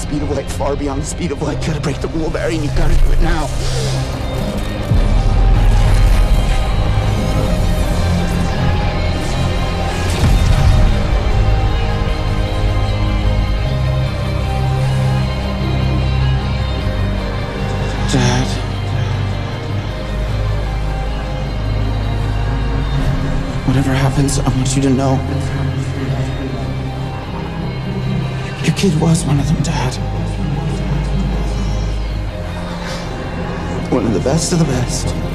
speed of light, far beyond the speed of light. You gotta break the rule, Barry, and you gotta do it now. Dad. Whatever happens, I want you to know. Kid was one of them, Dad. One of the best of the best.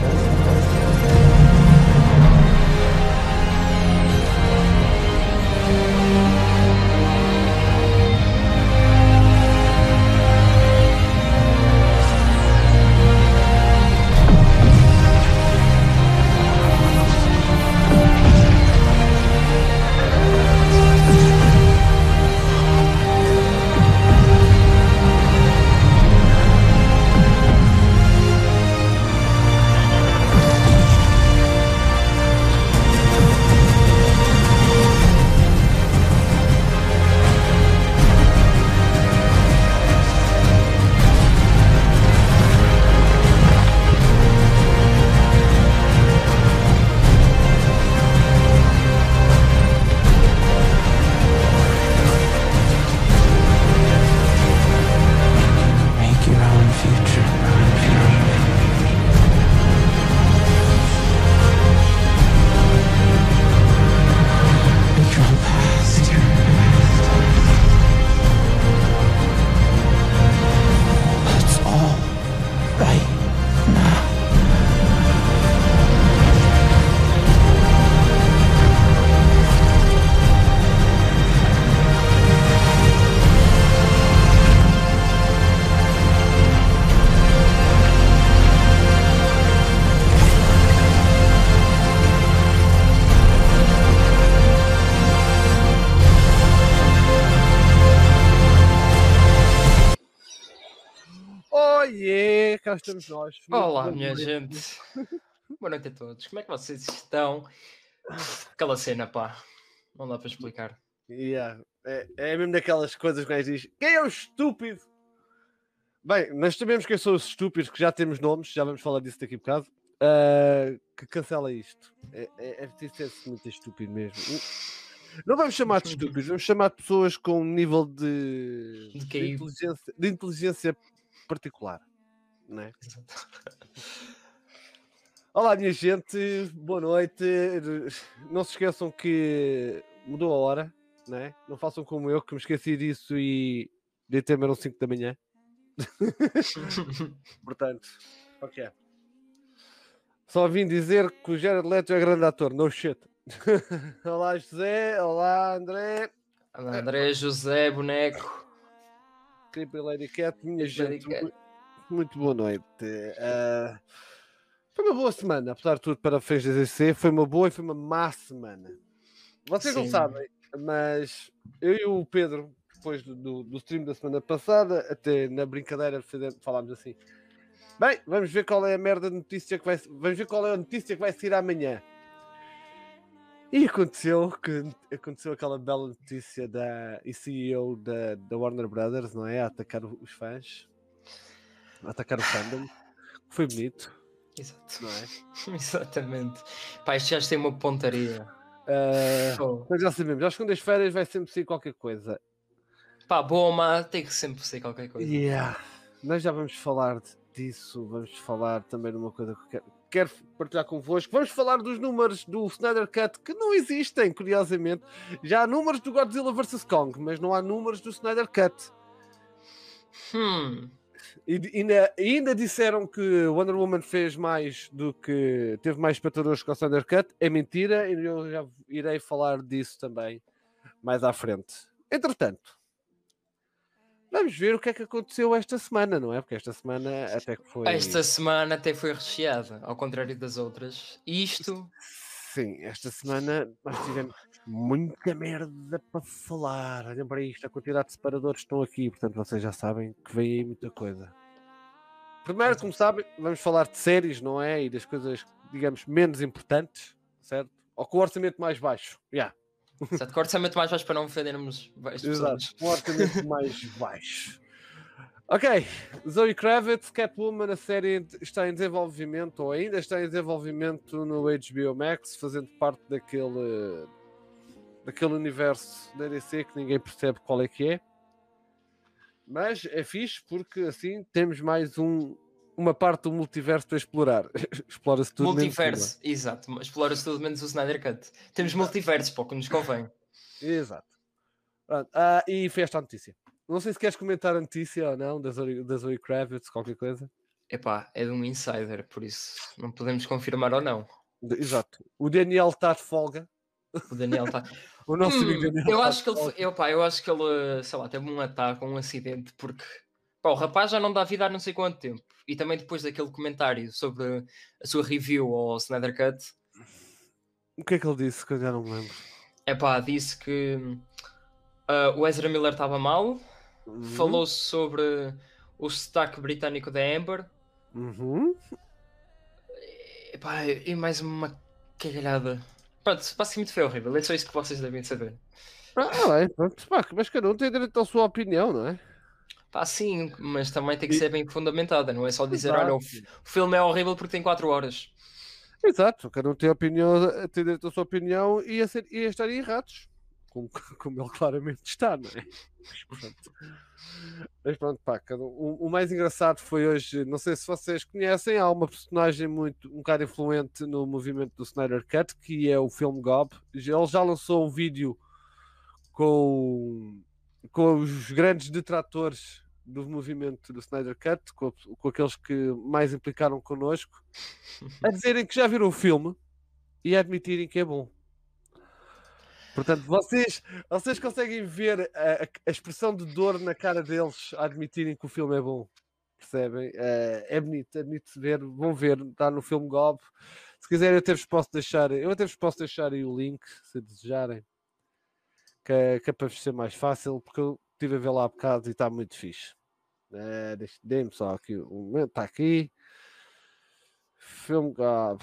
Cá estamos nós. Olá, minha gente. Boa noite a todos. Como é que vocês estão? Aquela cena, pá. Não dá para explicar. Yeah, É, é mesmo daquelas coisas que o diz: quem é o estúpido? Bem, nós sabemos quem são os estúpidos, que já temos nomes, já vamos falar disso daqui a bocado. ah, que cancela isto. É, é, é preciso ser muito estúpido mesmo. Não vamos chamar de estúpidos, vamos chamar de pessoas com um nível de, De de inteligência, de inteligência particular. Não é? Olá, minha gente, boa noite. Não se esqueçam que mudou a hora, né? não façam como eu, que me esqueci disso e de ter eram 5 da manhã. Portanto, ok. Só vim dizer que o Jared Leto é grande ator, no shit. olá, José, olá, André, André, José, boneco. Creepy Lady Cat, minha Creepy Lady gente, Cat. Mu- muito boa noite. Ah, foi uma boa semana, apesar de tudo, para a fez DZC, foi uma boa e foi uma má semana. Vocês não Sim. sabem, mas eu e o Pedro, depois do, do, do stream da semana passada, até na brincadeira falámos assim. Bem, vamos ver qual é a merda de notícia que vai vamos ver qual é a notícia que vai sair amanhã. E aconteceu que aconteceu aquela bela notícia da CEO da, da Warner Brothers, não é? A atacar os fãs, atacar o fandom. Foi bonito, Exato. não é? Exatamente. Pá, isto já tem uma pontaria. Ah, Pô. mas já sabemos, às segundas-feiras vai sempre ser qualquer coisa. Pá, boa ou má, tem que sempre ser qualquer coisa. Yeah. Nós já vamos falar de- disso, vamos falar também de uma coisa que eu quero, quero partilhar convosco. Vamos falar dos números do Snyder Cut que não existem, curiosamente. Já há números do Godzilla vs Kong, mas não há números do Snyder Cut. Hum, E ainda, ainda disseram que Wonder Woman fez mais do que teve mais espectadores que o Snyder Cut. É mentira, e eu já irei falar disso também mais à frente. Entretanto, vamos ver o que é que aconteceu esta semana, não é? Porque esta semana até que foi. esta semana até foi recheada, ao contrário das outras. Isto, Sim, esta semana nós tivemos muita merda para falar. Olhem para isto, a quantidade de separadores estão aqui, portanto vocês já sabem que vem aí muita coisa. Primeiro, como sabem, vamos falar de séries, não é? E das coisas, digamos, menos importantes, certo? Ou com o orçamento mais baixo. Yeah. Exato, com orçamento mais baixo para não ofendermos pessoas. Exato, um orçamento mais baixo. Ok, Zoe Kravitz, Catwoman, a série está em desenvolvimento, ou ainda está em desenvolvimento no HBO Max, fazendo parte daquele, daquele universo da DC que ninguém percebe qual é que é. Mas é fixe porque assim temos mais um, uma parte do multiverso para explorar. Explora-se tudo. menos multiverso, exato. Explora-se tudo menos o Snyder Cut. Temos multiverso, que nos convém. Exato. Pronto, ah, e foi esta a notícia. Não sei se queres comentar a notícia ou não, da Zoe, da Zoe Kravitz, qualquer coisa. Epá, é de um insider, por isso não podemos confirmar ou não. Exato. O Daniel está de folga. O Daniel está. O nosso amigo Hum, Daniel. eu tá acho de que ele, eu, pá, eu acho que ele, sei lá, teve um ataque, um acidente, porque pá, o rapaz já não dá vida há não sei quanto tempo. E também depois daquele comentário sobre a sua review ao Snyder Cut, O que é que ele disse que eu já não me lembro? é pá, disse que ah, o Ezra Miller estava mal, Uhum. falou sobre o sotaque britânico da Amber, Uhum. Epá, e mais uma cagalhada. Pronto, basicamente foi horrível. É só isso que vocês devem saber. Ah, pronto. Pá, mas cada um tem direito à sua opinião, não é? Pá, sim, mas também tem que E- ser bem fundamentada, não é só dizer, olha, o, Exato. fi- o filme é horrível porque tem 4 horas. Exato, cada um tem, opinião, tem direito à sua opinião e a, ser, e a estarem errados. Como, como ele claramente está, não é? Mas pronto. Mas pronto, pá, o, o mais engraçado foi hoje, não sei se vocês conhecem, há uma personagem muito, um cara influente no movimento do Snyder Cut, que é o Film Gob. Ele já lançou um vídeo com, com os grandes detratores do movimento do Snyder Cut, com, com aqueles que mais implicaram connosco, a dizerem que já viram o filme e a admitirem que é bom. Portanto, vocês, vocês conseguem ver a, a- expressão de dor na cara deles a admitirem que o filme é bom. Percebem? Eh, é bonito, é bonito ver. Vão ver, está no filme Gob. Se quiserem, eu até vos posso deixar, eu até vos posso deixar aí o link, se desejarem, que, que é para vos ser mais fácil, porque eu estive a ver lá há bocado e está muito fixe. Eh, deixa- Dê-me só aqui um momento, está aqui. Filme Gob.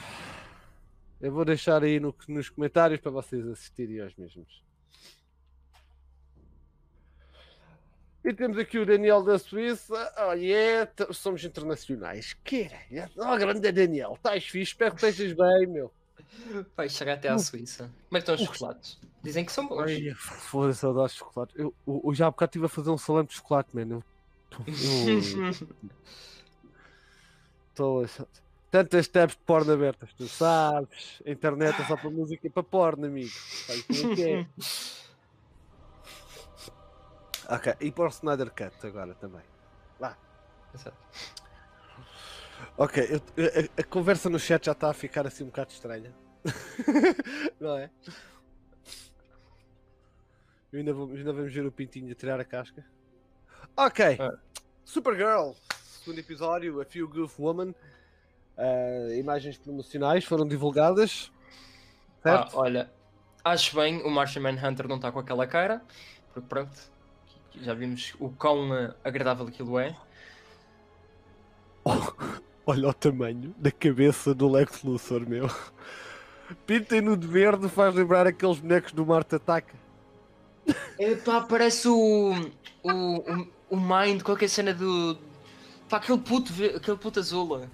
Eu vou deixar aí no- nos comentários para vocês assistirem aos mesmos. E temos aqui o Daniel da Suíça. Oh, yeah, somos internacionais. Que? Oh, grande Daniel, estás fixe, espero que estejas bem, meu. Vai chegar até à Suíça. Como é que estão os chocolates? Dizem que são bons. Foda-se, saudades de chocolate. Eu, eu, eu já há bocado estive a fazer um salame de chocolate, mano. Eu estou a... Tantas tabs de porno abertas, tu sabes. A internet é só para música e para porno, amigo. Como é que é? Ok, e para o Snyder Cut agora também. Exato. Ok, eu- a, a conversa no chat já está a ficar assim um bocado estranha. Não é? Eu ainda, vou, ainda vamos ver o pintinho a tirar a casca. Ok, Ah. Supergirl, segundo episódio, A Few Goof Woman. Ah, imagens promocionais foram divulgadas. Ah, Certo? olha, acho bem o Martian Manhunter não está com aquela cara, porque pronto, já vimos o quão eh, agradável aquilo é. Olha o tamanho da cabeça do Lex Luthor, meu. Pintem-no de verde, faz lembrar aqueles bonecos do Marte Ataca. Epá, parece o, o, o, o Mind, qualquer cena do. Pá, aquele puto, aquele puto azul eh,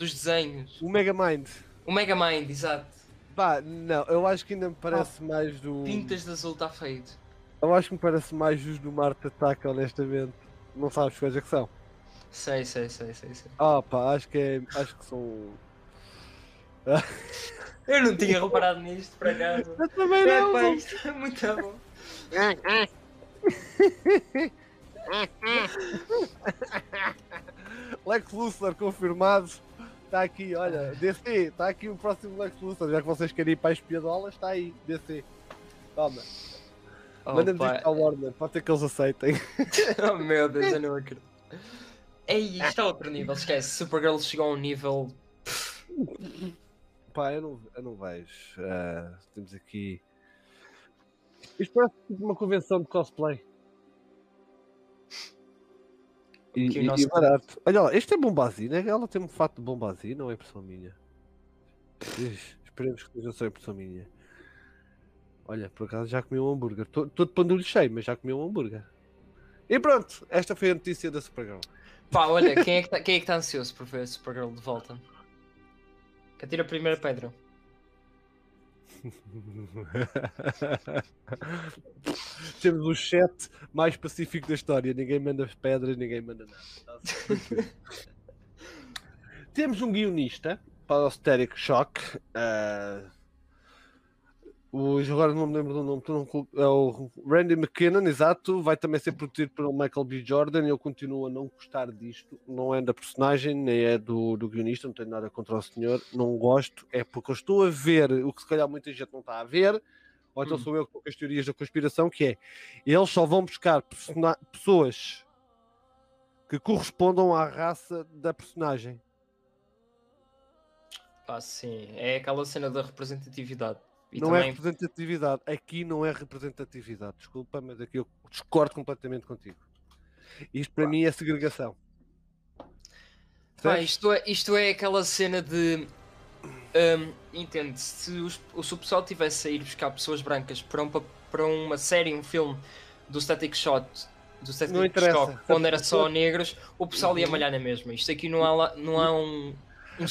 dos desenhos. O Megamind. O Mega Mind, exato. Pá, não, eu acho que ainda me parece mais do. Pintas de azul está feito. Eu acho que me parece mais os do Marte Ataca, honestamente. Não sabes quais é que são. Sei, sei, sei, sei, sei. Ah, pá, acho que é. Acho que são. Eu não tinha reparado nisto, por acaso. Eu também É, não! pá, isto é muito bom. Lex Luthor confirmado. Está aqui, olha, DC, está aqui o próximo Lex Luthor. Já que vocês querem ir para as piadolas, está aí, DC. Toma, Oh, manda-me isto ao Warner, pode ser que eles aceitem. oh meu Deus, eu não acredito. Ei, isto é outro nível, esquece. Supergirl chegou a um nível. Pá, eu não, eu não vejo. Ah, temos aqui. Isto parece uma convenção de cosplay. E, o e- nosso- e barato. Olha lá, este é Bombazi, né? Ela tem um fato de Bombazi, não é impressão minha. Ixi, esperemos que seja só impressão minha. Olha, por acaso já comi um hambúrguer. Estou de pandulho cheio, mas já comi um hambúrguer. E pronto, esta foi a notícia da Supergirl. Pá, olha, quem é que está que tá ansioso por ver a Supergirl de volta? Que atira a primeira pedra. Temos o chat mais pacífico da história. Ninguém manda pedras, ninguém manda nada. Temos um guionista para o Static Shock. Uh, o, agora não me lembro do nome. Não, é o Randy McKinnon, exato. Vai também ser produzido pelo Michael B. Jordan. Eu continuo a não gostar disto. Não é da personagem, nem é do, do guionista. Não tenho nada contra o senhor. Não gosto. É porque eu estou a ver o que se calhar muita gente não está a ver. Ou então hum. sou eu com as teorias da conspiração, que é eles só vão buscar pessoas que correspondam à raça da personagem. Pá, sim. É aquela cena da representatividade. E não é também... é representatividade. Aqui não é representatividade. Desculpa, mas aqui eu discordo completamente contigo. Isto para mim é segregação. Pá, isto, é, isto é aquela cena de. Um, entende? Se, os, se o pessoal tivesse a ir buscar pessoas brancas para, um, para uma série, um filme do Static Shot, do Static Shock, onde era só negros, o pessoal ia uhum. malhar na mesma. Isto aqui não há, não há um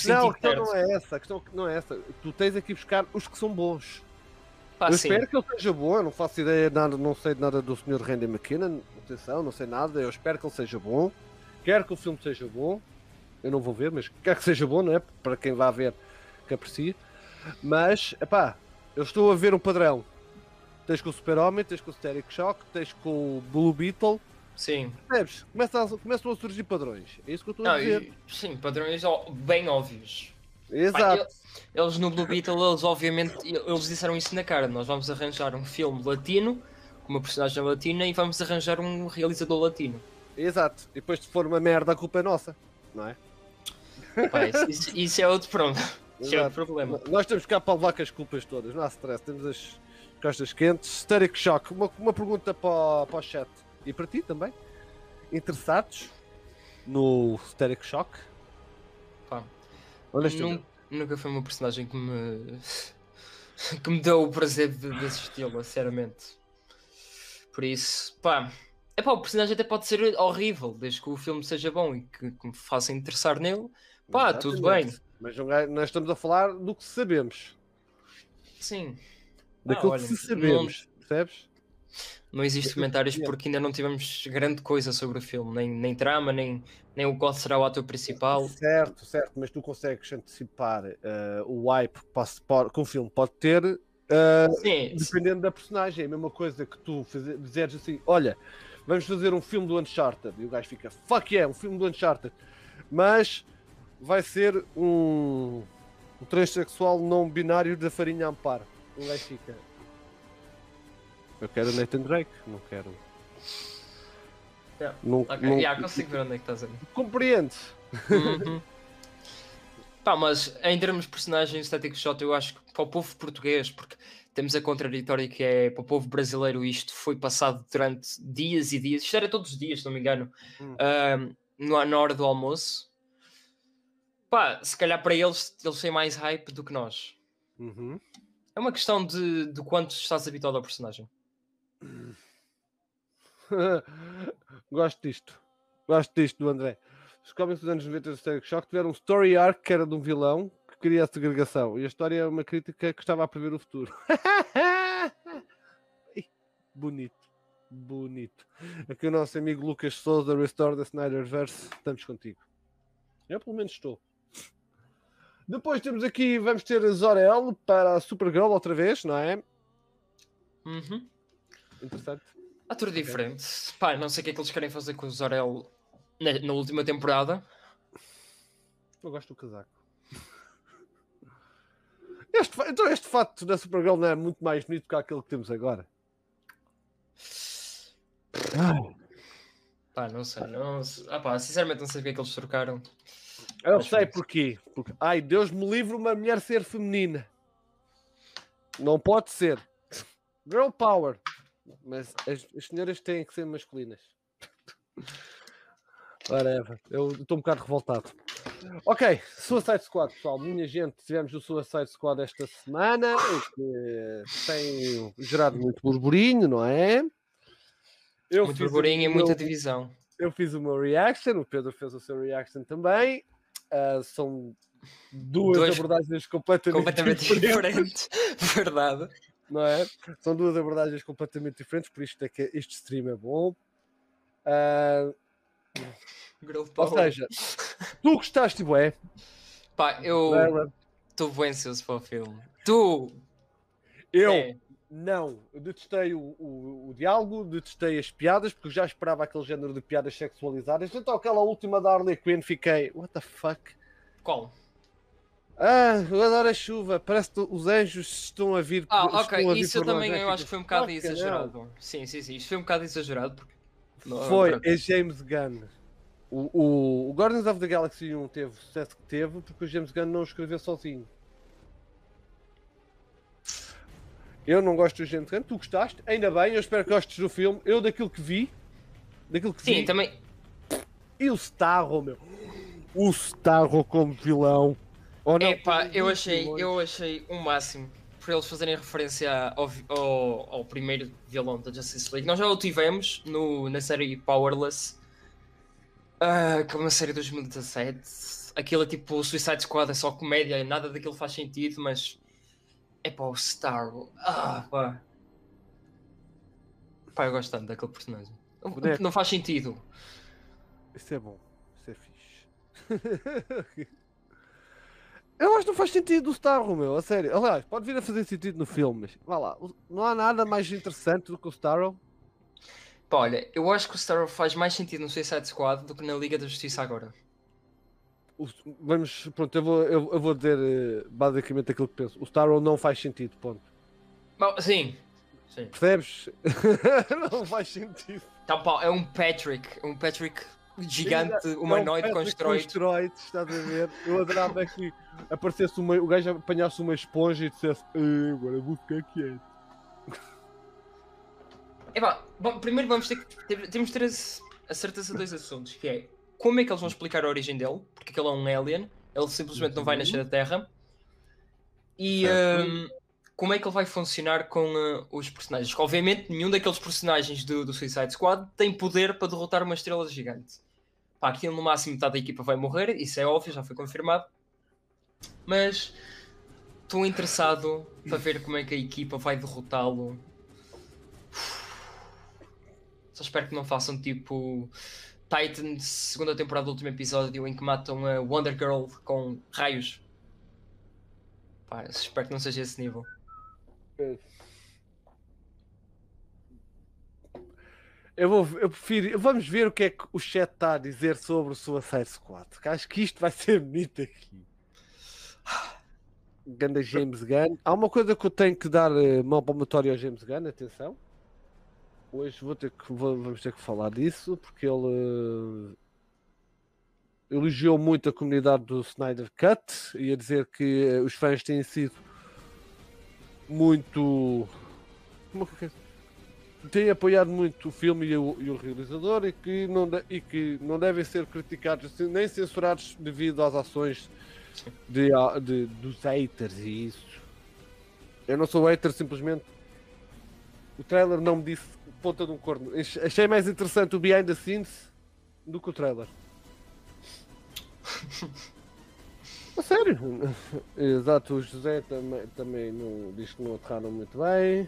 não, a questão não é essa, a questão não é essa. Tu tens aqui buscar os que são bons. Eu sim. espero que ele seja bom, eu não faço ideia, nada, não sei nada do Sr. Randy McKinnon, atenção, não sei nada, eu espero que ele seja bom, quero que o filme seja bom, eu não vou ver, mas quero que seja bom, não é? Para quem vá ver que aprecie. Mas, epá, eu estou a ver um padrão. Tens com o Super-Homem, tens com o Static Shock, tens com o Blue Beetle, Sim. Percebes? Começam a, começam a surgir padrões. É isso que eu estou a dizer. sim, padrões bem óbvios. Exato. eles no Blue Beetle, eles obviamente, eles disseram isso na cara. Nós vamos arranjar um filme latino, com uma personagem latina, e vamos arranjar um realizador latino. Exato. E depois se for uma merda, a culpa é nossa. Não é? Isso, isso, isso, é outro problema. Isso é outro problema. Nós temos cá para levar com as culpas todas. Não há stress. Temos as costas quentes. Static Shock. Uma, uma pergunta para, para o chat e para ti também, interessados no Static Shock? Pá, nunca, nunca foi uma personagem que me que me deu o prazer de, de assisti-la, sinceramente. Por isso, pá, é pá, o personagem até pode ser horrível, desde que o filme seja bom e que, que me faça interessar nele, pá, Exatamente. tudo bem. Mas nós estamos a falar do que sabemos. Sim. Daquilo ah, olha, que sabemos, não... percebes? Não existe comentários porque ainda não tivemos grande coisa sobre o filme, nem, nem trama, nem, nem o qual será o ator principal. Certo, certo, mas tu consegues antecipar uh, o hype que, o filme pode ter, uh, sim, dependendo sim. da personagem. É a mesma coisa que tu dizeres assim: olha, vamos fazer um filme do Uncharted, e o gajo fica, fuck yeah, um filme do Uncharted, mas vai ser um, um transexual não binário da farinha Amparo. O gajo fica, eu quero Nathan Drake, não quero. Yeah. Não, okay. não... Yeah, consigo ver onde é que estás a ver. Compreendes? Uhum. Pá, mas em termos de personagem, Static Shot, eu acho que para o povo português, porque temos a contraditória que é para o povo brasileiro, isto foi passado durante dias e dias, isto era todos os dias, se não me engano, hum. uh, na hora do almoço. Pá, se calhar para eles, eles têm mais hype do que nós. Uhum. É uma questão de, de quanto estás habituado ao personagem. Gosto disto. Gosto disto do André. Os cómics dos anos 90 do Static Shock tiveram um story arc que era de um vilão que queria a segregação. E a história é uma crítica que estava a prever o futuro. Bonito. Bonito. Aqui o nosso amigo Lucas Souza, Restore the Snyderverse. Estamos contigo. Eu pelo menos estou. Depois temos aqui, vamos ter Zorel para a Supergirl outra vez, não é? Uhum interessante. Ator okay. diferente. Pá, não sei o que é que eles querem fazer com o Zorel na, na última temporada. Eu gosto do casaco. Este, então este fato da Supergirl não é muito mais bonito que aquele que temos agora? Pá, não sei. Não, ah, pá, sinceramente não sei o que é que eles trocaram. Eu Mas sei porquê. Porque, ai, Deus me livre uma mulher ser feminina. Não pode ser. Girl power. Mas as, as senhoras têm que ser masculinas. Whatever. Eu estou um bocado revoltado. Ok, Suicide Squad, pessoal. Minha gente, tivemos o Suicide Squad esta semana, que tem gerado muito burburinho, não é? Eu Muito burburinho e meu- muita divisão. Eu fiz o meu reaction, o Pedro fez o seu reaction também. Ah, são duas Dois- abordagens completamente, Completamente diferentes, diferente. Verdade. Não é? São duas abordagens completamente diferentes, por isto é que este stream é bom. Girl ou seja, tu gostaste, bué, Pá, eu estou bem ansioso para o filme. Tu! eu É. não, eu detestei o, o, o diálogo, detestei as piadas, porque eu já esperava aquele género de piadas sexualizadas. Então aquela última da Harley Quinn fiquei, what the fuck? Qual? Ah, eu adoro a chuva, parece que os anjos estão a vir. Ah, ok, vir isso eu nós, também eu acho que foi um bocado não. exagerado. Sim, sim, sim. Isto foi um bocado exagerado. Porque... Foi, é James Gunn. O, o, o Guardians of the Galaxy 1 teve o sucesso que teve porque o James Gunn não o escreveu sozinho. Eu não gosto do James Gunn, tu gostaste, ainda bem, eu espero que gostes do filme. Eu daquilo que vi, daquilo que Sim, vi, também. e o Starro, meu. O Starro como vilão. Ou não, Epá, eu achei, eu achei o máximo por eles fazerem referência ao, ao, ao primeiro vilão da Justice League. Nós já o tivemos no, na série Powerless, ah, que é uma série de 2017. Aquilo é tipo Suicide Squad, é só comédia, nada daquilo faz sentido, mas é pá, o Star. Ah, pá. Pá, eu gosto tanto daquele personagem. Boneco. Não faz sentido. Isso é bom, isso é fixe. Eu acho que não faz sentido o Starro, meu, a sério. Aliás, pode vir a fazer sentido no filme, mas vá lá, não há nada mais interessante do que o Starro. Pá, olha, eu acho que o Star faz mais sentido no Suicide Squad do que na Liga da Justiça agora. O- Vamos, pronto, eu vou, eu, eu vou dizer eh, basicamente aquilo que penso. O Starro não faz sentido, ponto. Bom, sim, sim. Percebes? não faz sentido. Então, pá, é um Patrick, um Patrick gigante, humanoide com Patrick esteroides. esteroides, estás a ver? Eu adorava que aparecesse uma, o gajo apanhasse uma esponja e dissesse "Ah, agora vou ficar quieto. Epá, bom, primeiro vamos ter que temos ter a- certeza de dois assuntos, que é como é que eles vão explicar a origem dele, porque aquele é um alien, ele simplesmente não vai Uhum. nascer da Terra, e hum, como é que ele vai funcionar com uh, os personagens. Obviamente nenhum daqueles personagens do, do Suicide Squad tem poder para derrotar uma estrela gigante. Pá, aquilo no máximo metade da equipa vai morrer, isso é óbvio, já foi confirmado. Mas estou interessado para ver como é que a equipa vai derrotá-lo. Só espero que não façam tipo Titans, segunda temporada do último episódio, em que matam a Wonder Girl com raios. Pá, espero que não seja esse nível. Eu, vou, eu prefiro. Vamos ver o que é que o chat está a dizer sobre o Suicide Squad. Acho que isto vai ser bonito aqui. Ganda James Gunn. Há uma coisa que eu tenho que dar eh, mão palmatória ao James Gunn, atenção. Hoje vou ter que, vou- vamos ter que falar disso, porque ele eh, elogiou muito a comunidade do Snyder Cut e a dizer que eh, os fãs têm sido muito. Como é que têm apoiado muito o filme e o, e o realizador e que, não de- e que não devem ser criticados nem censurados devido às ações de, de- dos haters e isso. Eu não sou hater, simplesmente o trailer não me disse ponta de um corno. Ach- Achei mais interessante o behind the scenes do que o trailer. A sério? Exato, o José também, também não, diz que não aterraram muito bem.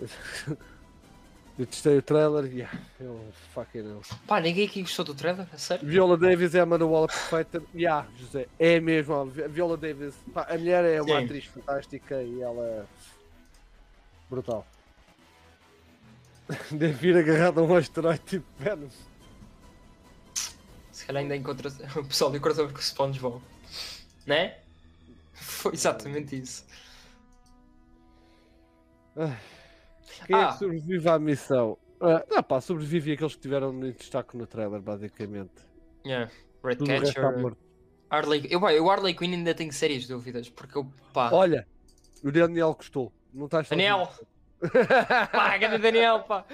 Eu testei o trailer e yeah, eu fucking hell. Pá, ninguém aqui gostou do trailer, a sério? Viola Davis é a Manuela perfeita. Yeah, José, é mesmo. a Viola Davis, pá, a mulher é uma Sim. atriz fantástica e ela é brutal. Deve vir agarrada a um asteroide tipo Vênus. Se calhar ainda encontra o pessoal do crossover com o SpongeBob. Né? Foi exatamente isso. Quem é Ah. que sobrevive à missão? Ah, não, pá, sobrevive aqueles que tiveram em destaque no trailer, basicamente. Yeah. Red Tudo o resto está Catcher. morto. Harley... Eu, pá, eu Harley Quinn ainda tenho sérias dúvidas, porque eu, pá... Olha, o Daniel gostou. Não estás. Daniel! pá, grande Daniel, pá!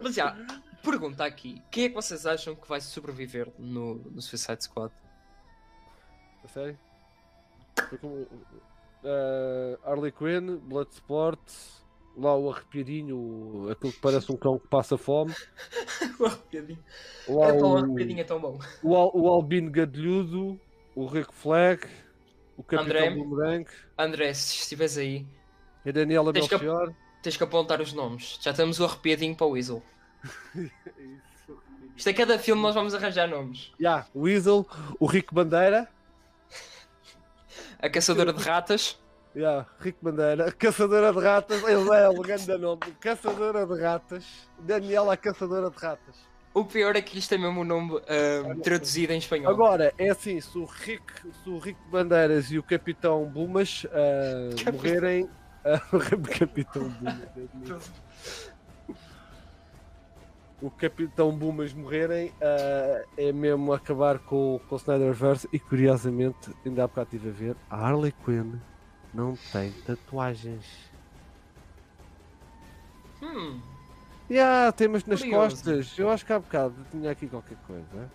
Mas já, pergunta aqui: quem é que vocês acham que vai sobreviver no, no Suicide Squad? A sério? Foi como. Eh, Harley Quinn, Bloodsport, lá o arrepiadinho, o- aquilo que parece um cão que passa fome. o arrepiadinho. Lá É tão o, arrepiadinho, é tão bom. o, Al- o Albino Gadilhudo, o Rick Flag, o Capitão? Boomerang, André, se estiveres aí, a Daniela Tens que ap- Melchior. tens que apontar os nomes. Já temos o arrepiadinho para o Weasel. Isto é cada filme nós vamos arranjar nomes. Ya, o Weasel, o Rico Bandeira. A caçadora de ratas. Ya, Rico Bandeira, Caçadora de Ratas, ele é o grande nome, Caçadora de Ratas, Daniela a Caçadora de Ratas. O pior é que isto é mesmo o nome ah, traduzido em espanhol. Agora, é assim, se o Rick, se o Rico Bandeiras e o Capitão Bumas Capitão. morrerem. o Capitão Bumas. o Capitão Bumas morrerem ah, é mesmo acabar com, com o Snyderverse e curiosamente, ainda há bocado estive a ver, a Harley Quinn não tem tatuagens. Hum, Ya, tem mas nas Curioso. costas. Eu acho que há bocado tinha aqui qualquer coisa.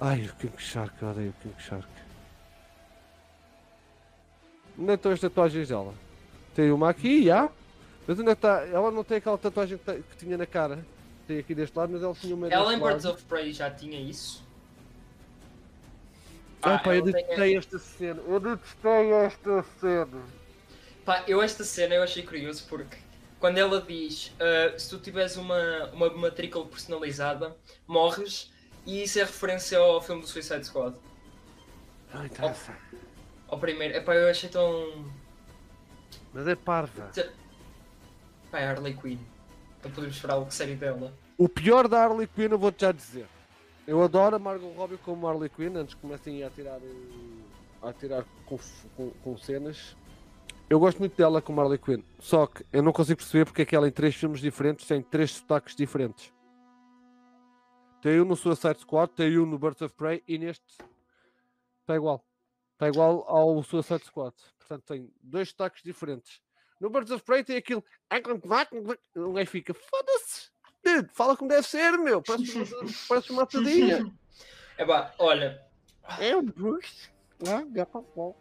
Ai, o King Shark, odeio o King Shark. Onde estão as tatuagens dela? Tem uma aqui, já. Mas onde é que está? Ela não tem aquela tatuagem que, te- que tinha na cara. Tem aqui deste lado, mas ela tinha uma Birds of Prey já tinha isso. Ai, Ah, pá, eu tem- detestei esta cena. Eu detestei esta cena. Pá, eu esta cena eu achei curioso porque quando ela diz ah, se tu tiveres uma, uma matrícula personalizada, morres, e isso é referência ao filme do Suicide Squad. Não interessa. Ao primeiro, epá, eu achei tão. Mas é parva. Pá, é Harley Quinn. Então podemos esperar algo sério dela. O pior da Harley Quinn eu vou-te já dizer. Eu adoro a Margot Robbie como Harley Quinn, antes comecem a tirar, a tirar com, com, com cenas. Eu gosto muito dela como Harley Quinn, só que eu não consigo perceber porque é que ela em três filmes diferentes tem três sotaques diferentes. Tem um no Suicide Squad, tem um no Birds of Prey e neste está igual. Está igual ao Suicide Squad. Portanto, tem dois sotaques diferentes. No Birds of Prey tem aquilo. O gajo fica, foda-se. Dude, fala como deve ser, meu. Parece uma, parece uma tadinha. É pá, olha, É o Bruce. Ah, bom.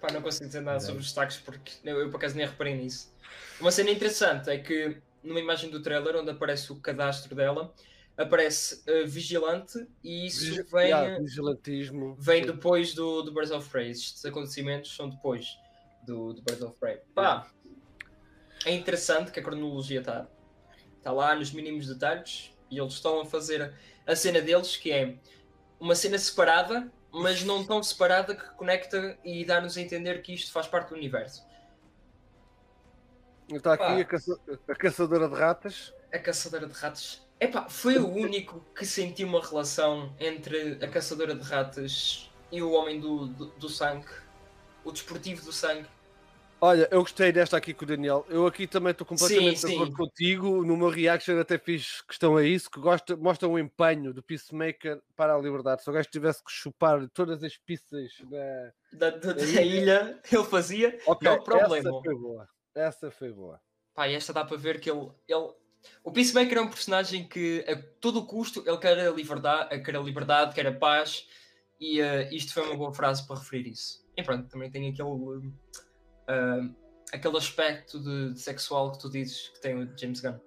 pá, não consigo dizer nada sobre os destaques porque eu, eu por acaso nem reparei nisso. Uma cena interessante é que numa imagem do trailer onde aparece o cadastro dela, aparece ah, vigilante e isso vem. Yeah, vigilantismo. vem Sim. depois do, do Birds of Prey. Estes acontecimentos são depois do, do Birds of Prey. Pá, é interessante que a cronologia está tá lá nos mínimos detalhes e eles estão a fazer a cena deles, que é uma cena separada, mas não tão separada que conecta e dá-nos a entender que isto faz parte do universo. Está aqui a, caça- a caçadora de ratas. A caçadora de ratos. Epá, foi o único que sentiu uma relação entre a caçadora de ratas e o homem do, do, do sangue. O desportivo do sangue. Olha, eu gostei desta aqui com o Daniel. Eu aqui também estou completamente Sim, de acordo contigo. No meu reaction até fiz questão a isso, que gosta, mostra o empenho do Peacemaker para a liberdade. Se o gajo tivesse que chupar todas as pizzas da... Da, da- da Aí- ilha, ele fazia. Ok, Não há problema. essa foi boa. Essa foi boa. Pá, esta dá para ver que ele, ele. O Peacemaker é um personagem que a todo custo ele quer a liberdade, quer a liberdade, quer a paz, e eh, isto foi uma boa frase para referir isso. E pronto, também tem aquele. ah, aquele aspecto de, de sexual que tu dizes que tem o James Gunn.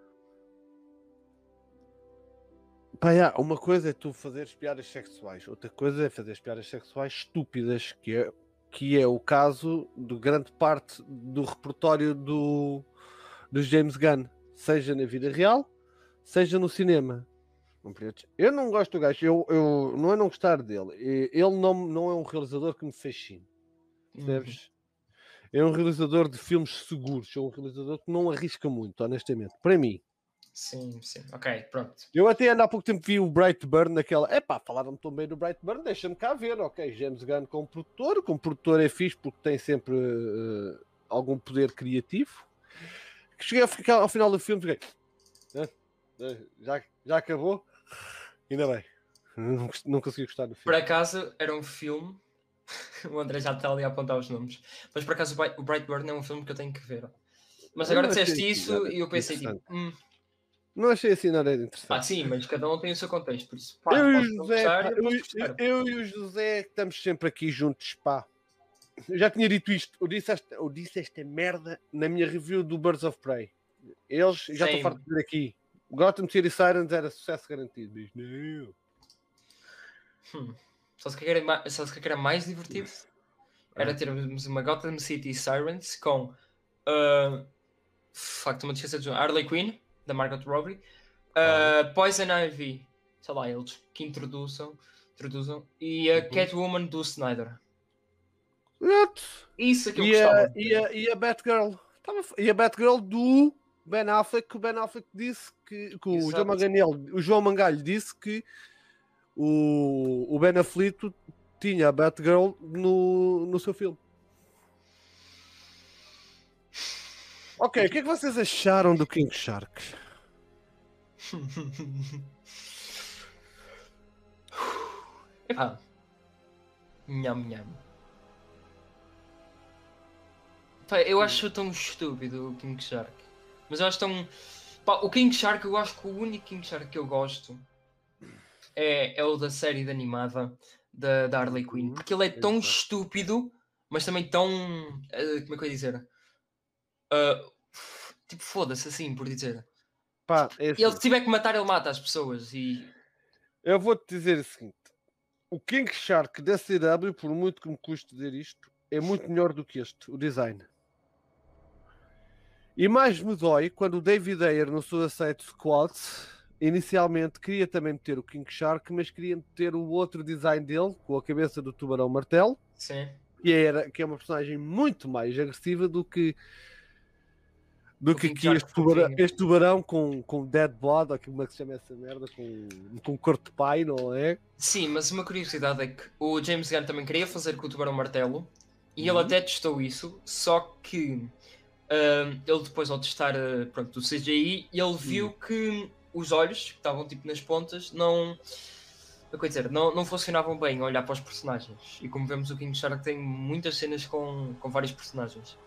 Pá, já, uma coisa é tu fazeres piadas sexuais, outra coisa é fazer piadas sexuais estúpidas, que é, que é o caso de grande parte do repertório do, do James Gunn, seja na vida real, seja no cinema. Eu não gosto do gajo, eu, eu, não é não gostar dele, ele não, não é um realizador que me fascina, percebes? É um realizador de filmes seguros, é um realizador que não arrisca muito, honestamente, para mim. Sim, sim. Ok, pronto. Eu até ainda há pouco tempo vi o Brightburn naquela. Epá, falaram-me tão bem do Brightburn, deixa-me cá ver, ok. James Gunn como produtor, como produtor é fixe porque tem sempre eh, algum poder criativo. Cheguei a ficar ao final do filme, fiquei. "Ah, ah, já, já acabou? Ainda bem. Não, não consegui gostar do Por filme. acaso era um filme. o André já está ali a apontar os nomes. Mas por acaso o Bright- o Brightburn é um filme que eu tenho que ver. Mas Eu agora disseste isso interessante, e eu pensei tipo. "Hum, Não achei assim nada interessante. Ah, sim, mas cada um tem o seu contexto, por isso. Pá, eu, e o José, gostar, eu eu, eu e o José estamos sempre aqui juntos, pá. Eu já tinha dito isto, eu disse esta, eu disse esta merda na minha review do Birds of Prey. Eles, já Same. farto de dizer aqui, Gotham City Sirens era sucesso garantido. Diz, não. Hum. Só se que era, ma- só se que era mais divertido era Ah. termos uma Gotham City Sirens com uh, fuck, estou-me a esquecer de Harley Quinn, da Margot Robbie, uh, Poison Ivy, sei lá, eles que introduzam, introduzam e a Uhum. Catwoman do Snyder. Exato. Isso é que eu E gostava. a, e, a, e a Batgirl. E a Batgirl do Ben Affleck, que o Ben Affleck disse que, que o, Exato. João Manganiel, o João Mangalho disse que o, o Ben Affleck tinha a Batgirl no, no seu filme. Ok, o que é que vocês acharam do King Shark? Epá. Nham, nham. Pá, eu acho tão estúpido o King Shark. Mas eu acho tão. Pá, o King Shark, eu acho que o único King Shark que eu gosto é, é o da série de animada da, da Harley Quinn. Uhum. Porque ele é tão Exato. estúpido, mas também tão. eh, como é que eu ia dizer? Ah, tipo, foda-se assim, por dizer. Pá, é E assim, ele se tiver que matar, ele mata as pessoas. E. eu vou-te dizer o seguinte: o King Shark da CW, por muito que me custe dizer isto, é muito melhor do que este, o design. E mais me dói quando o David Ayer no Suicide Squad inicialmente queria também meter o King Shark, mas queria meter o outro design dele, com a cabeça do tubarão martelo, Sim. que, era, que é uma personagem muito mais agressiva do que do que King aqui este tubarão, este tubarão com, com dead blood, ou como é que se chama essa merda, com, com corpo de pai, não é? Sim, mas uma curiosidade é que o James Gunn também queria fazer com o Tubarão Martelo e ele Uhum. até testou isso, só que ahm, ele depois ao testar ah, pronto, o CGI, ele viu Uhum. que os olhos, que estavam tipo nas pontas, não. Eu quero dizer, não, não funcionavam bem a olhar para os personagens. E como vemos, o King Shark tem muitas cenas com, com vários personagens.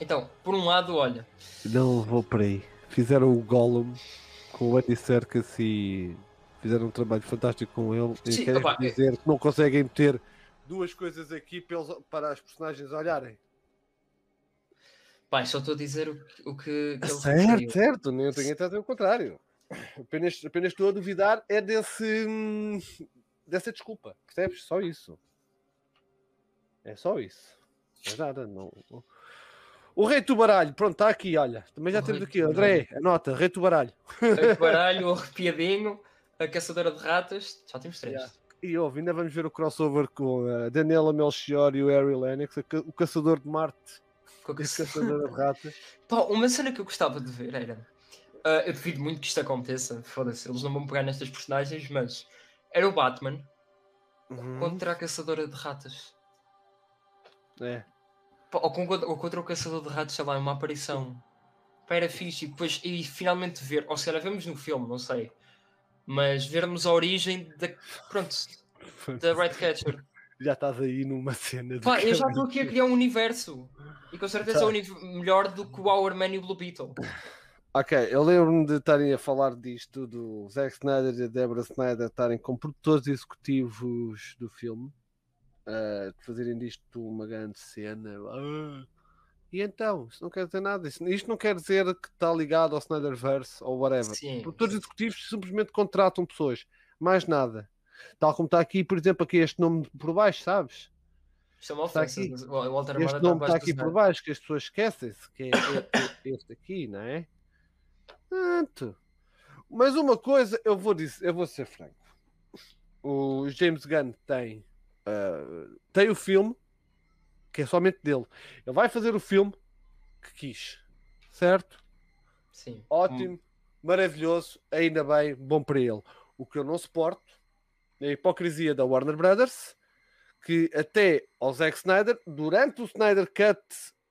Então, por um lado, olha, Não vou por aí. Fizeram o Gollum com o Andy Serkis e fizeram um trabalho fantástico com ele. E Sim, querem opá, é- dizer que não conseguem meter duas coisas aqui para, para as personagens olharem. Pá, só estou a dizer o que, o que, que ele certo, referiu. certo. Nem tenho até o contrário. Apenas, apenas estou a duvidar é desse, hum, dessa desculpa. Percebes? Só isso. É só isso. Não é nada. Não. O Rei do Baralho, pronto, está aqui, olha. Também já O temos Rei aqui, do André, anota, Rei do Baralho. O baralho, o arrepiadinho, a caçadora de ratas, já temos três. Yeah. E ouve, ainda vamos ver o crossover com a Daniela Melchior e o Harry Lennox, o caçador de Marte A e a caça- caçadora de ratas. Pá, uma cena que eu gostava de ver era. ah, eu duvido muito que isto aconteça, foda-se, eles não vão pegar nestas personagens, mas era o Batman Uhum. contra a caçadora de ratas. É. Pá, ou, com- ou contra o caçador de ratos, sei lá, uma aparição. Pá, era fixe, e depois e finalmente ver, ou se calhar vemos no filme, não sei. Mas vermos a origem da. Pronto, da Ratcatcher. Já estás aí numa cena de. Pá, eu já estou aqui a criar um universo. E com certeza Tá. é um melhor do que o Our Man e o Blue Beetle. Ok, eu lembro-me de estarem a falar disto do Zack Snyder e a Deborah Snyder estarem como produtores executivos do filme, ah, de fazerem disto uma grande cena. Ah, E então, isso não quer dizer nada. Isso- Isto não quer dizer que está ligado ao Snyderverse ou whatever. Sim. Produtores executivos simplesmente contratam pessoas, mais nada. Tal como está aqui, por exemplo, aqui este nome por baixo, sabes? Isto é uma Está ofensa. aqui. mas O Walter Este está nome está aqui por baixo, que as pessoas esquecem-se, que é e- e- este aqui, não é? Pronto. Mas uma coisa, eu vou dizer, eu vou ser franco. O James Gunn tem, ah, tem o filme, que é somente dele. Ele vai fazer o filme que quis, certo? Sim. Ótimo, maravilhoso, ainda bem, bom para ele. O que eu não suporto a hipocrisia da Warner Brothers, que até ao Zack Snyder, durante o Snyder Cut,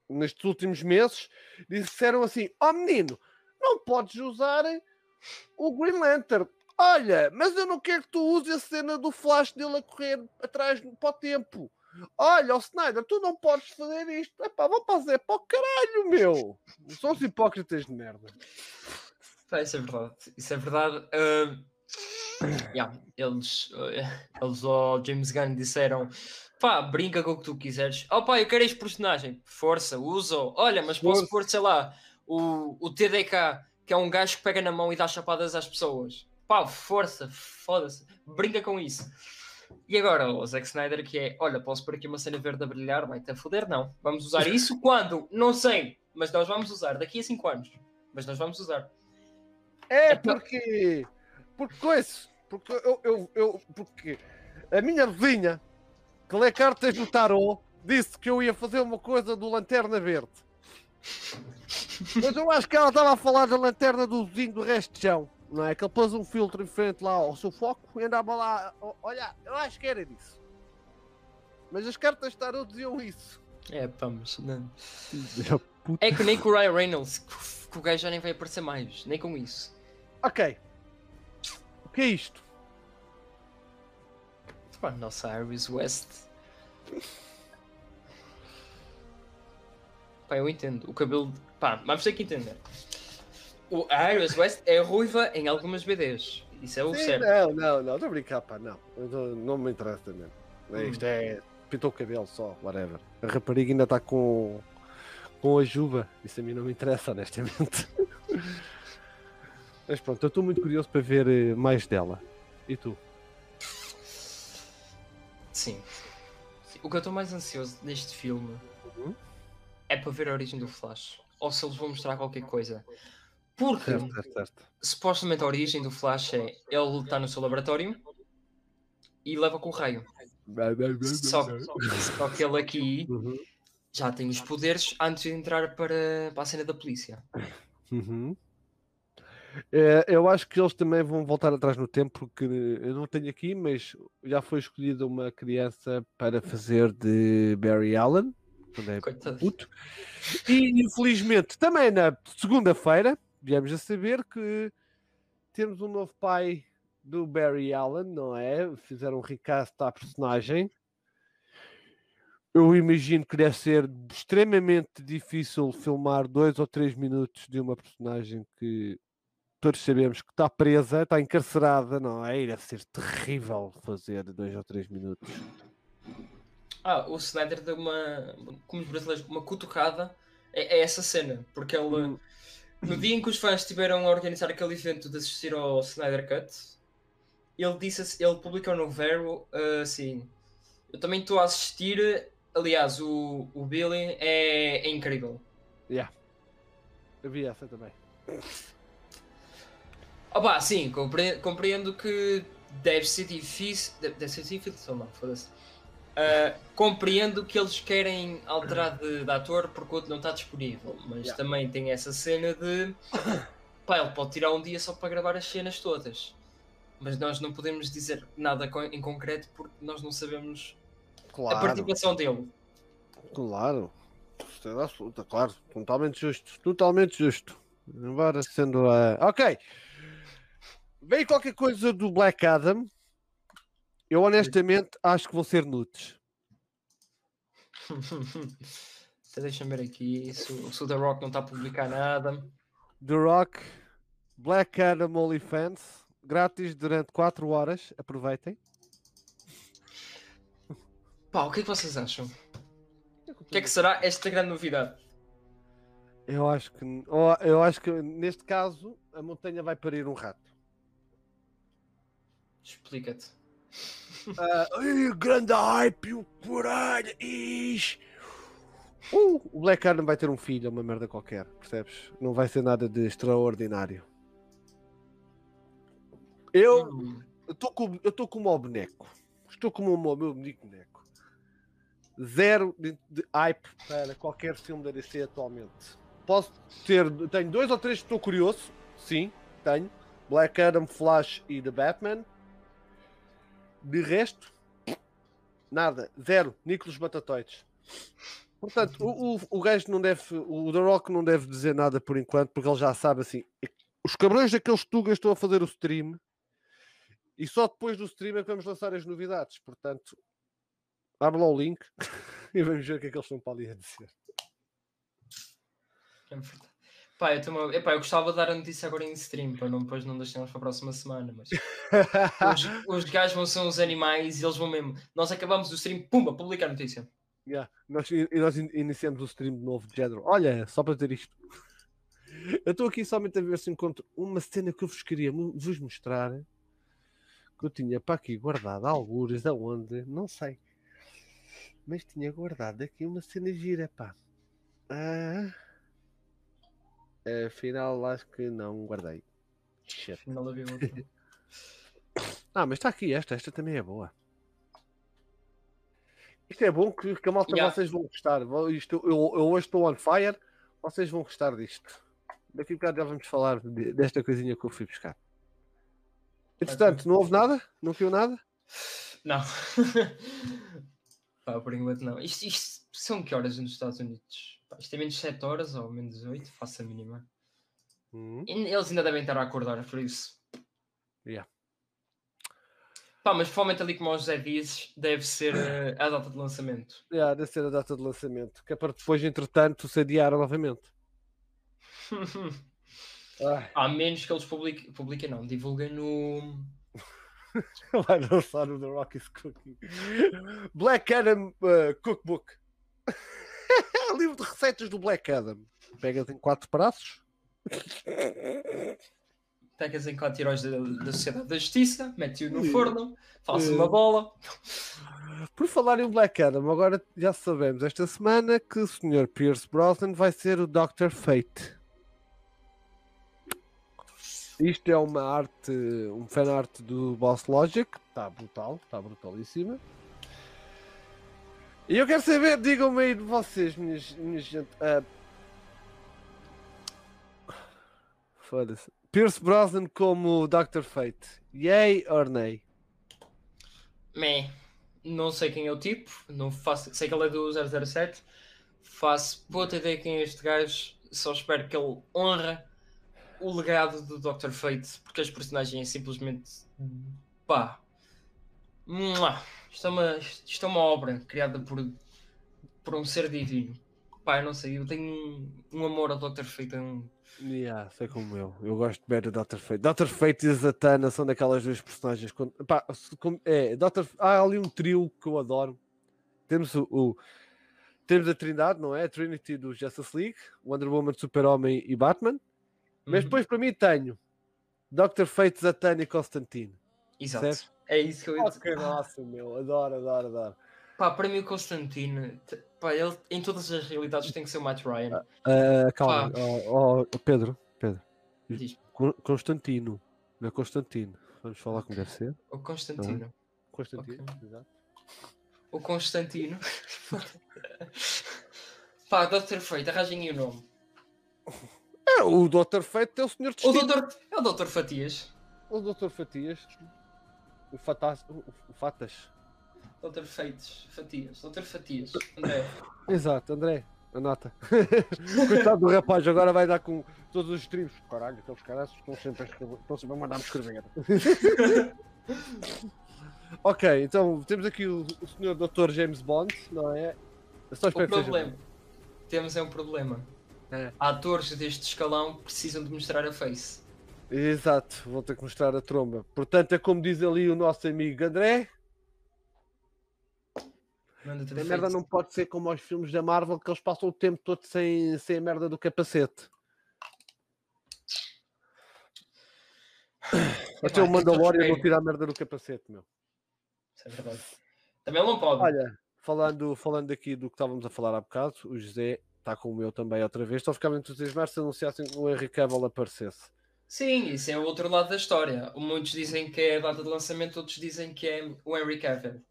nestes últimos meses, disseram assim: Ó menino, não podes usar o Green Lantern. Olha, mas eu não quero que tu uses a cena do flash dele a correr atrás para o tempo. Olha, o Snyder, tu não podes fazer isto. Epá, vou fazer para o caralho, meu. São os hipócritas de merda. Isso é verdade. Isso é verdade. Ah, yeah, eles, ah, eles ao James Gunn disseram: pá, brinca com o que tu quiseres. Oh pá, eu quero este personagem. Força, usa. Olha, mas posso Força. pôr, sei lá, o, o TDK, que é um gajo que pega na mão e dá chapadas às pessoas. Pá, força, foda-se. Brinca com isso. E agora o Zack Snyder que é, olha, posso pôr aqui uma cena verde a brilhar, vai-te a foder, não. Vamos usar isso quando? Não sei, mas nós vamos usar daqui a 5 anos. Mas nós vamos usar. É Então- porque. Porque coisa. Porque eu, eu, eu. Porque a minha vizinha, que lê cartas do tarô, disse que eu ia fazer uma coisa do Lanterna Verde. Mas eu acho que ela estava a falar da lanterna do vizinho do resto de chão. Não é? Que ele pôs um filtro em frente lá ao seu foco e andava lá. Olha, eu acho que era disso. Mas as cartas de tarô diziam isso. É, vamos. Não. É que nem com o Ryan Reynolds, que que o gajo já nem vai aparecer mais, nem com isso. Ok. O que é isto? Pá, nossa Iris West. Pá, eu entendo. O cabelo. Pá, vamos ter que entender. O, a Iris West é ruiva em algumas BDs. Isso é o Sim, certo. Não, não, não, estou a brincar, pá, não. Tô- não me interessa mesmo. É, Hum. Isto é. Pintou o cabelo só, whatever. A rapariga ainda está com. com a juba. Isso a mim não me interessa, honestamente. Mas pronto, eu estou muito curioso para ver eh, mais dela. E tu? Sim. Sim. O que eu estou mais ansioso neste filme Uhum. é para ver a origem do Flash. Ou se eles vão mostrar qualquer coisa. Porque Certo, certo, certo. supostamente a origem do Flash é ele está no seu laboratório e leva com o raio. Só, só que ele aqui Uhum. já tem os poderes antes de entrar para, para a cena da polícia. Uhum. É, eu acho que eles também vão voltar atrás no tempo, porque eu não tenho aqui, mas já foi escolhida uma criança para fazer de Barry Allen, quando é puto. E infelizmente, também na segunda-feira, viemos a saber que temos um novo pai do Barry Allen, não é? Fizeram um recast à personagem. Eu imagino que deve ser extremamente difícil filmar dois ou três minutos de uma personagem que todos sabemos que está presa, está encarcerada, não é? Deve ser terrível fazer dois ou três minutos. Ah, o Snyder deu uma, como os brasileiros, uma cutucada é, é essa cena, porque ele, Hum. no dia em que os fãs estiveram a organizar aquele evento de assistir ao Snyder Cut, ele disse, ele publicou no Vero ah, assim, eu também estou a assistir, aliás, o, o Billy é, é incrível. Yeah. Eu vi essa também. Opa, sim, compre- compreendo que deve ser difícil. Deve, ser difícil, não, foda-se. Ah, compreendo que eles querem alterar de, de ator porque o outro não está disponível, mas Yeah. também tem essa cena de. Pá, ele pode tirar um dia só para gravar as cenas todas. Mas nós não podemos dizer nada em concreto porque nós não sabemos a Claro, participação dele. claro. Absoluta, claro. Totalmente justo. Totalmente justo. Embora sendo a. Ok. Vem qualquer coisa do Black Adam. Eu honestamente acho que vão ser nudes. Então Deixa-me ver aqui se, o- se o The Rock não está a publicar nada. The Rock, Black Adam OnlyFans, grátis durante 4 horas. Aproveitem. Pá, o que é que vocês acham? O que é que será esta grande novidade? Eu acho que eu acho que neste caso a montanha vai parir um rato. Explica-te. Ai, grande hype, o caralho, ixi. Uh, o Black Adam vai ter um filho, é uma merda qualquer, percebes? Não vai ser nada de extraordinário. Eu Hum, estou com, eu estou como ao boneco. Estou como o meu bonito boneco. Zero de, de hype para qualquer filme da DC atualmente. Posso ter, tenho dois ou três que estou curioso, sim, tenho. Black Adam, Flash e The Batman. De resto, nada, zero. Nicolas Batatoides. Portanto, o, o, o gajo não deve, o The Rock não deve dizer nada por enquanto, porque ele já sabe assim. Os cabrões daqueles tugas estão a fazer o stream e só depois do stream é que vamos lançar as novidades. Portanto, abre lá o link e vamos ver o que é que eles estão para ali a dizer. é. Pá, eu, também, epá, eu gostava de dar a notícia agora em stream, para não, depois não deixarmos para a próxima semana, mas os, os gajos vão ser uns animais e eles vão mesmo. Nós acabamos o stream, pumba, publicar a notícia. Yeah. Nós, e nós in- iniciamos o stream de novo de género. Olha, só para dizer isto. Eu estou aqui somente a ver se encontro uma cena que eu vos queria vos mostrar. Que eu tinha para aqui guardado algures aonde, não sei. Mas tinha guardado aqui uma cena gira, pá. Ah, afinal, acho que não guardei. Shit. Não havia outra. Ah, mas está aqui esta, esta também é boa. Isto é bom que, que a malta Yeah. vocês vão gostar. Isto, eu, eu hoje estou on fire, vocês vão gostar disto. Daqui a bocado já vamos falar de- desta coisinha que eu fui buscar. Entretanto, não houve nada? Não viu nada? Não. Pá, por enquanto não. Isto, isto são que horas nos Estados Unidos? Isto é menos 7 horas ou menos 8, faço a mínima. Hum, Eles ainda devem estar a acordar, por isso. Yeah. Pá, mas provavelmente ali como o José disse, deve ser eh, a data de lançamento. yeah, deve ser a data de lançamento. Que é para depois, entretanto, se adiar novamente. A menos que eles publiquem, publiquem não, divulguem no. vai lançar o The Rocky's Cooking. Black Adam uh, Cookbook. Livro de receitas do Black Adam. Pegas em quatro braços. Pegas em quatro heróis da, da Sociedade da Justiça, mete-o no forno, faz Yeah. uma bola. Por falar em Black Adam, agora já sabemos esta semana que o Sr. Pierce Brosnan vai ser o Dr. Fate. Isto é uma arte, um fan art do Boss Logic, está brutal, está brutalíssima. E eu quero saber, digam-me aí de vocês, minhas, minhas gente. ah, Foda-se. Pierce Brosnan como Dr. Fate. Yay or nay? Meh. Não sei quem é o tipo, não faço, sei que ele é do 007, faço puta ideia quem é este gajo, só espero que ele honra o legado do Dr. Fate, porque as personagens é simplesmente pá. Mua. Isto é uma, isto é uma obra criada por, por um ser divino. Eu não sei, eu tenho um, um amor ao Dr. Fate. é Um... Yeah, sei como eu. Eu gosto bem do Dr. Fate. Dr. Fate e Zatanna são daquelas duas personagens. Quando, pá, como- é, Dr. Há ali um trio que eu adoro. Temos o, o- temos a Trindade, não é? A Trinity do Justice League, Wonder Woman, Super-Homem e Batman. Mas Uhum. depois para mim tenho Dr. Fate. Zatanna e Constantine. Exato. certo. É isso que eu ia dizer. Nossa, meu. Adoro, adoro, adoro. Pá, para mim o Constantine, t- pá, ele em todas as realidades tem que ser o Matt Ryan. Ah, calma, oh, oh, Pedro, Pedro. Diz. Con- Constantino, não é Constantino. Vamos falar como deve ser. O Constantino. Constantino, Ok. exato. O Constantino. Pá, Dr. Fate, arranjem aí o nome. É, o Dr. Fate é o Senhor O Destino. Dr. É o Dr. Fatias. O Dr. Fatias. O Fatas. O, Fatas. Dr. Fates, Fatias. Dr. Fatias. André. Exato, André. Anota. Coitado do rapaz, agora vai dar com todos os streams. Caralho, aqueles caras estão sempre a escrever. Estão sempre a mandar-me escrever. ok, então temos aqui o, o Sr. Dr. James Bond, não é? Eu só O espero problema. Temos é um problema. É. Atores deste escalão precisam de mostrar a face. Exato, vou ter que mostrar a tromba. Portanto, é como diz ali o nosso amigo André: a merda não pode ser como aos filmes da Marvel que eles passam o tempo todo sem, sem a merda do capacete. Até Epá, o Mandalorian aquilo não tira a merda do capacete, meu. Isso é verdade. Também não pode. Olha, falando, falando aqui do que estávamos a falar há bocado, o José está com o meu também outra vez. Estou a ficar muito entusiasmado se anunciassem que o Henry Cavill aparecesse. Sim, isso é o outro lado da história. Muitos dizem que é a data de lançamento, outros dizem que é o Henry Cavill.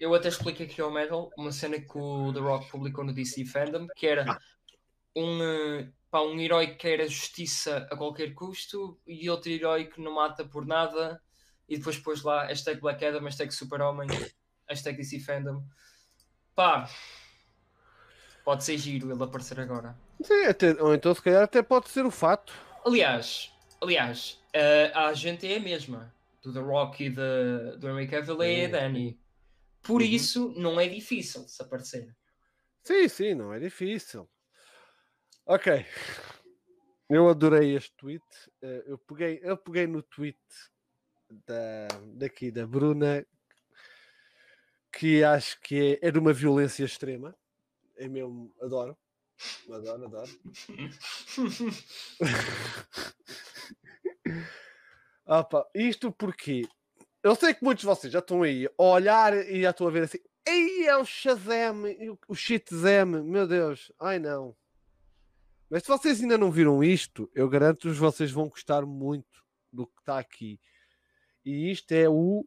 Eu até explico aqui ao Metal uma cena que o The Rock publicou no DC Fandom, que era um, eh, pá, um herói que quer a justiça a qualquer custo e outro herói que não mata por nada e depois pôs lá hashtag Black Adam, hashtag Super-Homem, hashtag DC Fandom. Pá, pode ser giro ele aparecer agora. Sim, até- ou então se calhar até pode ser o fato. Aliás, aliás, eh, a agente é a mesma. Do The Rock e de, do Henry Cavill é a Sim. Dani. Por Uhum. isso, não é difícil se aparecer. Sim, sim, não é difícil. Ok. Eu adorei este tweet. eh, Eu peguei, eu peguei no tweet da, daqui da Bruna, que acho que é, é de uma violência extrema. É mesmo, adoro. Adoro, adoro. Opa, isto porque eu sei que muitos de vocês já estão aí a olhar e já estão a ver assim. Ei, é o Shazam, o- Shitzam, meu Deus, ai não. Mas se vocês ainda não viram isto, eu garanto-vos vocês vão gostar muito do que está aqui. E isto é o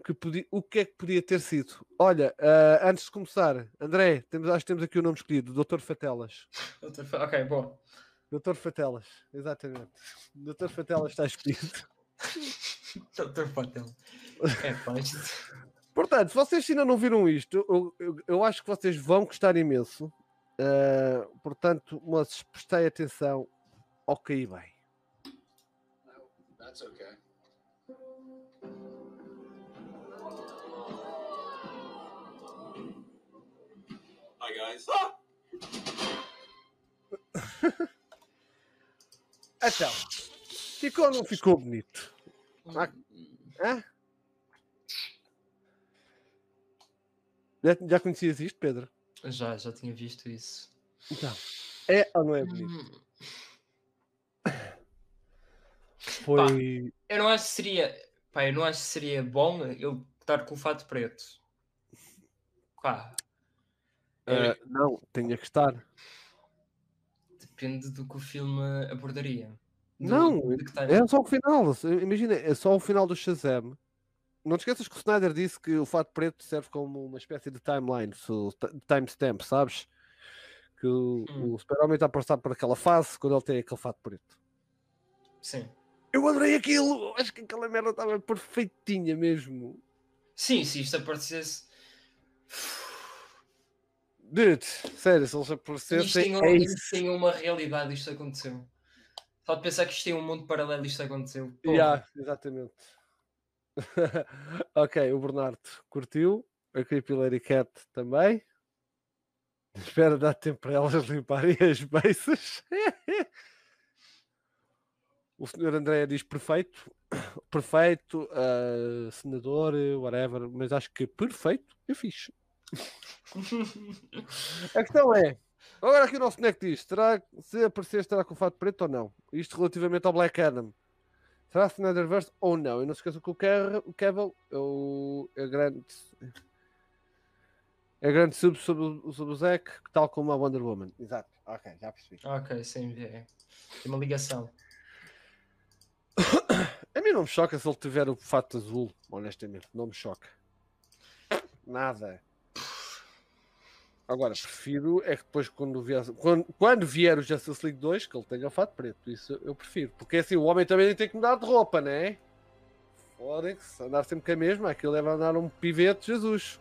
que, podia, o que é que podia ter sido. Olha, ah, antes de começar, André, temos, acho que temos aqui o nome escolhido, Dr. Fatelas. ok, bom. Dr. Fatelas, exatamente. Dr. Fatelas está escolhido. Dr. Patel. É, isto... Portanto, se vocês ainda não viram isto, eu, eu, eu acho que vocês vão gostar imenso. Ah, portanto, mas prestei atenção ao aí bem. Hi, guys. Então, ficou ou não ficou bonito? Ah, Hã? Já, já conhecias isto, Pedro? Já, já tinha visto isso. Então, é ou não é bonito? Hum, Foi. Eu não acho que seria. Pá, eu não acho que seria bom eu estar com o fato preto. Pá, ah, não, tinha que estar. depende do que o filme abordaria. Do- Não, É só o final. Imagina, é só o final do Shazam. Não te esqueças que o Snyder disse que o fato preto serve como uma espécie de timeline, timestamp, sabes? Que o, Hum. o Super-Homem está a passar por aquela fase quando ele tem aquele fato preto. Sim. Eu adorei aquilo! Acho que aquela merda estava perfeitinha mesmo. Sim, se isto aparecesse. Dude, sério, se eles Isto aparecessem. tem, um- É isto tem uma realidade, isto aconteceu. Só de pensar que isto tem um mundo paralelo, isto aconteceu. Porra. Yeah, exatamente. ok, o Bernardo curtiu. A Creepy Lady Cat também. Espera dar tempo para elas limparem as beiças. o senhor André diz perfeito. Perfeito, ah, senador, whatever. Mas acho que perfeito é fixe. A questão é, agora aqui o nosso neck diz, será, se aparecer estará com o fato preto ou não? Isto relativamente ao Black Adam. Será Snyderverse ou não? E não se esqueçam que o, Cavill é o é grande é grande sub sobre, o- sobre o Zack, tal como a Wonder Woman. Exato, ok, já percebi. ok, sim, é. Tem uma ligação. A mim não me choca se ele tiver o fato azul, honestamente, não me choca. Nada. Agora, prefiro é que depois quando vier, quando, quando vier o Justice League 2, que ele tenha o fato preto. Isso eu prefiro. Porque assim, o homem também tem que mudar de roupa, né? Fora-se, andar sempre com a mesma, aquilo deve andar um pivete, Jesus.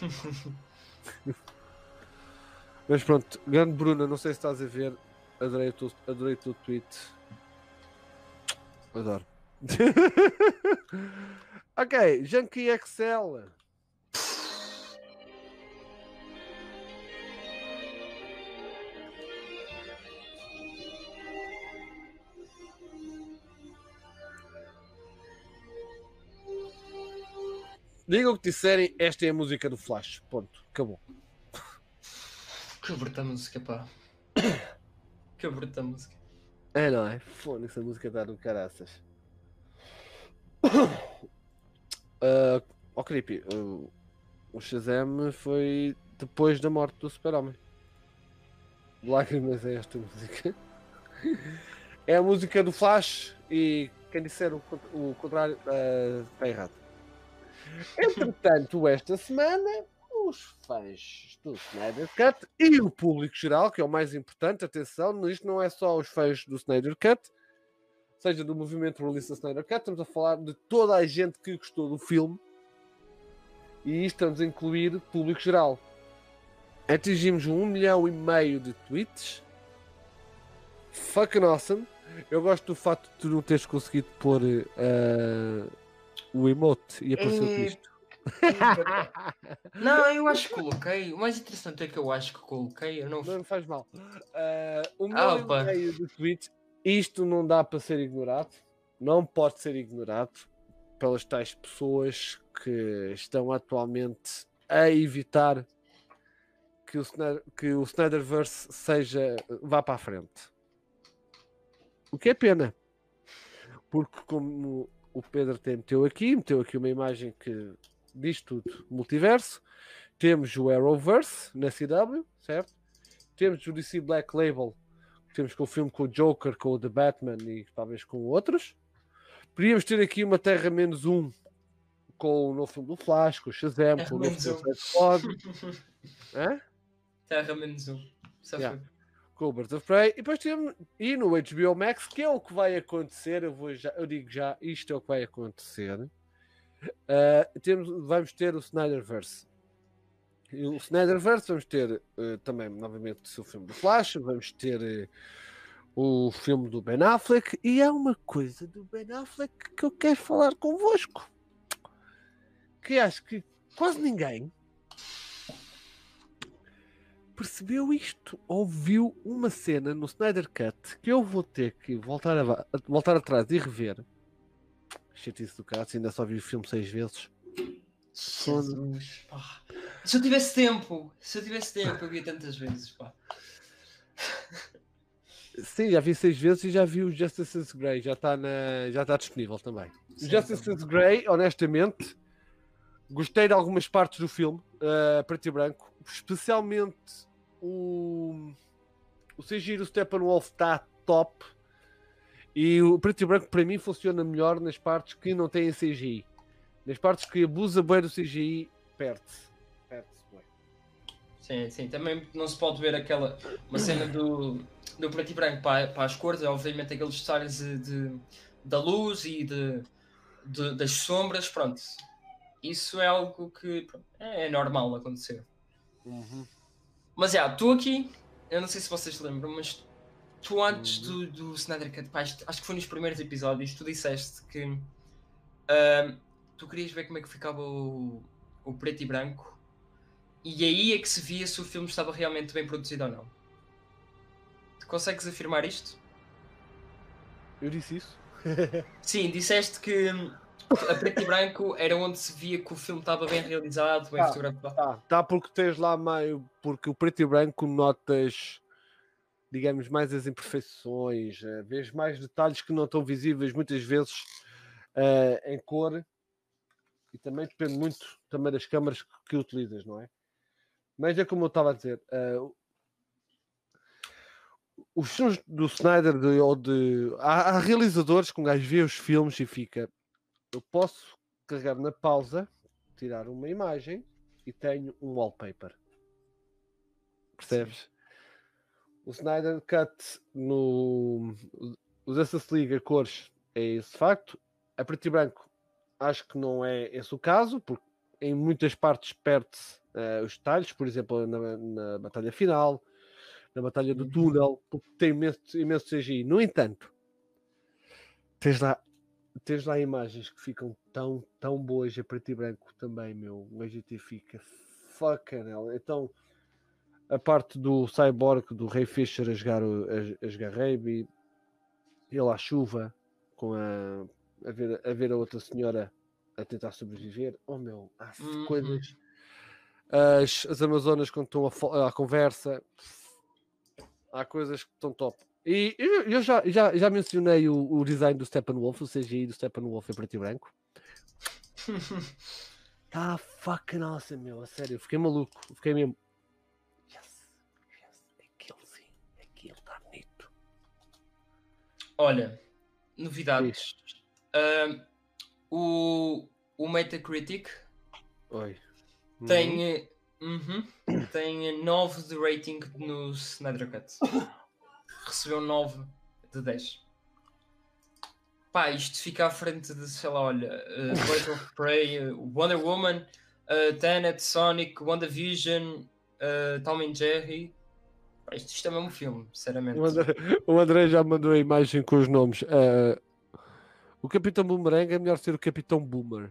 Mas pronto, grande Bruna, não sei se estás a ver, adorei o teu, adorei o teu tweet. Adoro. ok, Junkie Excel. Digam o que disserem, esta é a música do Flash. Ponto. Acabou. Que bruta música, pá. Que bruta música. É, não é? Foda-se, a música está do caraças. Uh, oh, Creepy, uh, o Shazam foi depois da morte do Super-Homem. Lágrimas é esta música. É a música do Flash e quem disser o, o contrário uh, está errado. Entretanto, esta semana, os fãs do Snyder Cut e o público geral, que é o mais importante, atenção, isto não é só os fãs do Snyder Cut, seja do movimento release Snyder Cut, estamos a falar de toda a gente que gostou do filme e estamos a incluir público geral. Atingimos um milhão e meio de tweets. Fucking awesome. Eu gosto do facto de tu não teres conseguido pôr eh, o emote e apareceu É, isto. Não, eu acho que coloquei. O mais interessante é que eu acho que coloquei. Eu não... Não faz mal. Uh, o meu Ah, opa. e-mail do tweet, isto não dá para ser ignorado, não pode ser ignorado pelas tais pessoas que estão atualmente a evitar que o, Snyder, que o Snyderverse seja, vá para a frente. O que é pena, porque como o Pedro tem meteu aqui, meteu aqui uma imagem que diz tudo, multiverso, temos o Arrowverse na CW, certo? Temos o DC Black Label, temos com o filme com o Joker, com o The Batman e talvez com outros. Podíamos ter aqui uma Terra menos um com o novo filme do Flash, com o Shazam, com o novo filme do Hã? Terra menos um. Yeah. Com o Birds of Prey, e depois temos e no HBO Max, que é o que vai acontecer, eu, vou já, eu digo já, isto é o que vai acontecer. Ah, temos, vamos ter o Snyderverse. E o Snyderverse vamos ter eh, também novamente o filme do Flash, vamos ter eh, o filme do Ben Affleck e há uma coisa do Ben Affleck que eu quero falar convosco. Que acho que quase ninguém percebeu isto, ouviu uma cena no Snyder Cut que eu vou ter que voltar, a, voltar atrás e rever. Chatice do caso, ainda só vi o filme seis vezes. Jesus, pá. Se eu tivesse tempo, se eu tivesse tempo, eu via tantas vezes, pá. Sim, já vi seis vezes e já vi o Justice Grey, já está está disponível também. Sim, Justice também. Grey, honestamente, gostei de algumas partes do filme, uh, preto e branco, especialmente o, o CGI do Steppenwolf está top e o preto e branco para mim funciona melhor nas partes que não têm CGI. Nas partes que abusa bem do CGI, perde-se. Perde-se bem. Sim, sim, também não se pode ver aquela uma cena do, do preto e branco para, para as cores, é obviamente aqueles detalhes de, de- da luz e de, de- das sombras, pronto. Isso é algo que é normal acontecer. Uhum. Mas já, tu aqui, eu não sei se vocês lembram, mas tu antes do, do Snyder Cut, pá, acho que foi nos primeiros episódios, tu disseste que ahm, tu querias ver como é que ficava o, o preto e branco e aí é que se via se o filme estava realmente bem produzido ou não. Tu consegues afirmar isto? Eu disse isso? Sim, disseste que a preto e branco era onde se via que o filme estava bem realizado, bem Ah. fotografado. Tá, tá porque tens lá meio. Porque o preto e branco notas, digamos, mais as imperfeições, eh, vês mais detalhes que não estão visíveis muitas vezes eh, em cor e também depende muito também das câmaras que, que utilizas, não é? Mas é como eu estava a dizer, o- os filmes do Snyder de- ou de. Há, há realizadores que um gajo vê os filmes e fica. Eu posso carregar na pausa, tirar uma imagem e tenho um wallpaper. Percebes? O Snyder Cut no o Justice League a cores é esse facto. A preto e branco acho que não é esse o caso, porque em muitas partes perde-se eh, os detalhes, por exemplo, na, na batalha final, na batalha do Uhum. túnel, porque tem imenso, imenso CGI. No entanto, tens lá, tens lá imagens que ficam tão, tão boas a preto e branco também, meu. Gajo até fica fucking hell. Então, a parte do Cyborg, do Ray Fisher a jogar, o- a, a jogar ele à chuva, com a, a, ver, a ver a outra senhora a tentar sobreviver. Oh meu, há Uhum. coisas. As, as Amazonas quando estão à conversa, há coisas que estão top. E eu, eu já, já, já mencionei o, o design do Steppenwolf, o CGI do Steppenwolf em preto e branco. Tá fucking awesome, meu, a sério, fiquei maluco, fiquei mesmo. Yes, yes, aquele sim, aquele está bonito. Olha, novidades. Ahm, o, o Metacritic Oi. tem, eh, uhum, tem 9 de rating no Snyder Cut. Recebeu 9 de 10. Pá, isto fica à frente de, sei lá, olha, uh, Birds of Prey, eh, Wonder Woman, uh, Tenet, Sonic, WandaVision, uh, Tom and Jerry. Pá, isto, isto é mesmo um filme, sinceramente. O André, o André já mandou a imagem com os nomes. Ah, o Capitão Boomerang é melhor ser o Capitão Boomer.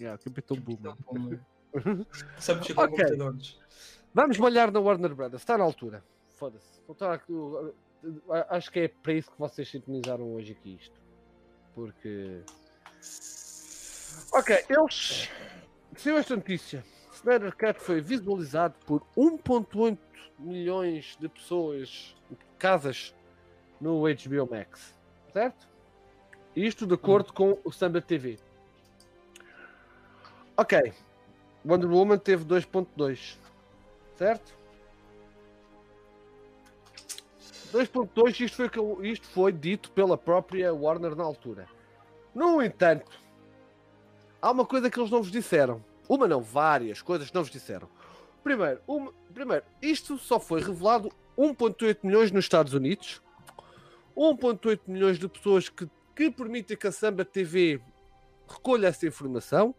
Yeah, Capitão Boomer. Então, como- Sabe mexer com Ok. computadores. Vamos malhar na Warner Brothers, está na altura. Foda-se. Estar aqui- Acho que é para isso que vocês sintonizaram hoje aqui isto. Porque. Ok, eles. Saiu esta notícia. Snyder Cut foi visualizado por 1.8 milhões de pessoas, casas, no HBO Max. Certo? Isto de acordo com o Samba TV. Ok. Wonder Woman teve 2.2. Certo? 2.2, isto foi, isto foi dito pela própria Warner na altura. No entanto, há uma coisa que eles não vos disseram. Uma não, várias coisas que não vos disseram. Primeiro, uma- primeiro isto só foi revelado 1.8 milhões nos Estados Unidos. 1.8 milhões de pessoas que, que permitem que a Samba TV recolha essa informação.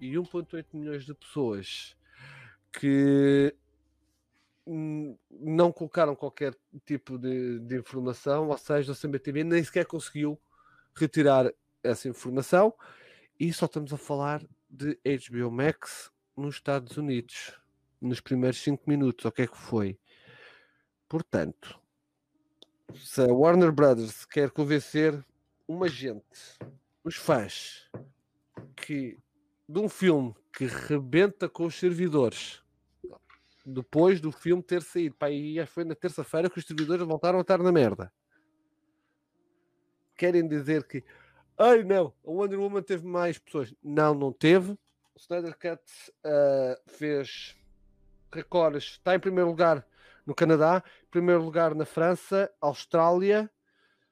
E 1.8 milhões de pessoas que não colocaram qualquer tipo de, de informação, ou seja, a CMTV nem sequer conseguiu retirar essa informação e só estamos a falar de HBO Max nos Estados Unidos, nos primeiros 5 minutos, o que é que foi? Portanto, se a Warner Brothers quer convencer uma gente, os fãs, que de um filme que rebenta com os servidores depois do filme ter saído. Pá, e foi na terça-feira que os servidores voltaram a estar na merda. Querem dizer que, ai não, a Wonder Woman teve mais pessoas. Não, não teve. O Snyder Cut ah, fez recordes. Está em primeiro lugar no Canadá, primeiro lugar na França, Austrália,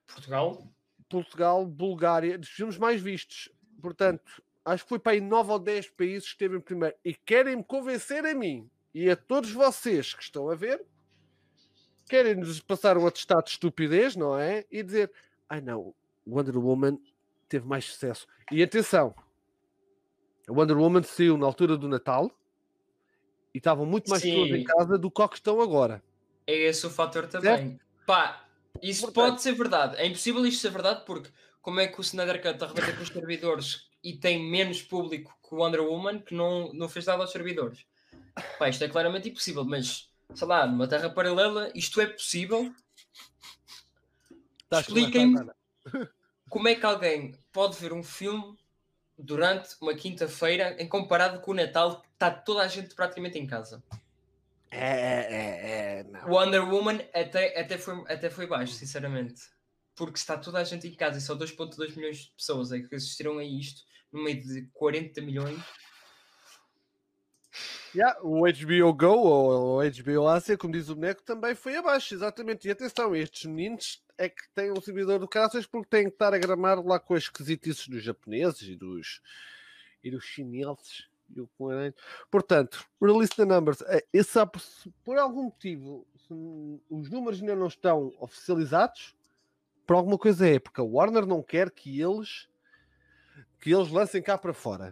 Portugal? Portugal, Bulgária, dos filmes mais vistos. Portanto, acho que foi para aí 9 ou 10 países que esteve em primeiro. E querem-me convencer a mim e a todos vocês que estão a ver, querem-nos passar um atestado de estupidez, não é? E dizer, ai não, Wonder Woman teve mais sucesso. E atenção, a Wonder Woman saiu na altura do Natal e estavam muito mais pessoas em casa do que o que estão agora. É esse o fator também. Pá, isso Portanto- pode ser verdade. É impossível isto ser verdade porque como é que o Snyder Cut arrebenta com os servidores e tem menos público que o Wonder Woman que não, não fez nada aos servidores? Pá, isto é claramente impossível, mas sei lá, numa terra paralela isto é possível. Uma Expliquem-me como é que alguém pode ver um filme durante uma quinta-feira em comparado com o Natal que está toda a gente praticamente em casa. É, é, é, é, não. Wonder Woman até, até, foi, até foi baixo, sinceramente. Porque está toda a gente em casa e só 2.2 milhões de pessoas é que assistiram a isto no meio de 40 milhões. Yeah, o HBO Go ou o HBO Ásia, como diz o boneco, também foi abaixo, exatamente. E atenção, estes meninos é que têm um servidor do caças porque têm que estar a gramar lá com as esquisitices dos japoneses e dos, e dos chineses. E o coelho. Portanto, release the numbers. É, esse, por algum motivo os números ainda não estão oficializados, por alguma coisa é, porque a Warner não quer que eles que eles lancem cá para fora.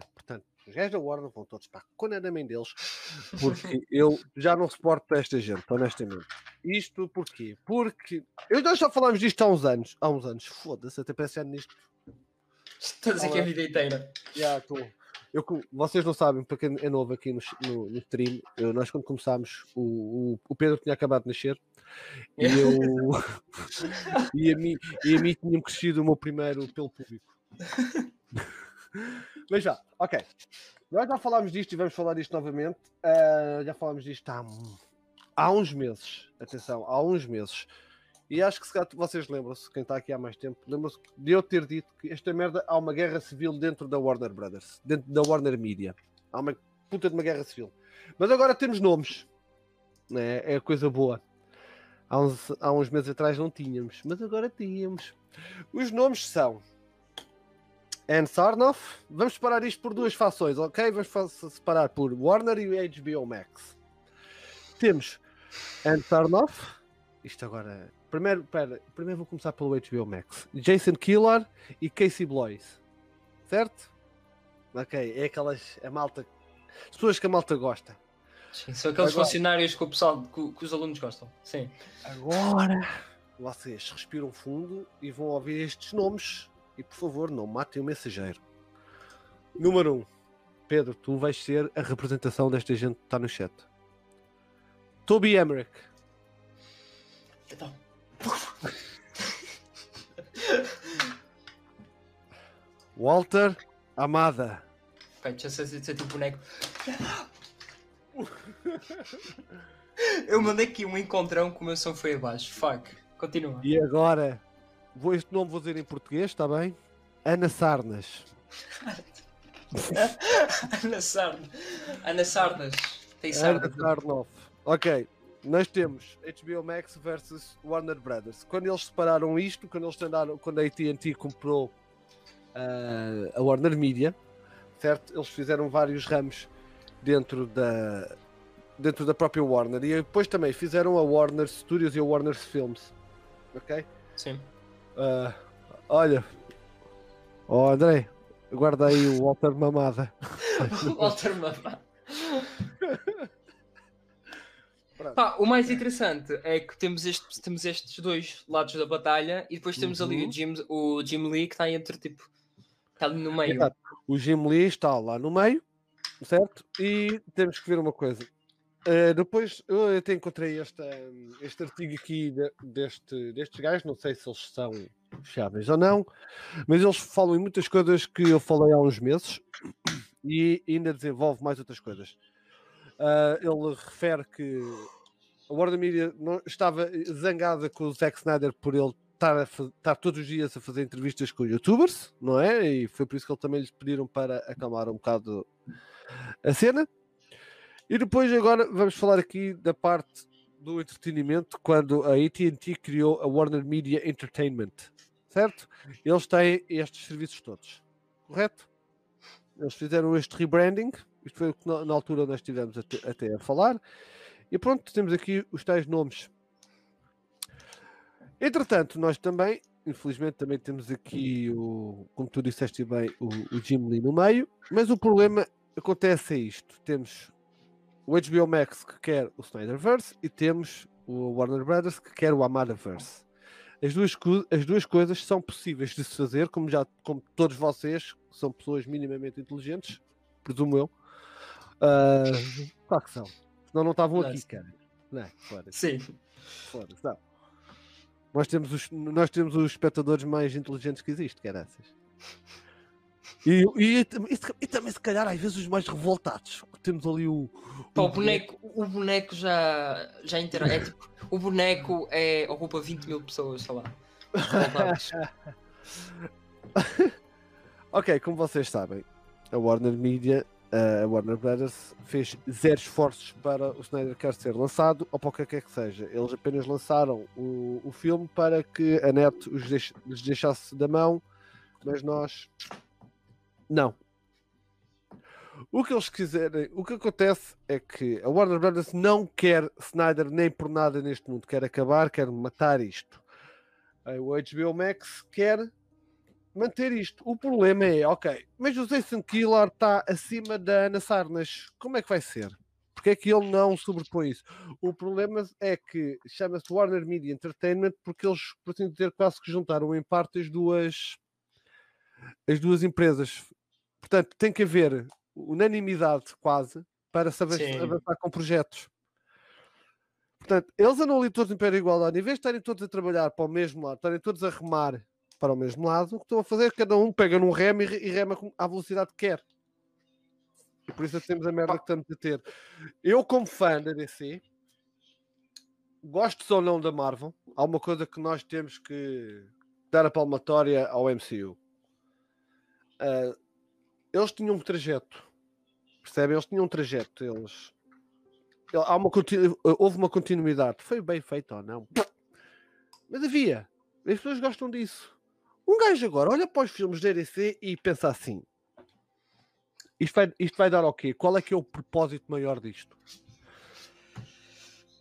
Os gajos da Warner vão todos para a cona da mãe deles, porque eu já não suporto esta gente, honestamente. Isto porquê? Porque eu, nós já falámos disto há uns anos, há uns anos, foda-se, até pensando nisto. Estás aqui a vida inteira. Já estou. Eu, vocês não sabem, para quem é novo aqui no, no, no stream, eu- nós quando começámos, o, o, o Pedro tinha acabado de nascer e eu e a mim, e a mim tinha-me crescido o meu primeiro pelo público. Mas já, ok. Nós já falámos disto e vamos falar disto novamente. Ah, já falámos disto há, há uns meses. Atenção, há uns meses. E acho que se vocês lembram-se, quem está aqui há mais tempo, lembram-se de eu ter dito que esta merda há uma guerra civil dentro da Warner Brothers, dentro da Warner Media. Há uma puta de uma guerra civil. Mas agora temos nomes. Né? É coisa boa. Há uns, há uns meses atrás não tínhamos, mas agora tínhamos. Os nomes são Anne Sarnoff. Vamos separar isto por duas fações, ok? Vamos separar por Warner e HBO Max. Temos Anne Sarnoff. Isto agora. Primeiro, pera, primeiro vou começar pelo HBO Max. Jason Killar e Casey Bloys. Certo? Ok, é aquelas. A malta. as Pessoas que a malta gosta. Sim, são aqueles Agora- funcionários que, o pessoal, que, que os alunos gostam. Sim. Agora vocês respiram fundo e vão ouvir estes nomes. E por favor, não matem o mensageiro. Número 1: um, Pedro, tu vais ser a representação desta gente que está no chat. Toby Emmerich. Então, Walter Amada. ok, deixa eu ser, ser tipo boneco. Eu mandei aqui um encontrão que o meu som foi abaixo. Fuck. Continua. E agora, vou, este nome vou dizer em português, está bem? Ana Sarnas. Ana Sarnas. Ana Sarnas. Tem Ana sardas. Sarnoff. Ok, nós temos HBO Max versus Warner Brothers. Quando eles separaram isto, quando eles tentaram, quando a AT&T comprou ah, a Warner Media, certo? Eles fizeram vários ramos dentro da dentro da própria Warner e depois também fizeram a Warner Studios e a Warner Films. Ok? Sim. Ah, olha, oh André, guarda aí o Walter Mamada. Walter. Pá, o mais interessante é que temos, este, temos estes dois lados da batalha e depois temos ali Uhum. o Jim, o Jim Lee que está entre tipo. Está ali no meio. Exato. O Jim Lee está lá no meio, certo? E temos que ver uma coisa. Uh, depois eu até encontrei esta, este artigo aqui de- deste, destes gajos, não sei se eles são fiáveis ou não, mas eles falam em muitas coisas que eu falei há uns meses e ainda desenvolve mais outras coisas. Uh, ele refere que a Warner Media não, estava zangada com o Zack Snyder por ele estar, a estar todos os dias a fazer entrevistas com youtubers, não é? E foi por isso que ele também lhes pediram para acalmar um bocado a cena. E depois agora vamos falar aqui da parte do entretenimento quando a AT&T criou a Warner Media Entertainment, certo? Eles têm estes serviços todos, correto? Eles fizeram este rebranding, isto foi o que na, altura nós estivemos até, até a falar, e pronto, temos aqui os tais nomes. Entretanto, nós também, infelizmente, também temos aqui o, como tu disseste bem, o, o Jim Lee no meio, mas o problema acontece é isto: temos o HBO Max que quer o Snyderverse e temos o Warner Brothers que quer o Amadaverse. As duas, as duas coisas são possíveis de se fazer, como já como todos vocês, que são pessoas minimamente inteligentes, presumo eu. Ah, claro que são. Senão não estavam aqui, cara. Não é? Fora. Sim. Foda-se, não. Nós temos, os, nós temos os espectadores mais inteligentes que existem, caraças. E, e, e, e também, se calhar, às vezes, os mais revoltados. Temos ali o. Pá, o boneco, o boneco já, já intera- é tipo, o boneco é, ocupa 20 mil pessoas, sei lá. Ok, como vocês sabem, a Warner Media, a Warner Brothers, fez zero esforços para o Snyder Cut ser lançado ou para o que quer que seja. Eles apenas lançaram o, o filme para que a net os deix- lhes deixasse da mão, mas nós não. O que eles quiserem, o que acontece é que a Warner Brothers não quer Snyder nem por nada neste mundo, quer acabar, quer matar isto. O HBO Max quer manter isto. O problema é, ok, mas o Jason Killer está acima da Ana Sarnas. Como é que vai ser? Porque é que ele não sobrepõe isso? O problema é que chama-se Warner Media Entertainment porque eles, por assim dizer, quase que juntaram em parte as duas as duas empresas. Portanto, tem que haver unanimidade quase para saber Sim. avançar com projetos. Portanto, eles andam ali todos em pé de igualdade, em vez de estarem todos a trabalhar para o mesmo lado, estarem todos a remar para o mesmo lado, o que estão a fazer é que cada um pega num remo e, re- rema à velocidade que quer. E por isso é temos a merda que estamos a ter. Eu, como fã da DC, gosto ou não da Marvel, há uma coisa que nós temos que dar a palmatória ao MCU. Ah, eles tinham um trajeto, percebem? Eles tinham um trajeto. Eles, ele- há uma, continu- houve uma continuidade. Foi bem feito ou não? Mas havia. As pessoas gostam disso. Um gajo agora olha para os filmes da DC e pensa assim: isto vai, isto vai dar ao quê? Qual é que é o propósito maior disto?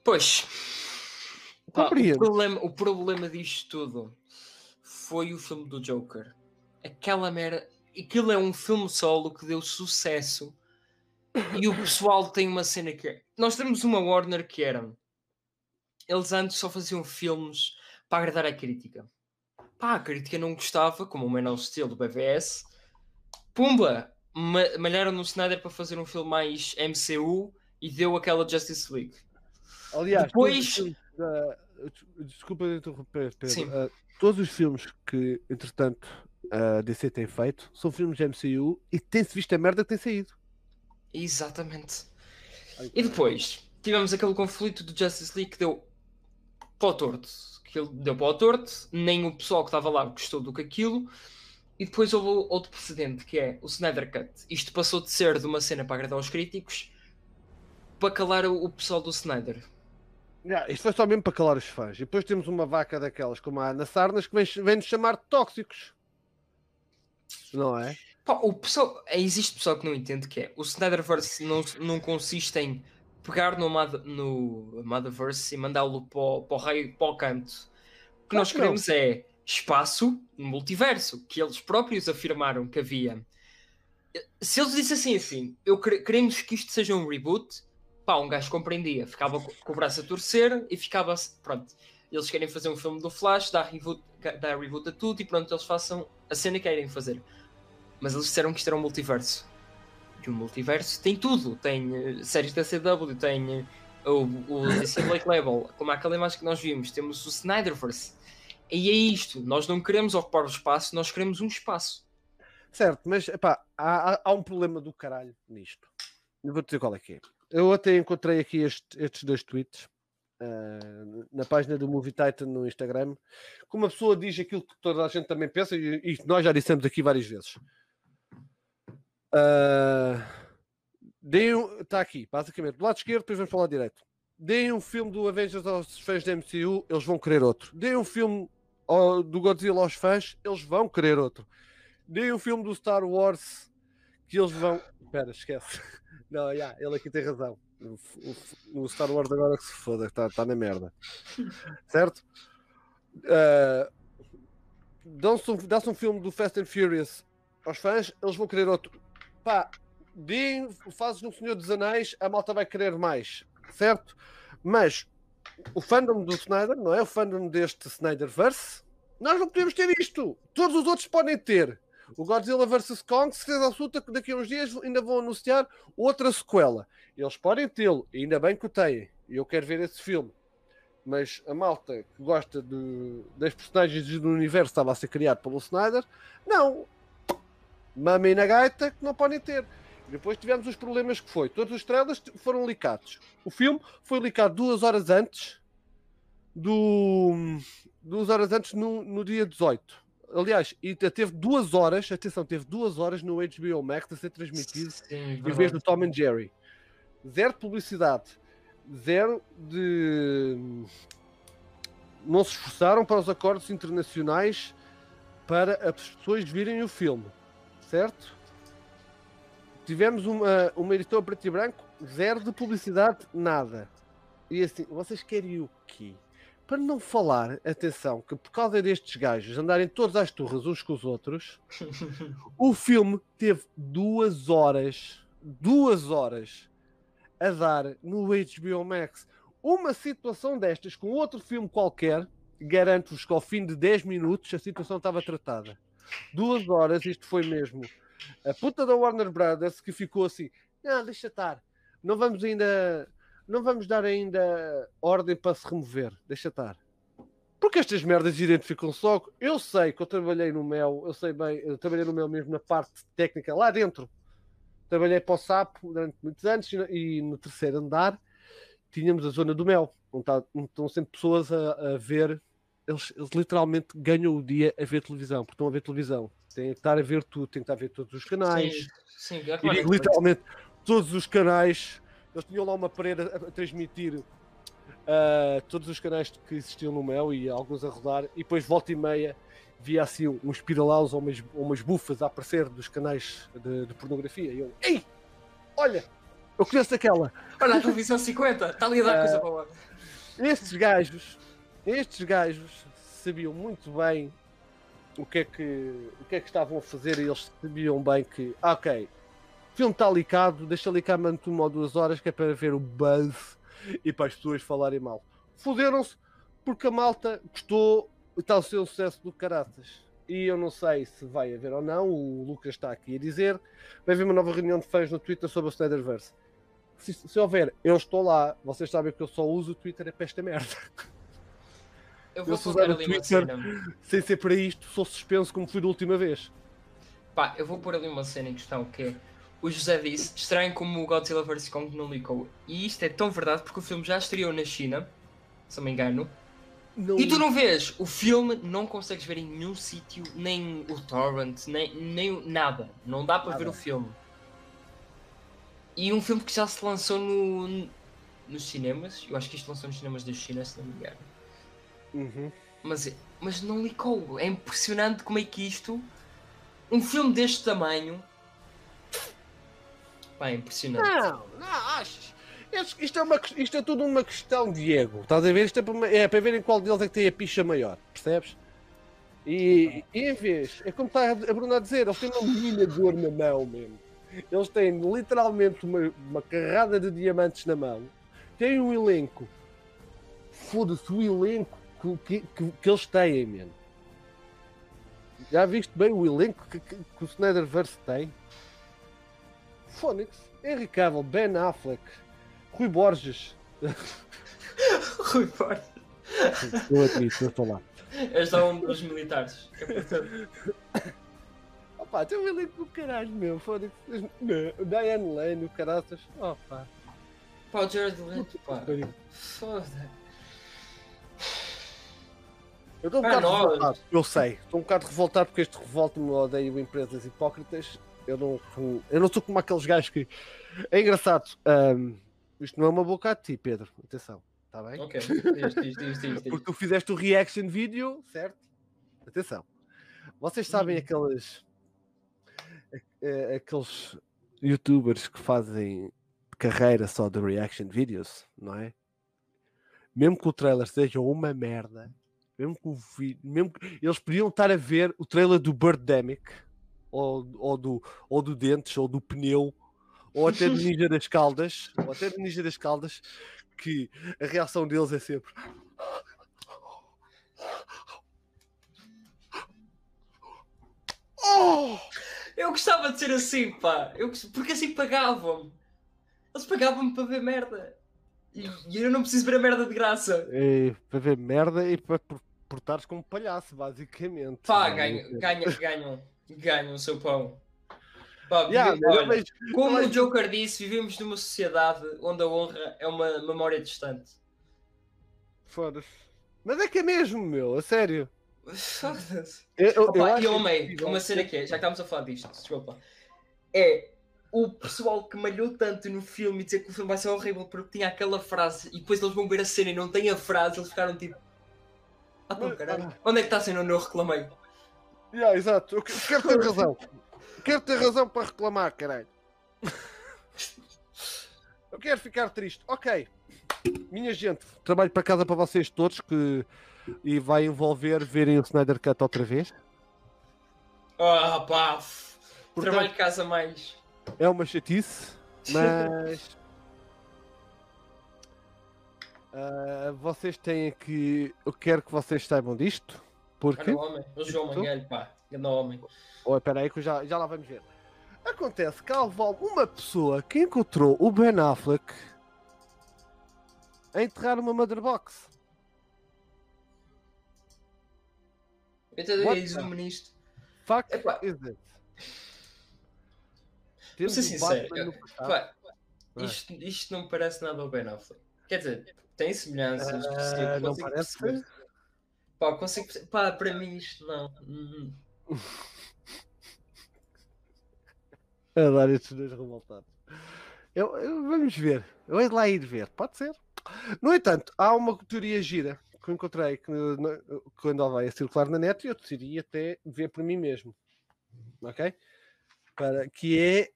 Pois. Pá, o, problema, o problema disto tudo foi o filme do Joker. Aquela merda. Aquilo é um filme solo que deu sucesso. E o pessoal tem uma cena que é. Nós temos uma Warner que era. Eles antes só faziam filmes para agradar a crítica. Pá, a crítica não gostava, como o Man of Steel do BVS. Pumba! ma- malharam no Snyder para fazer um filme mais MCU e deu aquela Justice League. Aliás, Depois- da- desculpa interromper, Pedro. Ah, todos os filmes que, entretanto, a DC tem feito são filmes de MCU e tem-se visto a merda que tem saído. Exatamente. E depois tivemos aquele conflito do Justice League que deu para o torto. Que ele deu para o torto, nem o pessoal que estava lá gostou do que aquilo. E depois houve outro precedente que é o Snyder Cut. Isto passou de ser de uma cena para agradar os críticos para calar o, pessoal do Snyder. Yeah, isto foi só mesmo para calar os fãs. E depois temos uma vaca daquelas como a Ana Sarnas que vem- vem-nos chamar de tóxicos. Não é? Pá, o pessoal, existe pessoal que não entende que é o Snyderverse não, não consiste em pegar no, Mother, no Motherverse e mandá-lo para, o- para o raio, para o canto. O que Claro nós que queremos é espaço no multiverso, que eles próprios afirmaram que havia. Se eles dissessem assim, eu quere- queremos que isto seja um reboot, pá, um gajo compreendia, ficava co- com o braço a torcer e ficava pronto. Eles querem fazer um filme do Flash, dá reboot, dá reboot a tudo e pronto, eles façam a cena que querem fazer. Mas eles disseram que isto era um multiverso. E o multiverso tem tudo. Tem eh, séries da CW, tem eh, o, o DC Black Label, como aquela imagem que nós vimos. Temos o Snyderverse. E é isto. Nós não queremos ocupar o espaço, nós queremos um espaço. Certo, mas epá, há, há- há um problema do caralho nisto. Eu vou dizer qual é que é. Eu até encontrei aqui este- estes dois tweets ah, na página do Movie Titan no Instagram, que uma pessoa diz aquilo que toda a gente também pensa e, e nós já dissemos aqui várias vezes. Está aqui, basicamente, do lado esquerdo, depois vamos falar direito. Deem um filme do Avengers aos fãs da MCU, eles vão querer outro. Deem um filme ao- do Godzilla aos fãs, eles vão querer outro. Deem um filme do Star Wars que eles vão. Espera, esquece. Não, já, ele aqui tem razão. O, o- o Star Wars agora que se foda, está tá na merda. Certo? Ah, Dão-se um, dá-se um filme do Fast and Furious aos fãs, eles vão querer outro. Pá, deem, fazes no Senhor dos Anéis, a malta vai querer mais. Certo? Mas o fandom do Snyder, não é? O fandom deste Snyderverse, nós não podemos ter isto. Todos os outros podem ter. O Godzilla vs. Kong, certeza absoluta que daqui a uns dias ainda vão anunciar outra sequela. Eles podem tê-lo, ainda bem que o têm. E eu quero ver esse filme. Mas a malta que gosta de, das personagens do universo estava a ser criado pelo Snyder, não. Mamem na gaita que não podem ter. Depois tivemos os problemas que foi. Todos os trailers foram licados. O filme foi licado duas horas antes do. duas horas antes no, no dia 18. Aliás, e te- teve duas horas, atenção, teve duas horas no HBO Max a ser transmitido Sim, em vez do Tom and Jerry. Zero de publicidade, zero de. Não se esforçaram para os acordos internacionais para as pessoas virem o filme, certo? Tivemos uma, uma editora preto e branco, zero de publicidade, nada. E assim, vocês querem o quê? Para não falar, atenção, que por causa destes gajos andarem todos às turras uns com os outros, o filme teve duas horas, duas horas a dar no HBO Max. Uma situação destas com outro filme qualquer, garanto-vos que ao fim de 10 minutos a situação estava tratada. Duas horas, isto foi mesmo. A puta da Warner Brothers que ficou assim: não, deixa estar, não vamos ainda, não vamos dar ainda ordem para se remover, deixa estar. Porque estas merdas identificam-se logo. Eu sei que eu trabalhei no Mel, eu sei bem, eu trabalhei no Mel mesmo na parte técnica, lá dentro. Trabalhei para o Sapo durante muitos anos e no- e terceiro andar tínhamos a zona do Mel, onde, tá- onde estão sempre pessoas a, a ver. Eles, eles literalmente ganham o dia a ver televisão, porque estão a ver televisão. Têm que estar a ver tudo, têm que estar a ver todos os canais. Sim, sim, é E claro, digo literalmente todos os canais. Eles tinham lá uma parede a, transmitir ah, todos os canais que existiam no Mel e alguns a rodar. E depois, volta e meia, via assim uns piralaus ou umas, ou umas bufas a aparecer dos canais de, de pornografia. E eu, ei, olha, eu conheço aquela. Olha a televisão 50, está ali a dar Ah, coisa boa. Estes gajos, estes gajos sabiam muito bem o que é que, o que, é que estavam a fazer e eles sabiam bem que, ah, ok, o filme está licado, deixa licar durante uma ou duas horas que é para ver o buzz e para as pessoas falarem mal. Fuderam-se porque a malta gostou e está a ser um sucesso do caraças. e eu não sei se vai haver ou não, o Lucas está aqui a dizer, vai haver uma nova reunião de fãs no Twitter sobre o Snyderverse. Se, se houver, eu estou lá, vocês sabem que eu só uso o Twitter é para esta merda. Eu vou Eu pôr usar o ali uma Twitter. cena. Sem ser para isto, sou suspenso como fui da última vez. Pá, eu vou pôr ali uma cena em questão que é. O José disse, estranho como o Godzilla vs Kong não licou. E isto é tão verdade porque o filme já estreou na China, se não me engano. Não- E tu não vês, o filme não consegues ver em nenhum sítio, nem o torrent, nem, nem nada. Não dá para ver o filme. E um filme que já se lançou no, nos cinemas, eu acho que isto lançou nos cinemas da China, se não me engano. Uhum. Mas, mas não licou. É impressionante como é que isto, um filme deste tamanho, pá, impressionante. Não, não, achas? Isto, é uma, isto é tudo uma questão de ego. Estás a ver? Isto é para, é para verem qual deles é que tem a picha maior. Percebes? E, e em vez, é como está a Bruna a dizer, eles têm uma minador na mão mesmo. Eles têm literalmente uma, uma carrada de diamantes na mão. Têm um elenco. Foda-se, o elenco que, que, que- que eles têm, mesmo. Já viste bem o elenco que, que, que o Snyderverse tem? Fónix, Henry Cavill, Ben Affleck, Rui Borges. Rui Borges. Eu admito, eu estou lá. És só um dos militares. É Opa, tem um elenco do caralho, meu. O Diane Lane, o caraças. Opa. Pá, o Jared Leto, pá. Foda. Eu estou um bocado nós. revoltado, eu sei. Estou um bocado revoltado porque este revolta-me odeio empresas hipócritas. Eu não, eu não sou como aqueles gajos que. É engraçado. ahm, isto não é uma boca a ti, Pedro. Atenção, está bem? Ok, diz, diz, diz, diz. Porque tu fizeste o reaction video, certo? Atenção. Vocês sabem aqueles. aqueles youtubers que fazem carreira só de reaction videos, não é? Mesmo que o trailer seja uma merda, mesmo que o vídeo. Mesmo que, eles podiam estar a ver o trailer do Birdemic, ou, ou, do, ou do Dentes, ou do Pneu, ou até do Ninja das Caldas, ou até do Ninja das Caldas, que a reação deles é sempre. Oh! Eu gostava de ser assim, pá. Eu, porque assim pagavam-me. Eles pagavam-me para ver merda. E, e eu não preciso ver a merda de graça. É, para ver merda e para por- portares como palhaço, basicamente. Pá, Não, ganham, ganham, ganham, ganham o seu pão. Pá, Yeah, vive- mas olha, vejo- como o Joker disse, vivemos numa sociedade onde a honra é uma memória distante. Foda-se. Mas é que é mesmo, meu, a sério. Foda-se. E impossível. uma cena que é, já que estamos a falar disto, desculpa. É o pessoal que malhou tanto no filme e dizer que o filme vai ser horrível porque tinha aquela frase e depois eles vão ver a cena e não tem a frase, eles ficaram tipo. Ah, pô, Mas- caralho. Onde é que está a cena onde eu reclamei? Yeah, exato, eu que- quero ter razão. Quero ter razão para reclamar, caralho. Eu quero ficar triste. Ok. Minha gente, trabalho para casa para vocês todos que e vai envolver verem o Snyder Cut outra vez. Ah, pá. f- Portanto- Trabalho de casa mais. É uma chatice, mas Ah, vocês têm que. Eu quero que vocês saibam disto. Porque. Olha o homem, o João? Manguelho, pá. Grande homem. Oh, espera aí que já, já lá vamos ver. Acontece que há uma pessoa que encontrou o Ben Affleck a enterrar uma mother box. Eu te What resumo nisto. Fact Epá. is it. Vou ser sincero. Eu- pá, Ah. isto, isto não me parece nada ao Ben Affleck. Quer dizer, tem semelhanças. Percebo, não parece? perceber. Pá, consigo. Pá, para mim isto não. Hum, Adoro estes dois revoltados. Eu, eu- vamos ver. Eu hei de lá ir ver. Pode ser. No entanto, há uma teoria gira que eu encontrei que, na- que andava a circular na net e eu decidi até ver por mim mesmo. Ok? Para, que é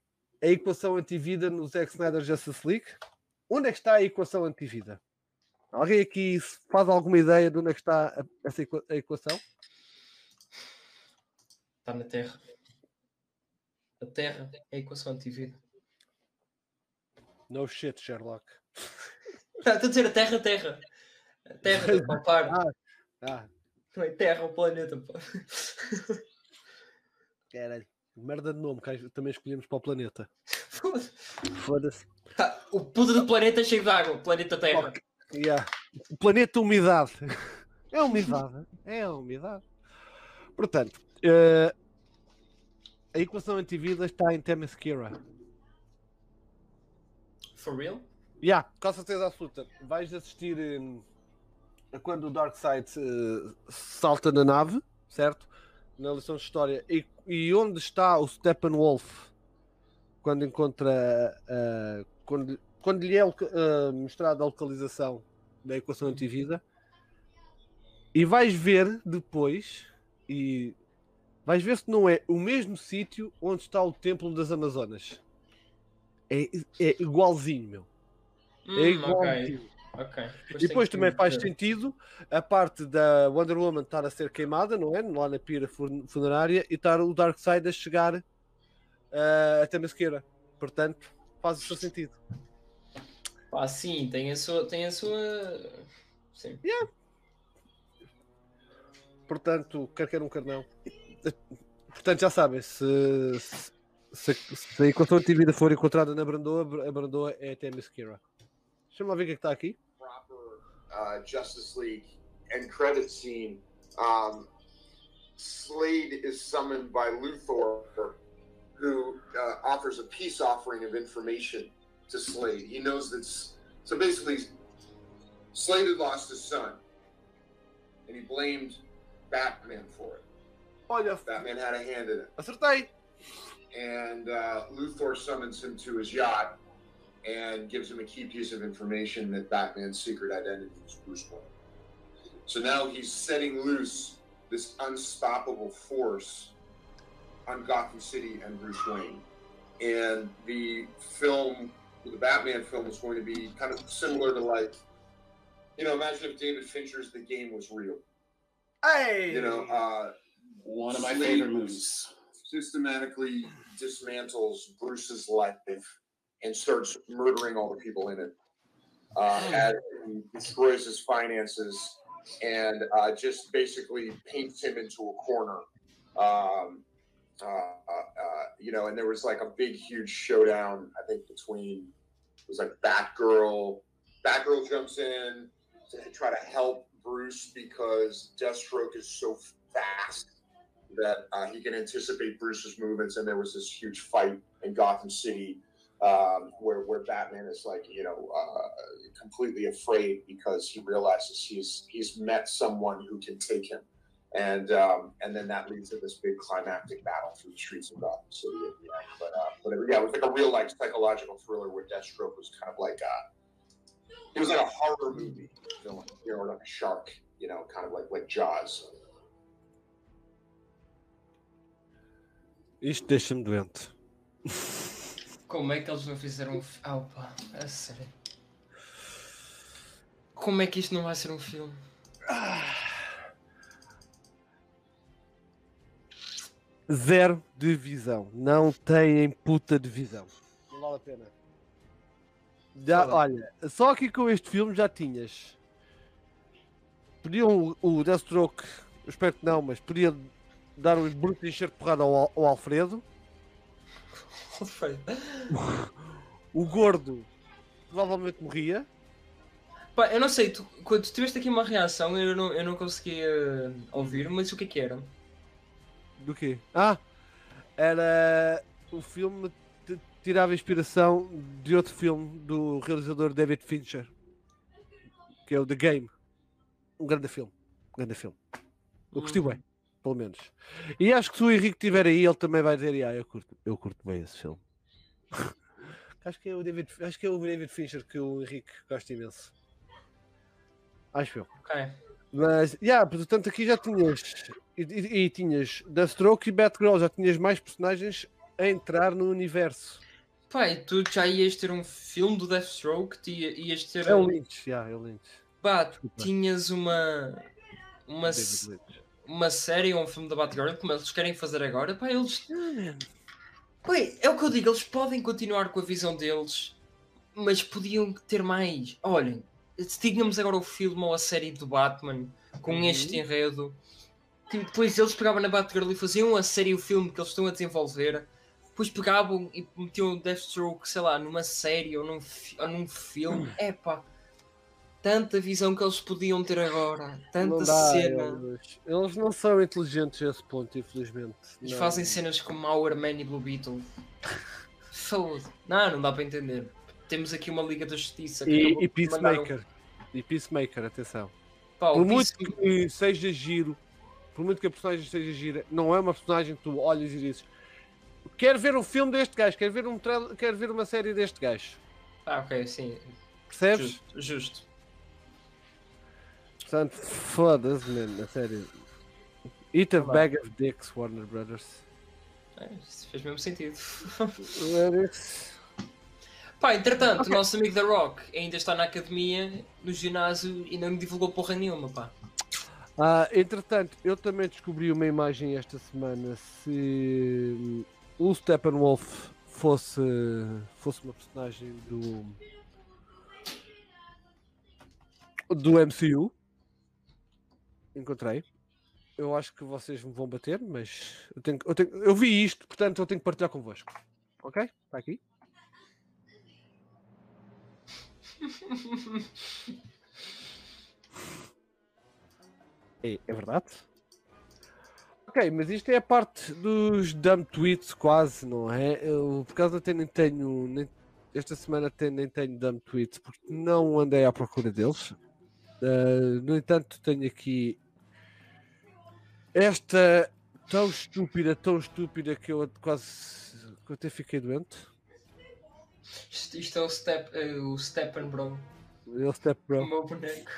a equação antivida no Zack Snyder Justice League. Onde é que está a equação antivida? Alguém aqui faz alguma ideia de onde é que está a- essa equação? Está na Terra. A Terra é a equação antivida. No shit, Sherlock. Estou a dizer a Terra, a Terra. A Terra, do palpar. Ah, Ah, Não é Terra, o planeta, pá. Caralho. Merda de nome, que também escolhemos para o planeta. Foda-se. Foda-se. Tá, o puto do planeta é cheio de água, planeta Terra. Yeah. O planeta umidade. É umidade. É umidade. Portanto, eh, a equação antivida está em Themyscira. For real? Yeah, com certeza absoluta. Vais assistir hum, a quando o Darkseid eh, salta na nave, certo? Na lição de história. E, e onde está o Steppenwolf quando encontra. eh, quando, quando lhe é eh, mostrada a localização da equação antivida. E vais ver depois. E vais ver se não é o mesmo sítio onde está o Templo das Amazonas. É, é igualzinho, meu. É Hum, igual. ok, ok. E depois tenho também que faz ver. sentido a parte da Wonder Woman estar a ser queimada, não é? Lá na pira fun- funerária e estar o Darkseid a chegar ah, até Masqueira. Portanto, faz o seu sentido. Pá, sim, tem a sua. Tem a sua... Sim. Portanto, quer queira um carnão. Portanto, já sabem, se, se, se a equação antivida for encontrada na Brandoa, a Brandoa é até Masqueira. Deixa-me lá ver o que é está aqui. proper uh, Justice League end credit scene, um, Slade is summoned by Luthor, who uh, offers a peace offering of information to Slade. He knows that's so basically, Slade had lost his son, and he blamed Batman for it. Olha, Batman had a hand in it. acertei! and uh, Luthor summons him to his yacht and gives him a key piece of information that Batman's secret identity is Bruce Wayne. So now he's setting loose this unstoppable force on Gotham City and Bruce Wayne. And the film, the Batman film, is going to be kind of similar to like, you know, imagine if David Fincher's The Game was real. Hey! You know, uh, One of my Slade favorite movies. systematically dismantles Bruce's life and starts murdering all the people in it. Uh, as he destroys his finances and uh, just basically paints him into a corner. Um, uh, uh, you know, and there was like a big, huge showdown, I think, between it was like Batgirl. Batgirl jumps in to try to help Bruce because Deathstroke is so fast that uh, he can anticipate Bruce's movements. And there was this huge fight in Gotham City um, where where Batman is like you know uh, completely afraid because he realizes he's he's met someone who can take him, and um, and then that leads to this big climactic battle through the streets of Gotham City at the end. But uh, but yeah, it was like a real like psychological thriller where Deathstroke was kind of like uh, it was like a horror movie villain, you know, or like a shark, you know, kind of like like Jaws. Isto deixa-me doente. Como é que eles não fizeram um filme? Ah, opa, a sério. Como é que isto não vai ser um filme? Zero de visão. Não têm puta de visão. Não vale a pena. Já, olha, só aqui com este filme já tinhas. Podiam o, Deathstroke, eu espero que não, mas podia dar um bruto encher de porrada ao, ao Alfredo. O gordo provavelmente morria. Pá, eu não sei, tu, quando tu tiveste aqui uma reação, eu não, eu não consegui eh, ouvir, mas o que é que era? Do quê? Ah! Era. O filme tirava inspiração de outro filme do realizador David Fincher, que é o The Game. Um grande filme. Um grande filme. Eu gostei bem, pelo menos. E acho que se o Henrique estiver aí, ele também vai dizer: ah, eu curto, eu curto bem esse filme. acho, que é o David, acho que é o David Fincher que o Henrique gosta imenso. Acho eu. Ok. Mas, yeah, portanto, aqui já tinhas. E, e- e tinhas Deathstroke e Batgirl, já tinhas mais personagens a entrar no universo. Pá, e tu já ias ter um filme do Deathstroke, ti- ias ter. É o Lynch, yeah, é o Lynch. Pá, Desculpa. tinhas uma. Uma, uma série ou um filme da Batgirl, como eles querem fazer agora, pá, eles. Pá, é o que eu digo, eles podem continuar com a visão deles, mas podiam ter mais. Olhem, tínhamos agora o filme ou a série do Batman com Uhum. este enredo. Tipo, depois eles pegavam na Batgirl e faziam a série o filme que eles estão a desenvolver. Depois pegavam e metiam Deathstroke, sei lá, numa série ou num, ou num filme. Epá, tanta visão que eles podiam ter agora, tanta dá, cena. Eles, eles não são inteligentes a esse ponto, infelizmente. E Não. fazem cenas como Our Man e Blue Beetle. Foda. Não, não dá para entender. Temos aqui uma Liga da Justiça que E, e Peacemaker. E Peacemaker, atenção. Pá, Por muito que seja giro, por muito que a personagem seja gira, não é uma personagem que tu olhas e dizes quero ver um filme deste gajo, quero ver, um trailer, quero ver uma série deste gajo. Ah, ok, sim. Percebes? Justo. justo. Portanto, foda-se, mano, a sério. Eat a Tá bag of dicks, Warner Brothers. É, isso fez mesmo sentido. Pá, entretanto, o nosso amigo The Rock ainda está na academia, no ginásio e não me divulgou porra nenhuma, pá. Ah, entretanto, eu também descobri uma imagem esta semana se hum, o Steppenwolf fosse, fosse uma personagem do do MCU. Encontrei. Eu acho que vocês me vão bater, mas eu, tenho, eu, tenho, eu vi isto, portanto eu tenho que partilhar convosco. Ok? Está aqui. É, é verdade? Ok, mas isto é a parte dos dumb tweets, quase, não é? Eu, por causa até nem tenho. Nem, esta semana até nem tenho dumb tweets, porque não andei à procura deles. Ah, no entanto, tenho aqui esta tão estúpida, tão estúpida que eu quase. que eu até fiquei doente. Isto, isto é o, Step, eh, o Steppen Bro, step o bro. meu boneco.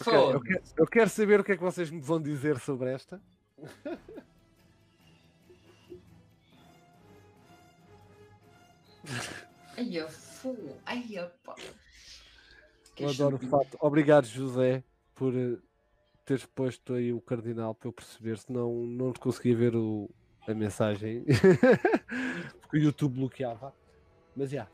Ok, eu, quero, eu quero saber o que é que vocês me vão dizer sobre esta. Ai, fu, ai, a pá. Eu adoro o fato. Obrigado, José, por eh, teres posto aí o cardinal para eu perceber, senão não te conseguia ver o, a mensagem. Porque o YouTube bloqueava. Mas já.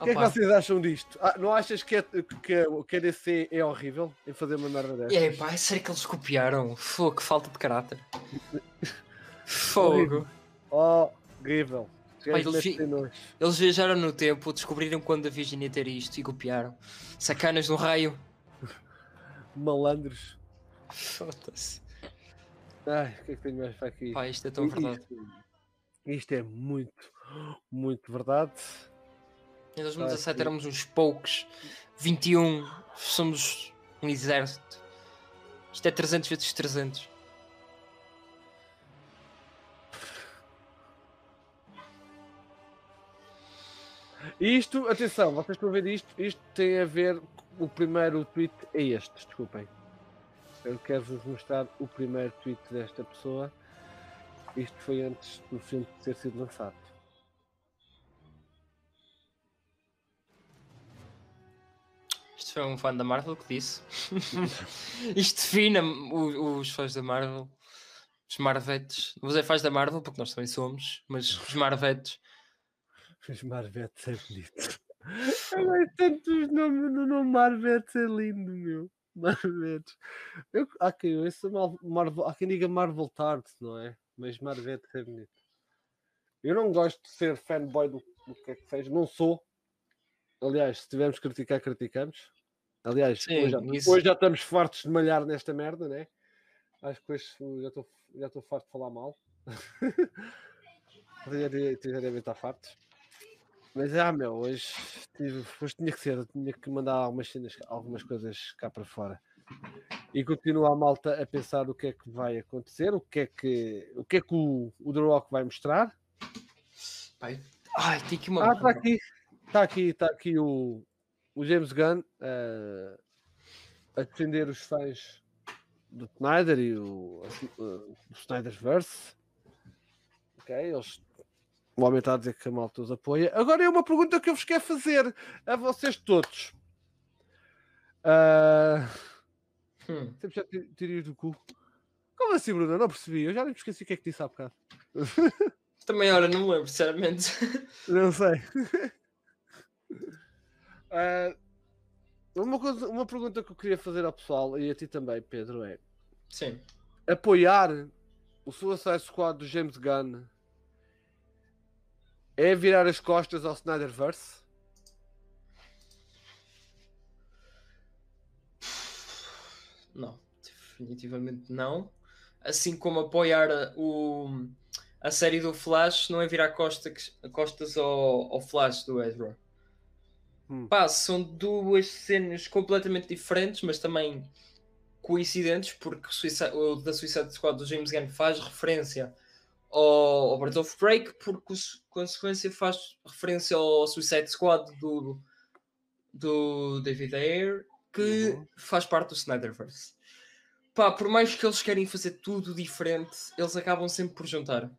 O que é que vocês acham disto? Ah, não achas que, é, que, é- que a DC é horrível em fazer uma merda desta? Aí, pá, é sério que eles copiaram? Fogo, que falta de caráter. Fogo. Horrível. Pai, eles nojo. Eles viajaram no tempo, descobriram quando a Virginia ter isto e copiaram. Sacanas no raio. Malandros. Foda-se. Ai, o que é que tenho mais para aqui? Pá, isto é tão verdade. Isto, isto é muito, muito verdade. Em 2017 sim. éramos uns poucos. 21. Somos um exército. Isto é 300 vezes 300. Isto, atenção, vocês estão a ver isto? Isto tem a ver. O primeiro tweet é este, desculpem. Eu quero-vos mostrar o primeiro tweet desta pessoa. Isto foi antes do filme ter sido lançado. Isto foi um fã da Marvel que disse. Isto define os fãs da Marvel. Os Marvetes. Não vou dizer fãs da Marvel porque nós também somos, mas os Marvetes. Os Marvetes é bonito. Gosto tanto no nome Marvetes, é lindo, meu. Marvetes. Eu, há, quem ouça Mal- Marvel, há quem diga Marvel Tart, não é? Mas Marvetes é bonito. Eu não gosto de ser fanboy do, do que é que seja, não sou. Aliás, se tivermos que criticar, criticamos. Aliás, Sim, hoje, já, hoje já estamos fartos de malhar nesta merda, né? Acho que hoje já estou já estou farto de falar mal. já devem estar fartos. Mas ah, meu, hoje, tive, hoje tinha que ser, tinha que mandar algumas, cenas, algumas coisas cá para fora. E continua a malta a pensar o que é que vai acontecer, o que é que o, que é que o, o The Rock vai mostrar. Pai. Ai, tem aqui uma. Ah, está aqui, está aqui, está aqui o, o James Gunn eh, a defender os fãs do Snyder e o, assim, eh, o Snyderverse. Ok, eles o homem está a dizer que a malta os apoia. Agora é uma pergunta que eu vos quero fazer a vocês todos. Ah, Hum. sempre já ti- tirei do cu. Como assim, Bruno? Eu não percebi. Eu já nem esqueci o que é que disse há bocado. Também, olha, não me lembro, sinceramente. Não sei. Ah, uma, coisa, uma pergunta que eu queria fazer ao pessoal e a ti também, Pedro, é Sim. apoiar o Suicide Squad do James Gunn é virar as costas ao Snyderverse? Não, definitivamente não. Assim como apoiar a- o, a série do Flash não é virar costas, costas ao, ao Flash do Ezra. Hum. Pá, são duas cenas completamente diferentes, mas também coincidentes, porque o, Suicide, o da Suicide Squad do James Gunn faz referência ao, ao Birds of Break, por cons- consequência faz referência ao Suicide Squad do, do David Ayer, que Uhum. faz parte do Snyderverse. Pá, por mais que eles querem fazer tudo diferente, eles acabam sempre por juntar.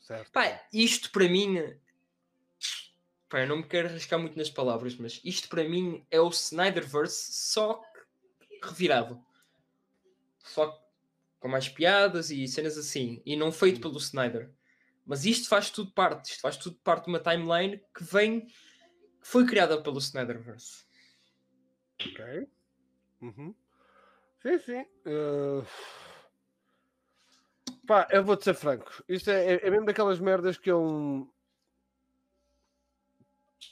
Certo. Pá, isto para mim. Pá, eu não me quero arriscar muito nas palavras, mas isto para mim é o Snyderverse só que revirado. Só que com mais piadas e cenas assim. E não feito pelo Snyder. Mas isto faz tudo parte. Isto faz tudo parte de uma timeline que vem. que foi criada pelo Snyderverse. Ok. Uhum. Sim, sim. Uh, Pá, eu vou-te ser franco. Isto é, é, é mesmo daquelas merdas que eu.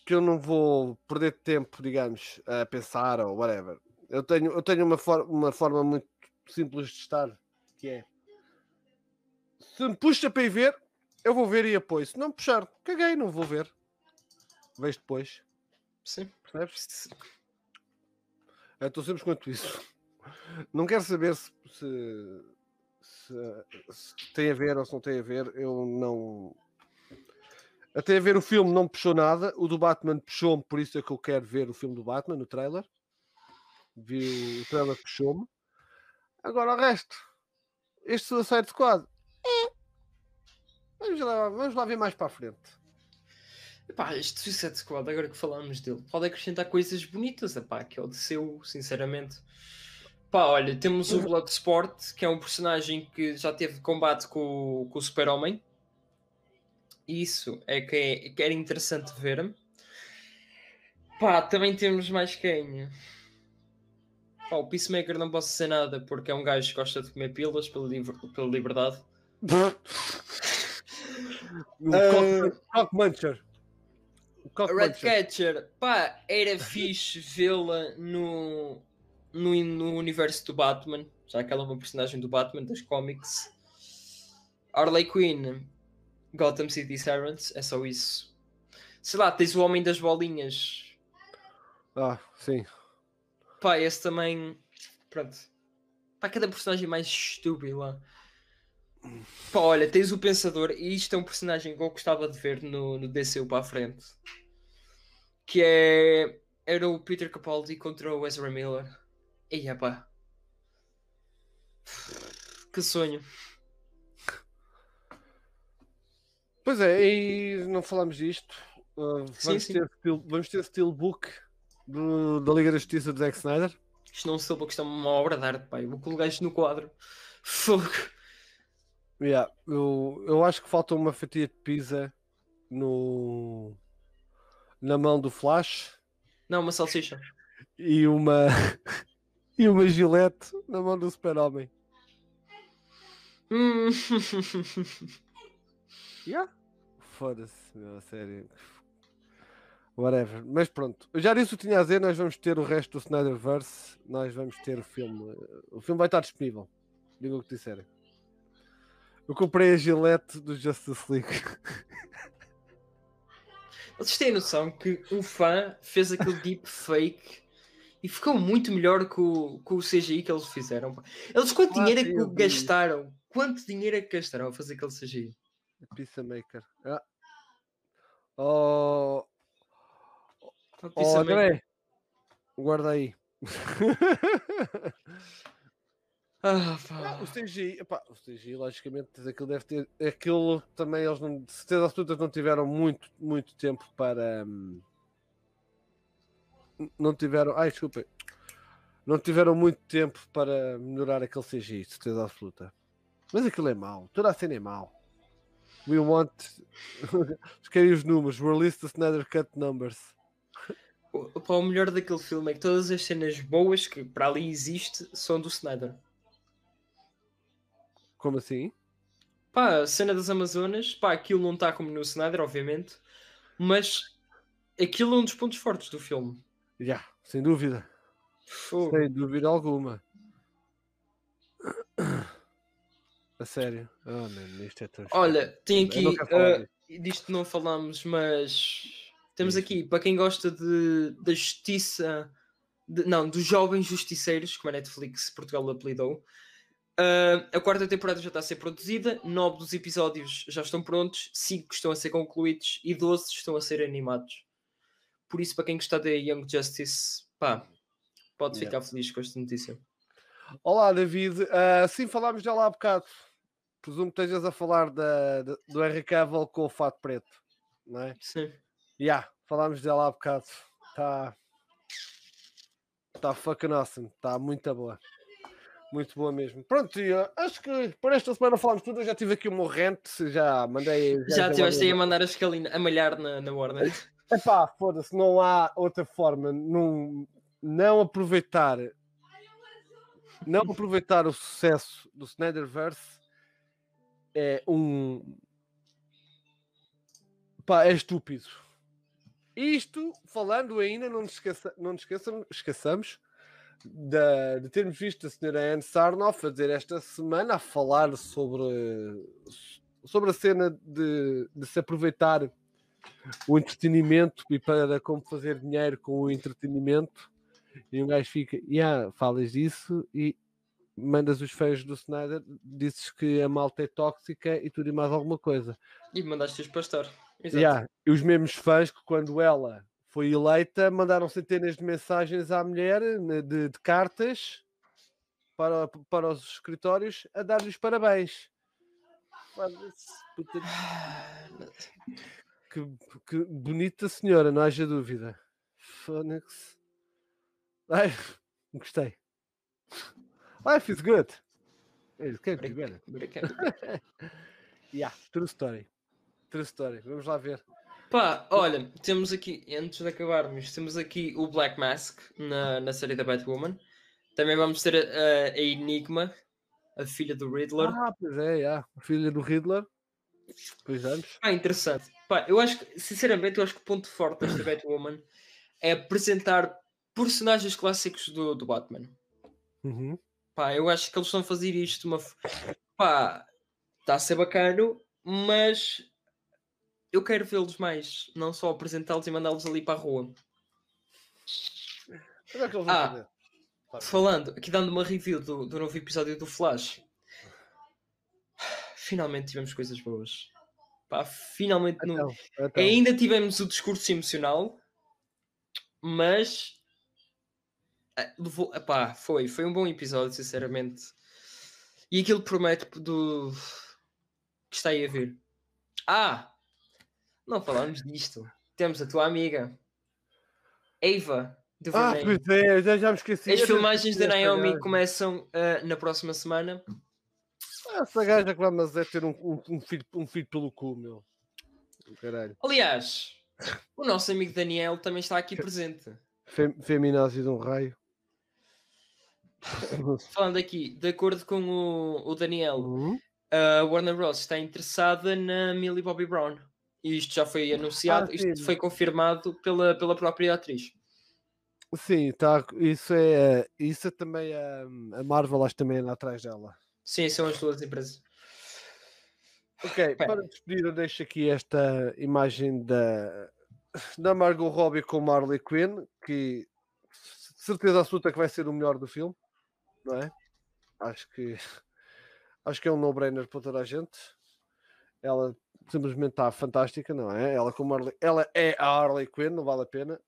que eu não vou perder tempo, digamos, a pensar ou whatever. Eu tenho, eu tenho uma, for uma forma muito simples de estar, que é. Se me puxa para ir ver, eu vou ver e apoio. Se não me puxar, caguei, não vou ver. Vejo depois. Sim. Percebes? Eu estou sempre quanto isso. Não quero saber se, se, se- se tem a ver ou se não tem a ver. Eu não. Até a ver o filme não puxou nada. O do Batman puxou-me, por isso é que eu quero ver o filme do Batman, no trailer. Vi o trailer puxou-me. Agora o resto. Este Suicide Squad. é. Vamos lá, vamos lá ver mais para a frente. Epá, este Suicide Squad, agora que falamos dele, pode acrescentar coisas bonitas, epá, que é o de seu, sinceramente. Pá, olha, temos o Bloodsport, que é um personagem que já teve combate com, o- com o Super-Homem. Isso é que, é que era interessante ver. Pá, também temos mais quem? Pá, o Peacemaker não posso dizer nada, porque é um gajo que gosta de comer pílulas pela, liber- pela liberdade. O. Cock- Cock Muncher. O Cock. Redcatcher, pá, era fixe vê-la no, no, no universo do Batman, já que ela é uma personagem do Batman, das comics. Harley Quinn, Gotham City Sirens, é só isso. Sei lá, tens o Homem das Bolinhas, Ah, sim. Pá, esse também. Pronto, pá, cada personagem mais estúpido lá. Pá, olha, tens o Pensador, e isto é um personagem que eu gostava de ver no, no DCU para a frente. Que é. Era o Peter Capaldi contra o Ezra Miller. E pá. Que sonho. Pois é, e não falamos disto. Uh, Sim, vamos, sim. Ter, steel- vamos ter Steelbook do, da Liga da Justiça de Zack Snyder. Isto não se que isto é uma obra de arte. Eu vou colocar isto no quadro. Fogo. Yeah, eu, eu acho que falta uma fatia de pizza no, na mão do Flash Não, uma salsicha. e uma, e uma gilete na mão do Super-Homem. Hum. Yeah. Foda-se, meu, a sério. Whatever. Mas pronto, eu já disse o que tinha a dizer. Nós vamos ter o resto do Snyderverse. Nós vamos ter o filme. O filme vai estar disponível. Diga o que disserem. Eu comprei a gilete do Justice League. Vocês têm noção que um fã fez aquele deepfake e ficou muito melhor que o, que o CGI que eles fizeram. Eles quanto Ah, dinheiro é que gastaram? Quanto dinheiro é que gastaram a fazer aquele CGI? Pizza Maker. Ah. Oh, Oh, oh. André, guarda aí. Ah, pá. o CGI, epá, o CGI, logicamente, aquilo deve ter. Aquilo também eles não, de certeza absoluta não tiveram muito, muito tempo para. hum, não tiveram. Ai, desculpem. Não tiveram muito tempo para melhorar aquele CGI, de certeza absoluta. Mas aquilo é mau. Toda a cena é mau. We want. Eles querem os números. Release the Snyder Cut numbers. O, pá, o melhor daquele filme é que todas as cenas boas que para ali existe são do Snyder. Como assim? Pá, a cena das Amazonas, pá, aquilo não está como no Snyder, obviamente, mas aquilo é um dos pontos fortes do filme. Já, sem dúvida. Fogo. Sem dúvida alguma. A sério. Oh, man, isto é tão Olha, tem aqui, ah, disto. não falamos, mas temos aqui, para quem gosta de, da justiça, de- não, dos jovens justiceiros, como a Netflix Portugal apelidou, ah, a quarta temporada já está a ser produzida, nove dos episódios já estão prontos, cinco estão a ser concluídos e 12 estão a ser animados. Por isso, para quem gostar da Young Justice, pá, pode Yeah. ficar feliz com esta notícia. Olá, David. Ah, sim, falámos dela há bocado. Presumo que estejas a falar da, da- do com o fato preto, não é? Sim. Já, falámos dela há bocado. Está. Está fucking awesome. Está muito boa. Muito boa mesmo. Pronto, e, ah, acho que por esta semana falámos tudo. Eu já tive aqui o meu rant, já mandei. Já estiveste aí a mandar a escalina, a malhar na, na Warner. Epá, foda-se, não há outra forma. Não, não aproveitar. Não aproveitar o sucesso do Snyderverse é um. Pá, é estúpido. Isto, falando ainda, não nos, esqueça, não nos esqueçamos, da- de termos visto a senhora Anne Sarnoff a dizer esta semana, a falar sobre, sobre a cena de, de se aproveitar o entretenimento e para como fazer dinheiro com o entretenimento. E um gajo fica, yeah, falas disso e mandas os fãs do Snyder, dizes que a malta é tóxica e tudo e mais alguma coisa. E mandaste-os pastor. Exato. Yeah, E os mesmos fãs que quando ela foi eleita mandaram centenas de mensagens à mulher né, de, de cartas para, para os escritórios a dar-lhes parabéns. Que, que bonita senhora, não haja dúvida. Phoenix. Ai, gostei. Life is good. It can't be better. Yeah, true story. True story. Vamos lá ver. Pá, olha, temos aqui, antes de acabarmos, temos aqui o Black Mask na, na série da Batwoman. Também vamos ter a, a Enigma, a filha do Riddler. Ah, pois é, a filha do Riddler. Pois vamos. Ah, interessante. Pá, eu acho que, sinceramente, eu acho que o ponto forte desta Batwoman é apresentar personagens clássicos do, do Batman. Uhum. Pá, eu acho que eles estão a fazer isto de uma. Pá, está a ser bacano, mas eu quero vê-los mais, não só apresentá-los e mandá-los ali para a rua. É que eles vão Ah. Falando, aqui dando uma review do, do novo episódio do Flash. Finalmente tivemos coisas boas. Pá, finalmente não. Então, então. Ainda tivemos o discurso emocional, mas ah, levou, epá, foi, foi um bom episódio, sinceramente. E aquilo promete do que está aí a ver. Ah! Não falamos disto. Temos a tua amiga Ava de Ah, pois é, já, já me esqueci. As filmagens da Naomi gaja. começam ah, na próxima semana. Ah, Essa gaja que vai mas é ter um, um, um filho, um filho pelo cu, meu. Caralho. Aliás, o nosso amigo Daniel também está aqui presente. Fem, feminazio de um raio. Falando aqui, de acordo com o, o Daniel, Uhum. a Warner Bros. está interessada na Millie Bobby Brown. E isto já foi anunciado, Ah, isto foi confirmado pela, pela própria atriz. Sim, tá, isso é. Isso é também a, a Marvel, acho também anda atrás dela. Sim, são as duas empresas. Ok, para despedir, eu deixo aqui esta imagem da, da Margot Robbie com Marley Quinn, que certeza absoluta que vai ser o melhor do filme, não é? Acho que acho que é um no-brainer para toda a gente. Ela simplesmente está fantástica, não é? Ela com Marley, ela é a Harley Quinn, não vale a pena.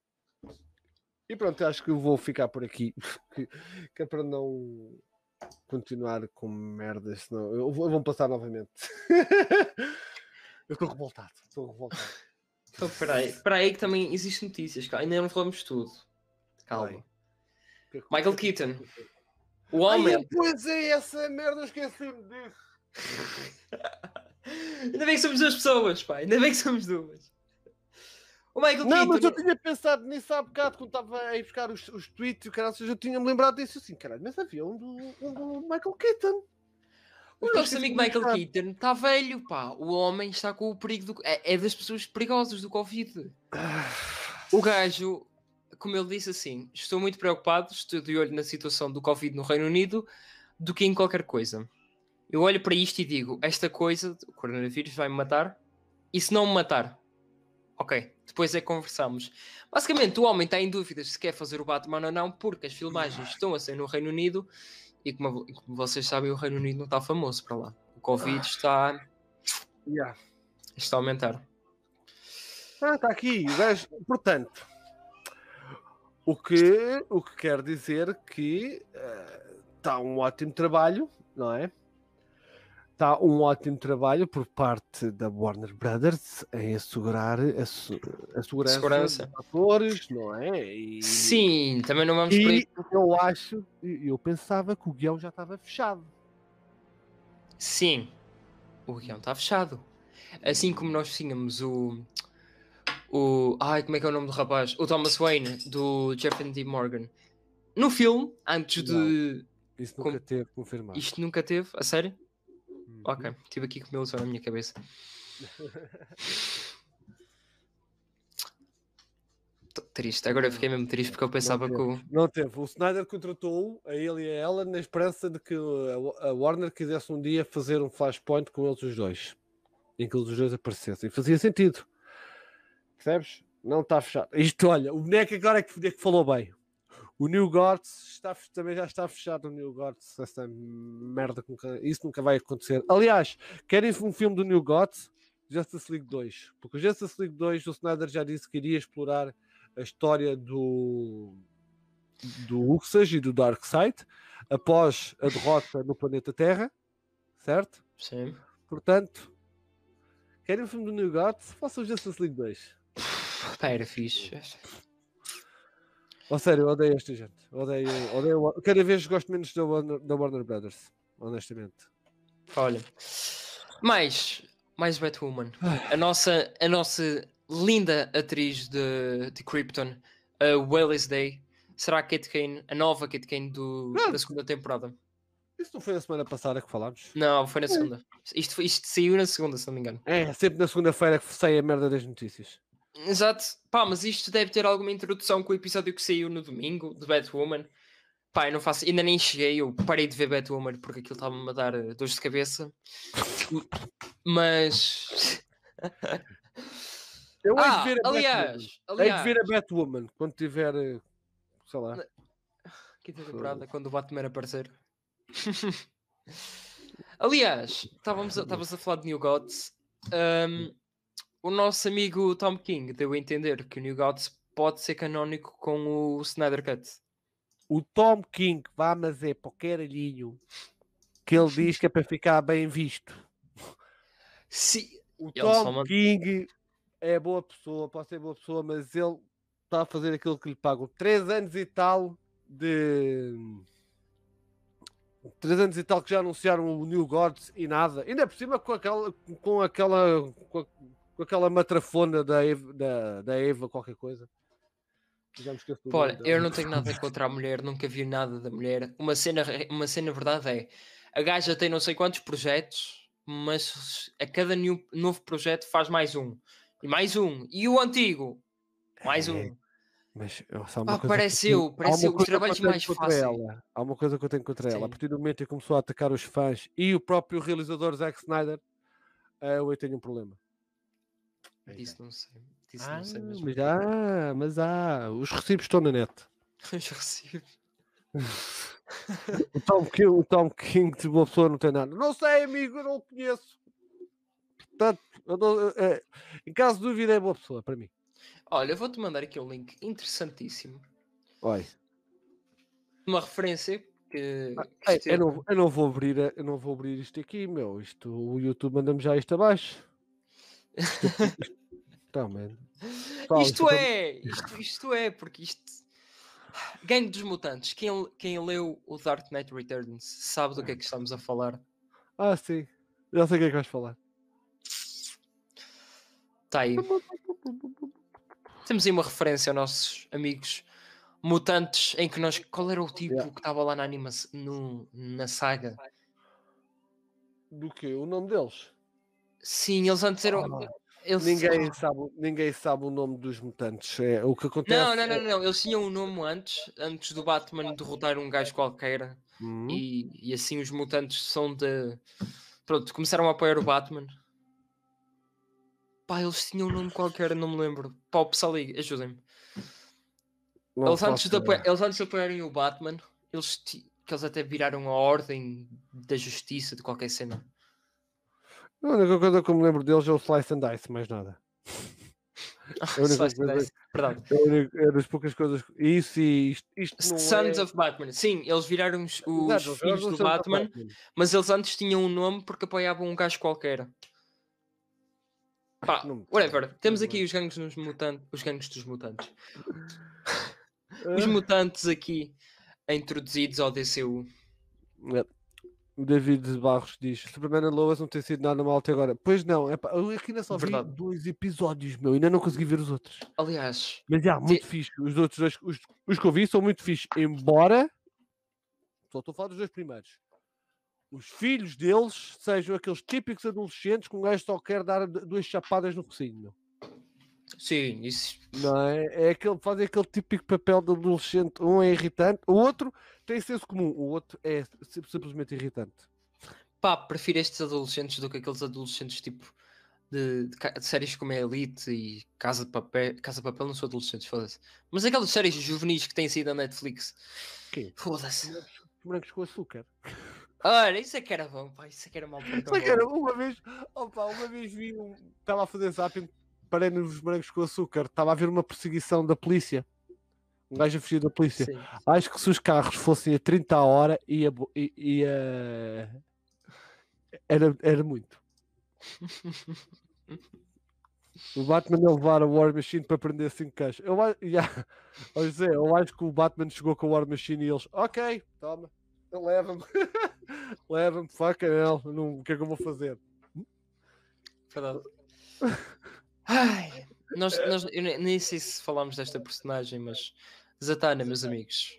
E pronto, acho que eu vou ficar por aqui, que, que é para não continuar com merda, senão eu vou, eu vou passar novamente. eu estou revoltado, estou revoltado. Então, espera aí, que também existem notícias, ainda não falamos tudo. Calma. Que- Michael Keaton, o Ai, homem. é, pois é, essa merda, esqueci-me disso. Ainda bem que somos duas pessoas, pá. Ainda bem que somos duas. O Michael Não, mas Keaton. eu tinha pensado nisso há bocado quando estava a ir buscar os, os tweets e o caralho, eu tinha-me lembrado disso assim, caralho, mas havia um do, um do Michael Keaton. O Eu nosso amigo de Michael buscar. Keaton está velho, pá. O homem está com o perigo do. É, é das pessoas perigosas do Covid. O gajo, como ele disse assim, estou muito preocupado, estou de olho na situação do Covid no Reino Unido do que em qualquer coisa. Eu olho para isto e digo, esta coisa, o coronavírus vai-me matar, e se não me matar? Ok, depois é que conversamos. Basicamente, o homem está em dúvidas se quer fazer o Batman ou não, porque as filmagens estão a ser no Reino Unido, e como, como vocês sabem, o Reino Unido não está famoso para lá. O Covid está, Yeah. está a aumentar. Ah, está aqui. Portanto, o que, o que quer dizer que está um ótimo trabalho, não é? Está um ótimo trabalho por parte da Warner Brothers em assegurar a, su- a segurança, Segurança. dos atores, não é? E, Sim, também não vamos por aí. E eu acho, e eu pensava que o guião já estava fechado. Sim, o guião está fechado. Assim como nós tínhamos o. O. Ai, como é que é o nome do rapaz? O Thomas Wayne, do Jeffrey D. Morgan. No filme, antes de. Isso nunca Como- teve confirmado. Isto nunca teve, a sério? Uhum. Ok, tive aqui com o meu na minha cabeça. Tô triste, agora eu fiquei mesmo triste porque eu pensava que o. Não teve. O Snyder contratou a ele e a ela na esperança de que a a Warner quisesse um dia fazer um flashpoint com eles os dois. Em que eles os dois aparecessem. Fazia sentido. Percebes? Não está fechado. Isto, olha, o boneco agora é que, é que falou bem. O New Gods está, também já está fechado. O New Gods, essa merda, isso nunca vai acontecer. Aliás, querem um filme do New Gods? Justice League 2. Porque o Justice League 2, o Snyder já disse que iria explorar a história do do Uxas e do Darkseid após a derrota no planeta Terra, certo? Sim. Portanto, querem um filme do New Gods? Façam o Justice League 2. Pá, era fixe. Ou sério, eu odeio esta gente. Odeio, odeio, cada vez gosto menos da Warner, da Warner Brothers, honestamente. Olha, mais, mais Batwoman. A nossa, a nossa linda atriz de, de Krypton, a Willis Day, será a Kate Kane, a nova Kate Kane do, Não. da segunda temporada. Isso não foi na semana passada que falámos? Não, foi na segunda. Isto, isto saiu na segunda, se não me engano. É, sempre na segunda-feira que sai a merda das notícias. Exato. Pá, mas isto deve ter alguma introdução com o episódio que saiu no domingo, de Batwoman. Pá, eu não faço, ainda nem cheguei, eu parei de ver Batwoman porque aquilo estava-me a dar eh, dores de cabeça. Mas. Eu hei ah, de ver a Batwoman. aliás, Hei de aliás, ver a Batwoman quando tiver, eh, sei lá. quinta temporada, quando o Batman aparecer. aliás, estávamos a, estavas a falar de New Gods. Ahm, o nosso amigo Tom King deu a entender que o New Gods pode ser canónico com o Snyder Cut. o Tom King vá, mas é para o caralhinho que ele diz que é para ficar bem visto. Sim, O Tom King é boa pessoa, pode ser boa pessoa, mas ele está a fazer aquilo que lhe pagam. Três anos e tal de. Três anos e tal que já anunciaram o New Gods e nada. Ainda por cima com aquela. com aquela. com, a- com aquela matrafona da Eva, da, da Eva qualquer coisa. Olha, eu não tenho nada contra a mulher, nunca vi nada da mulher. Uma cena, uma cena verdade é, a gaja tem não sei quantos projetos, mas a cada new- novo projeto faz mais um. E mais um. E o antigo? Mais É, um. Mas só uma coisa que parece tenho- eu, parece eu, os coisa que eu trabalhos tenho mais contra fáceis. ela. Há uma coisa que eu tenho contra ela. A partir do momento em que começou a atacar os fãs e o próprio realizador Zack Snyder, eh, eu tenho um problema. Disso já. não sei. Disso Ah, não sei mesmo. mas há, mas há. Os recibos estão na net. Já recebi. O Tom, King, o Tom King de boa pessoa não tem nada. Não sei, amigo, eu não o conheço. Portanto, não- eh, em caso de dúvida, é boa pessoa para mim. Olha, eu vou-te mandar aqui um link interessantíssimo. Olha, Uma referência que. que ei, eu, não, eu não vou abrir, a- eu não vou abrir isto aqui, meu. Isto, o YouTube manda-me já isto abaixo. Então, Isto é, isto, isto é, porque isto. Gangue dos Mutantes, quem, quem leu o Dark Knight Returns sabe do que é que estamos a falar. Ah, sim. Já sei o que é que vais falar. Está aí. Temos aí uma referência aos nossos amigos mutantes em que nós. Qual era o tipo Yeah. que estava lá na animação no, na saga? Do que? O nome deles? Sim, eles antes eram. Ah, eles- Ninguém sabe, ninguém sabe o nome dos mutantes. É, o que acontece. Não, não, não, é- não. Eles tinham um nome antes, antes do Batman derrotar um gajo qualquer. E, e assim os mutantes são de. Pronto, começaram a apoiar o Batman. Pá, eles tinham um nome qualquer, não me lembro. Pá, o pessoal aí, ajudem-me. Eles, antes de ideia. apoia- eles antes de apoiarem o Batman, eles, que eles até viraram a ordem da justiça de qualquer cena. A única coisa que eu me lembro deles é o Slice and Dice, mais nada. A única Slice and coisa- Dice, Verdade. É, é das poucas coisas. Isso e isto, isto Sons é... of Batman. Sim, eles viraram os, os Exato, filhos do da Batman, mas eles antes tinham um nome porque apoiavam um gajo qualquer. Pá, Não me whatever. Temos aqui os gangues dos mutantes. Os gangues dos mutantes. Ah, Os mutantes aqui introduzidos ao DCU. O David Barros diz: Superman e Lois não tem sido nada mal até agora. Pois não, é pá, eu aqui ainda só vi Verdade. dois episódios, meu, ainda não consegui ver os outros. Aliás, Mas já, muito fixe. Os outros dois, os, os que eu vi são muito fixe. Embora, só estou a falar dos dois primeiros. Os filhos deles sejam aqueles típicos adolescentes que um gajo só quer dar duas chapadas no focinho, meu. Sim, isso. Não é? É aquele, fazem aquele típico papel de adolescente. Um é irritante, o outro tem senso comum, o outro é sim- simplesmente irritante. Pá, prefiro estes adolescentes do que aqueles adolescentes tipo de, de de séries como a Elite e Casa de Papel. Casa de Papel não sou adolescentes, foda-se. Mas aquelas séries juvenis que têm saído na Netflix. Foda-se. Brancos com açúcar. Olha, isso é que era bom, pá. Isso é que era mal para Só que era uma vez, opa, uma vez vi um. Estava a fazer zapping, parei nos brancos com açúcar, estava a haver uma perseguição da polícia. Um gajo a fugir da polícia. Sim. Acho que se os carros fossem a 30 a hora, ia. ia... Era, era muito. O Batman ia levar a War Machine para prender 5 caixas. Eu, yeah. Ó José, eu acho que o Batman chegou com a War Machine e eles, ok, toma, leva-me, leva-me, fuck hell, não, o que é que eu vou fazer? Verdade. Ai, nós, nós, nem sei se falámos desta personagem, mas Zatanna, meus amigos.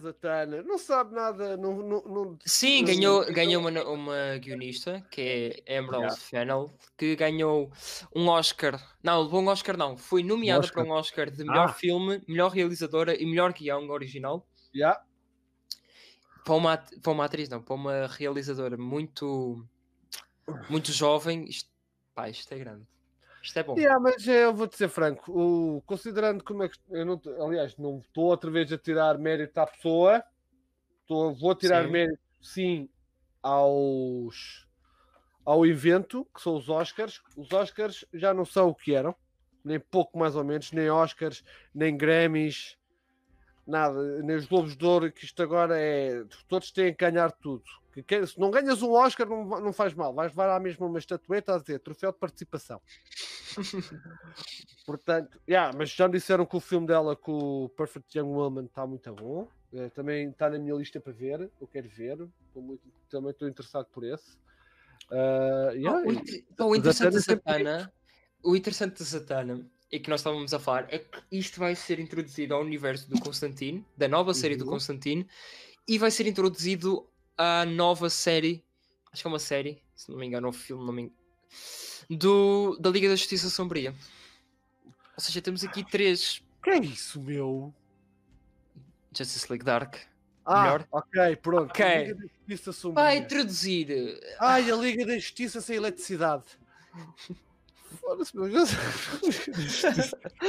Zatanna não sabe nada, não, não, não- Sim, ganhou, ganhou uma, uma guionista, que é Emerald Fennell, que ganhou um Oscar. Não, levou um Oscar, não. Foi nomeada Oscar? para um Oscar de melhor Ah. filme, melhor realizadora e melhor guião original. Yeah. Para uma, para uma atriz, não, para uma realizadora muito, muito jovem. Isto, pá, isto é grande. Isto é bom. Yeah, mas eh, eu vou-te ser franco, o, considerando como é que. Eu não, aliás, não estou outra vez a tirar mérito à pessoa, estou, vou tirar Sim. mérito, sim, aos, ao evento, que são os Oscars. Os Oscars já não são o que eram, nem pouco mais ou menos, nem Oscars, nem Grammys, nada, nem os Globos de Ouro, que isto agora é. Todos têm que ganhar tudo. Que quer- se não ganhas um Oscar, não, não faz mal, vais levar à mesma uma estatueta a dizer troféu de participação. Portanto, yeah, mas já me disseram que o filme dela com o Perfect Young Woman está muito bom. Eh, também está na minha lista para ver. Eu quero ver. Muito- também estou interessado por esse. Ah, yeah, o, e- inter- o interessante da Satana, o interessante da Satana e que nós estávamos a falar é que isto vai ser introduzido ao universo do Constantine, da nova série do Uhum. Constantine, e vai ser introduzido à nova série, acho que é uma série, se não me engano, ou filme, não me engano, do, da Liga da Justiça Sombria. Ou seja, temos aqui três que é isso, meu? Justice League Dark. Ah, Melhor? ok, pronto. Ok. A Liga da Justiça Sombria. Vai introduzir Ai, a Liga da Justiça sem eletricidade. Foda-se, meu Deus.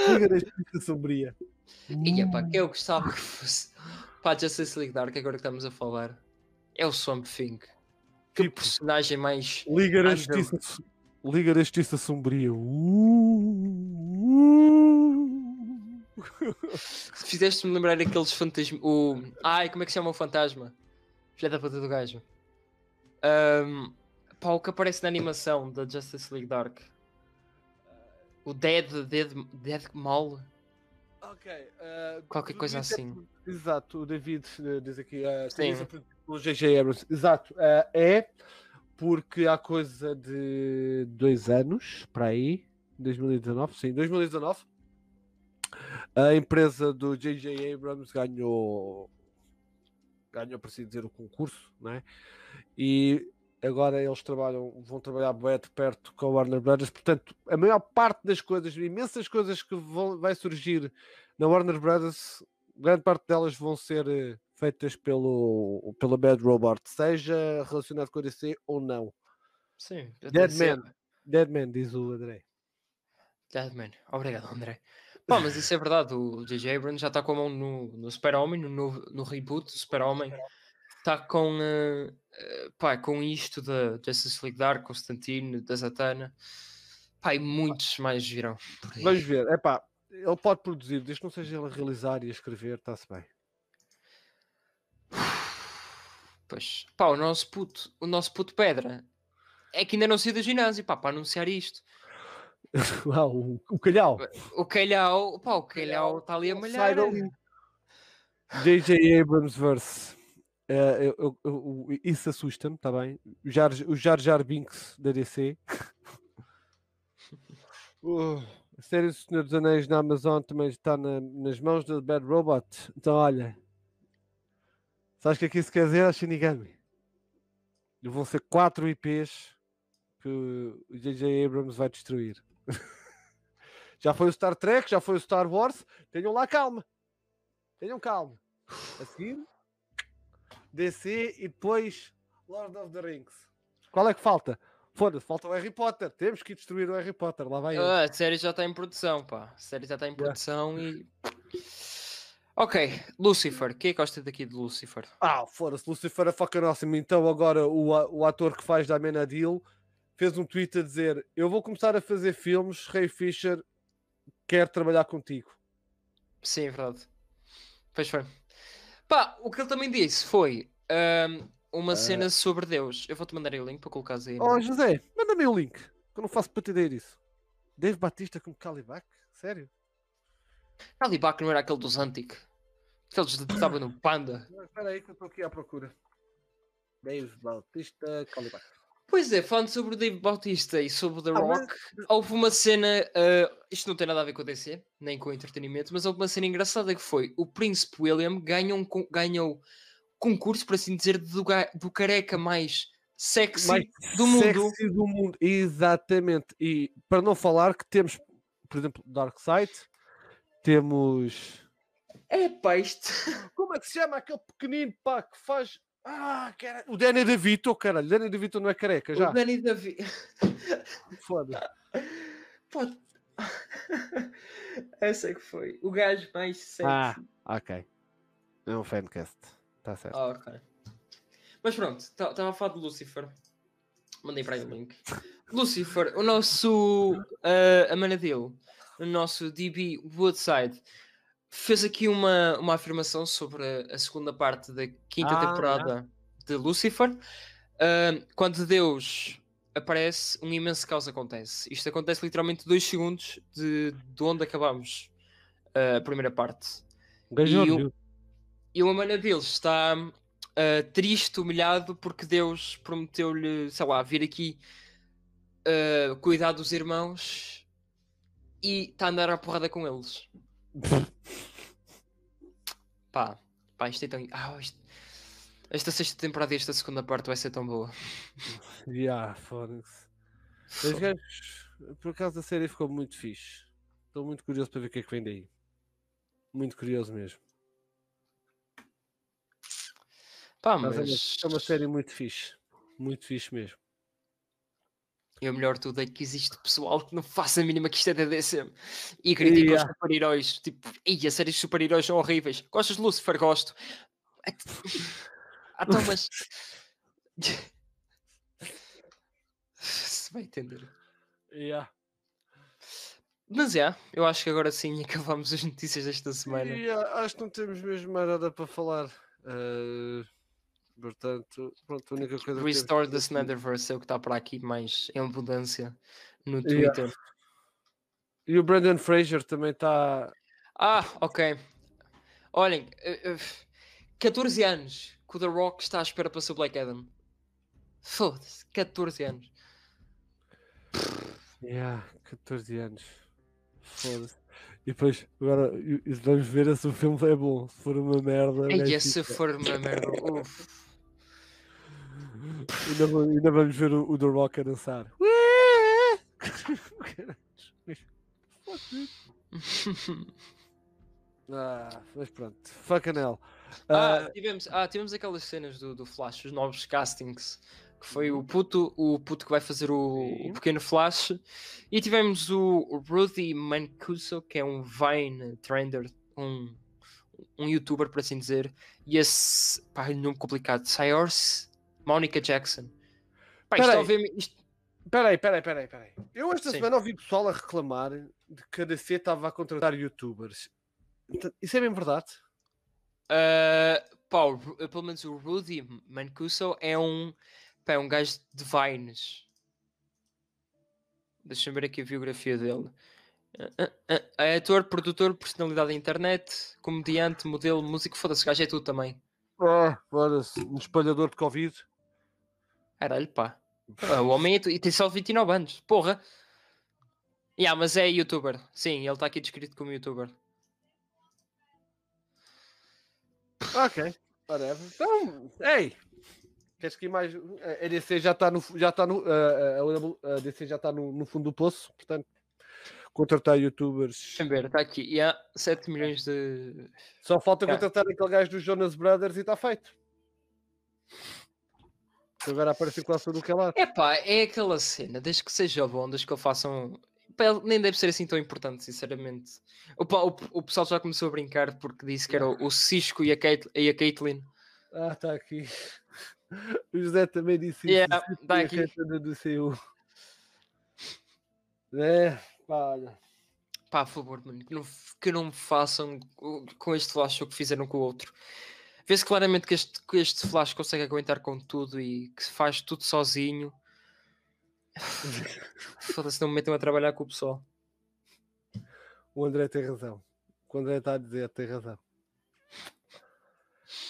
Liga da Justiça Sombria. E pá, que eu gostava que fosse. Pá, Justice League Dark, agora que estamos a falar, é o Swamp Thing. Que Tipo- personagem mais. Liga da Justiça, Liga da Justiça Sombria. Uh, uh. Fizeste-me lembrar aqueles fantasmas. O... Ai, como é que se chama o fantasma? Filha da puta do gajo. Ahm, Pá, o que aparece na animação da Justice League Dark. O Dead, Dead, Dead Mal. Ok. uh, Qualquer coisa assim. Exato, o David uh, diz aqui. Uh, Sim. Pelo GG Abrams. Exato. uh, é porque há coisa de dois anos para aí. 2019, sim, 2019. A empresa do J.J. Abrams ganhou, ganhou, por assim dizer, o concurso, não é? E agora eles trabalham, vão trabalhar bem de perto com a Warner Brothers. Portanto, a maior parte das coisas, imensas coisas que vão, vai surgir na Warner Brothers, grande parte delas vão ser eh, feitas pelo, pela Bad Robot, seja relacionado com a DC ou não. Sim. Deadman, Deadman, diz o André. Deadman, obrigado, André. Pá, mas isso é verdade, o J.J. Abrams já está com a mão no, no Super-Homem, no, no, reboot do Super-Homem. Está com, uh, uh, pá, com isto da Justice League Dark, Constantine, da Zatanna. Pá, e muitos mais virão. Vamos ver, é pá, ele pode produzir, desde que não seja ele a realizar e a escrever, está-se bem. Pois, pá, o nosso puto, o nosso puto Pedra é que ainda não saiu do ginásio, pá, para anunciar isto. Uau, o, o calhau. O Calhau, pá, o Calhau está ali a malhar. J.J. Abrams verse. É, eu- eu- eu- isso assusta-me, está bem? O Jar, o Jar Jar Binks da DC. Uh, a série do Senhor dos Anéis na Amazon também está na- nas mãos da Bad Robot. Então, olha, sabes o que é que isso quer dizer, Shinigami? Vão ser quatro IPs que o J.J. Abrams vai destruir. já foi o Star Trek, já foi o Star Wars. Tenham lá calma. Tenham calma. A seguir, DC e depois Lord of the Rings. Qual é que falta? Foda-se, falta o Harry Potter. Temos que destruir o Harry Potter. Lá vai ele. Ah, a série já está em produção, pá. A série já está em produção e. Ok, Lucifer. Quem é que gosta daqui de Lucifer? Ah, foda-se, Lucifer é fucking awesome. Então agora o, o ator que faz da Amenadil fez um tweet a dizer eu vou começar a fazer filmes, Ray Fisher quer trabalhar contigo. Sim, é verdade. Pois foi. Pá, o que ele também disse foi ahm, uma cena sobre Deus. Eu vou-te mandar aí o link para colocares aí. Oh José, manda-me o link, que eu não faço para te disso. Dave Batista com Calibac? Sério? Calibac não era aquele dos Antic. Que estavam no Panda. Espera aí que eu estou aqui à procura. Dave Batista Calibac. Pois é, falando sobre o Dave Bautista e sobre o The Ah, mas- Rock, houve uma cena. ah, isto não tem nada a ver com a DC, nem com o entretenimento, mas houve uma cena engraçada que foi o Príncipe William ganhou, um ganhou concurso, por assim dizer, do, do careca mais sexy mais do mundo. sexy do mundo. Exatamente. E para não falar que temos, por exemplo, Darkseid, temos. Epá, isto. Como é que se chama aquele pequenino pá que faz. Ah, cara... o Danny DeVito, caralho. Danny DeVito não é careca já. O Danny Davi. Foda. Pode. Essa é que foi. O gajo mais sexy. Ah, ok. É um fancast. Está certo. Ah, ok. Mas pronto, estava a falar de Lucifer. Mandei para aí o link. Lucifer, o nosso uh, Amanadil, o nosso DB Woodside, fez aqui uma, uma afirmação sobre a, a segunda parte da quinta Ah, temporada de Lucifer. Uh, quando Deus aparece, um imenso caos acontece. Isto acontece literalmente dois segundos de, de onde acabamos uh, a primeira parte. Gajo e o-. E o Amanadil está ah, triste, humilhado, porque Deus prometeu-lhe, sei lá, vir aqui ah, cuidar dos irmãos e está a andar à porrada com eles. Pá, pá, isto é tão. Ah, isto- Esta sexta temporada e esta segunda parte vai ser tão boa. Yeah, foda-se. Os gajos, por acaso a série ficou muito fixe. Estou muito curioso para ver o que é que vem daí. Muito curioso mesmo. Pá, Mas é uma- mas. é uma série muito fixe. Muito fixe mesmo. E o melhor tudo é que existe pessoal que não faça a mínima que isto é da DC e critica Yeah. os super-heróis. Tipo, ei, as séries de super-heróis são horríveis. Gostas de Lucifer? Gosto. Ah, então, mas. Se vai entender. Yeah. Mas é, eu acho que agora sim acabamos as notícias desta semana. Yeah, acho que não temos mesmo mais nada para falar. Eh, portanto, pronto, a única coisa Restore que the dizer- Snyderverse é o que está para aqui mais em abundância no Yeah. Twitter. E o Brandon Fraser também está. Ah, ok. Olhem, eh, eh, 14 anos que o The Rock está à espera para ser o Black Adam. Foda-se, 14 anos. Yeah, 14 anos. Foda-se. E depois, agora, e- e vamos ver se o filme é bom. Se for uma merda. Ei, gajo se for uma merda. uf. Ainda, ainda vamos ver o, o The Rock a dançar. ah, mas pronto. Fucking hell. Ah, Ah, tivemos, ah, tivemos aquelas cenas do, do Flash, os novos castings, que foi o puto, o puto que vai fazer o, o pequeno Flash, e tivemos o Rudy Mancuso, que é um Vine trender, um, um youtuber, por assim dizer, e esse, pá, nome complicado, Sayors Monica Jackson. Pá, isto, Peraí. obviamente, isto- Peraí, peraí, peraí, peraí. Eu esta Sim. semana ouvi pessoal a reclamar de que a DC estava a contratar youtubers. Isso é bem verdade? Ah, pá, pelo menos o Rudy Mancuso é um, pá, é um gajo de Vines. Deixa-me ver aqui a biografia dele. Ah, ah, É ator, produtor, personalidade da internet, comediante, modelo, músico, foda-se, o gajo é tudo também. Ah, foda-se. Um espalhador de Covid. Caralho, pá. O homem é tu- e tem só 29 anos, porra. Yeah, mas é youtuber. Sim, ele está aqui descrito como youtuber. Ok, whatever. Então, ei! Queres que ir mais. A DC já está no. Já está no a, a- DC já está no, no fundo do poço, portanto, contratar youtubers. Ver, está aqui. Yeah, 7 milhões de. Só falta Cá. contratar aquele gajo dos Jonas Brothers e está feito. Que Agora aparece quase tudo o que é lá. É pá, é aquela cena, desde que seja bom, desde que ele façam. Pá, ele nem deve ser assim tão importante, sinceramente. O, o, o pessoal já começou a brincar porque disse que era o, o Cisco e a, Kate, e a Caitlyn. Ah, está aqui. O José também disse isso. Yeah, tá a aqui. Catarina do CU. É, pá, olha. Pá, por favor, mano, que não, que não me façam com este flash o que fizeram com o outro. Vê-se claramente que este, que este flash consegue aguentar com tudo e que faz tudo sozinho. Foda-se, não me metam a trabalhar com o pessoal. O André tem razão. O André está a dizer tem razão.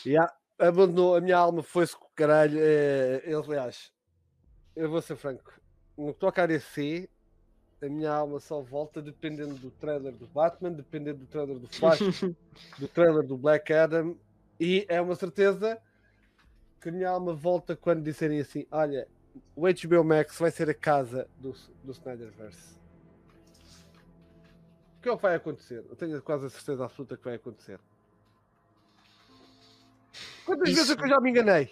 Yeah, abandonou, a minha alma foi-se com o caralho. É, ele, aliás, eu vou ser franco. No que toca a DC, a minha alma só volta dependendo do trailer do Batman, dependendo do trailer do Flash, do trailer do Black Adam. E é uma certeza que a minha alma volta quando disserem assim: olha, o HBO Max vai ser a casa do, do Snyderverse. O que é o que vai acontecer? Eu tenho quase a certeza absoluta que vai acontecer. Quantas vezes é que eu Isso- já me enganei?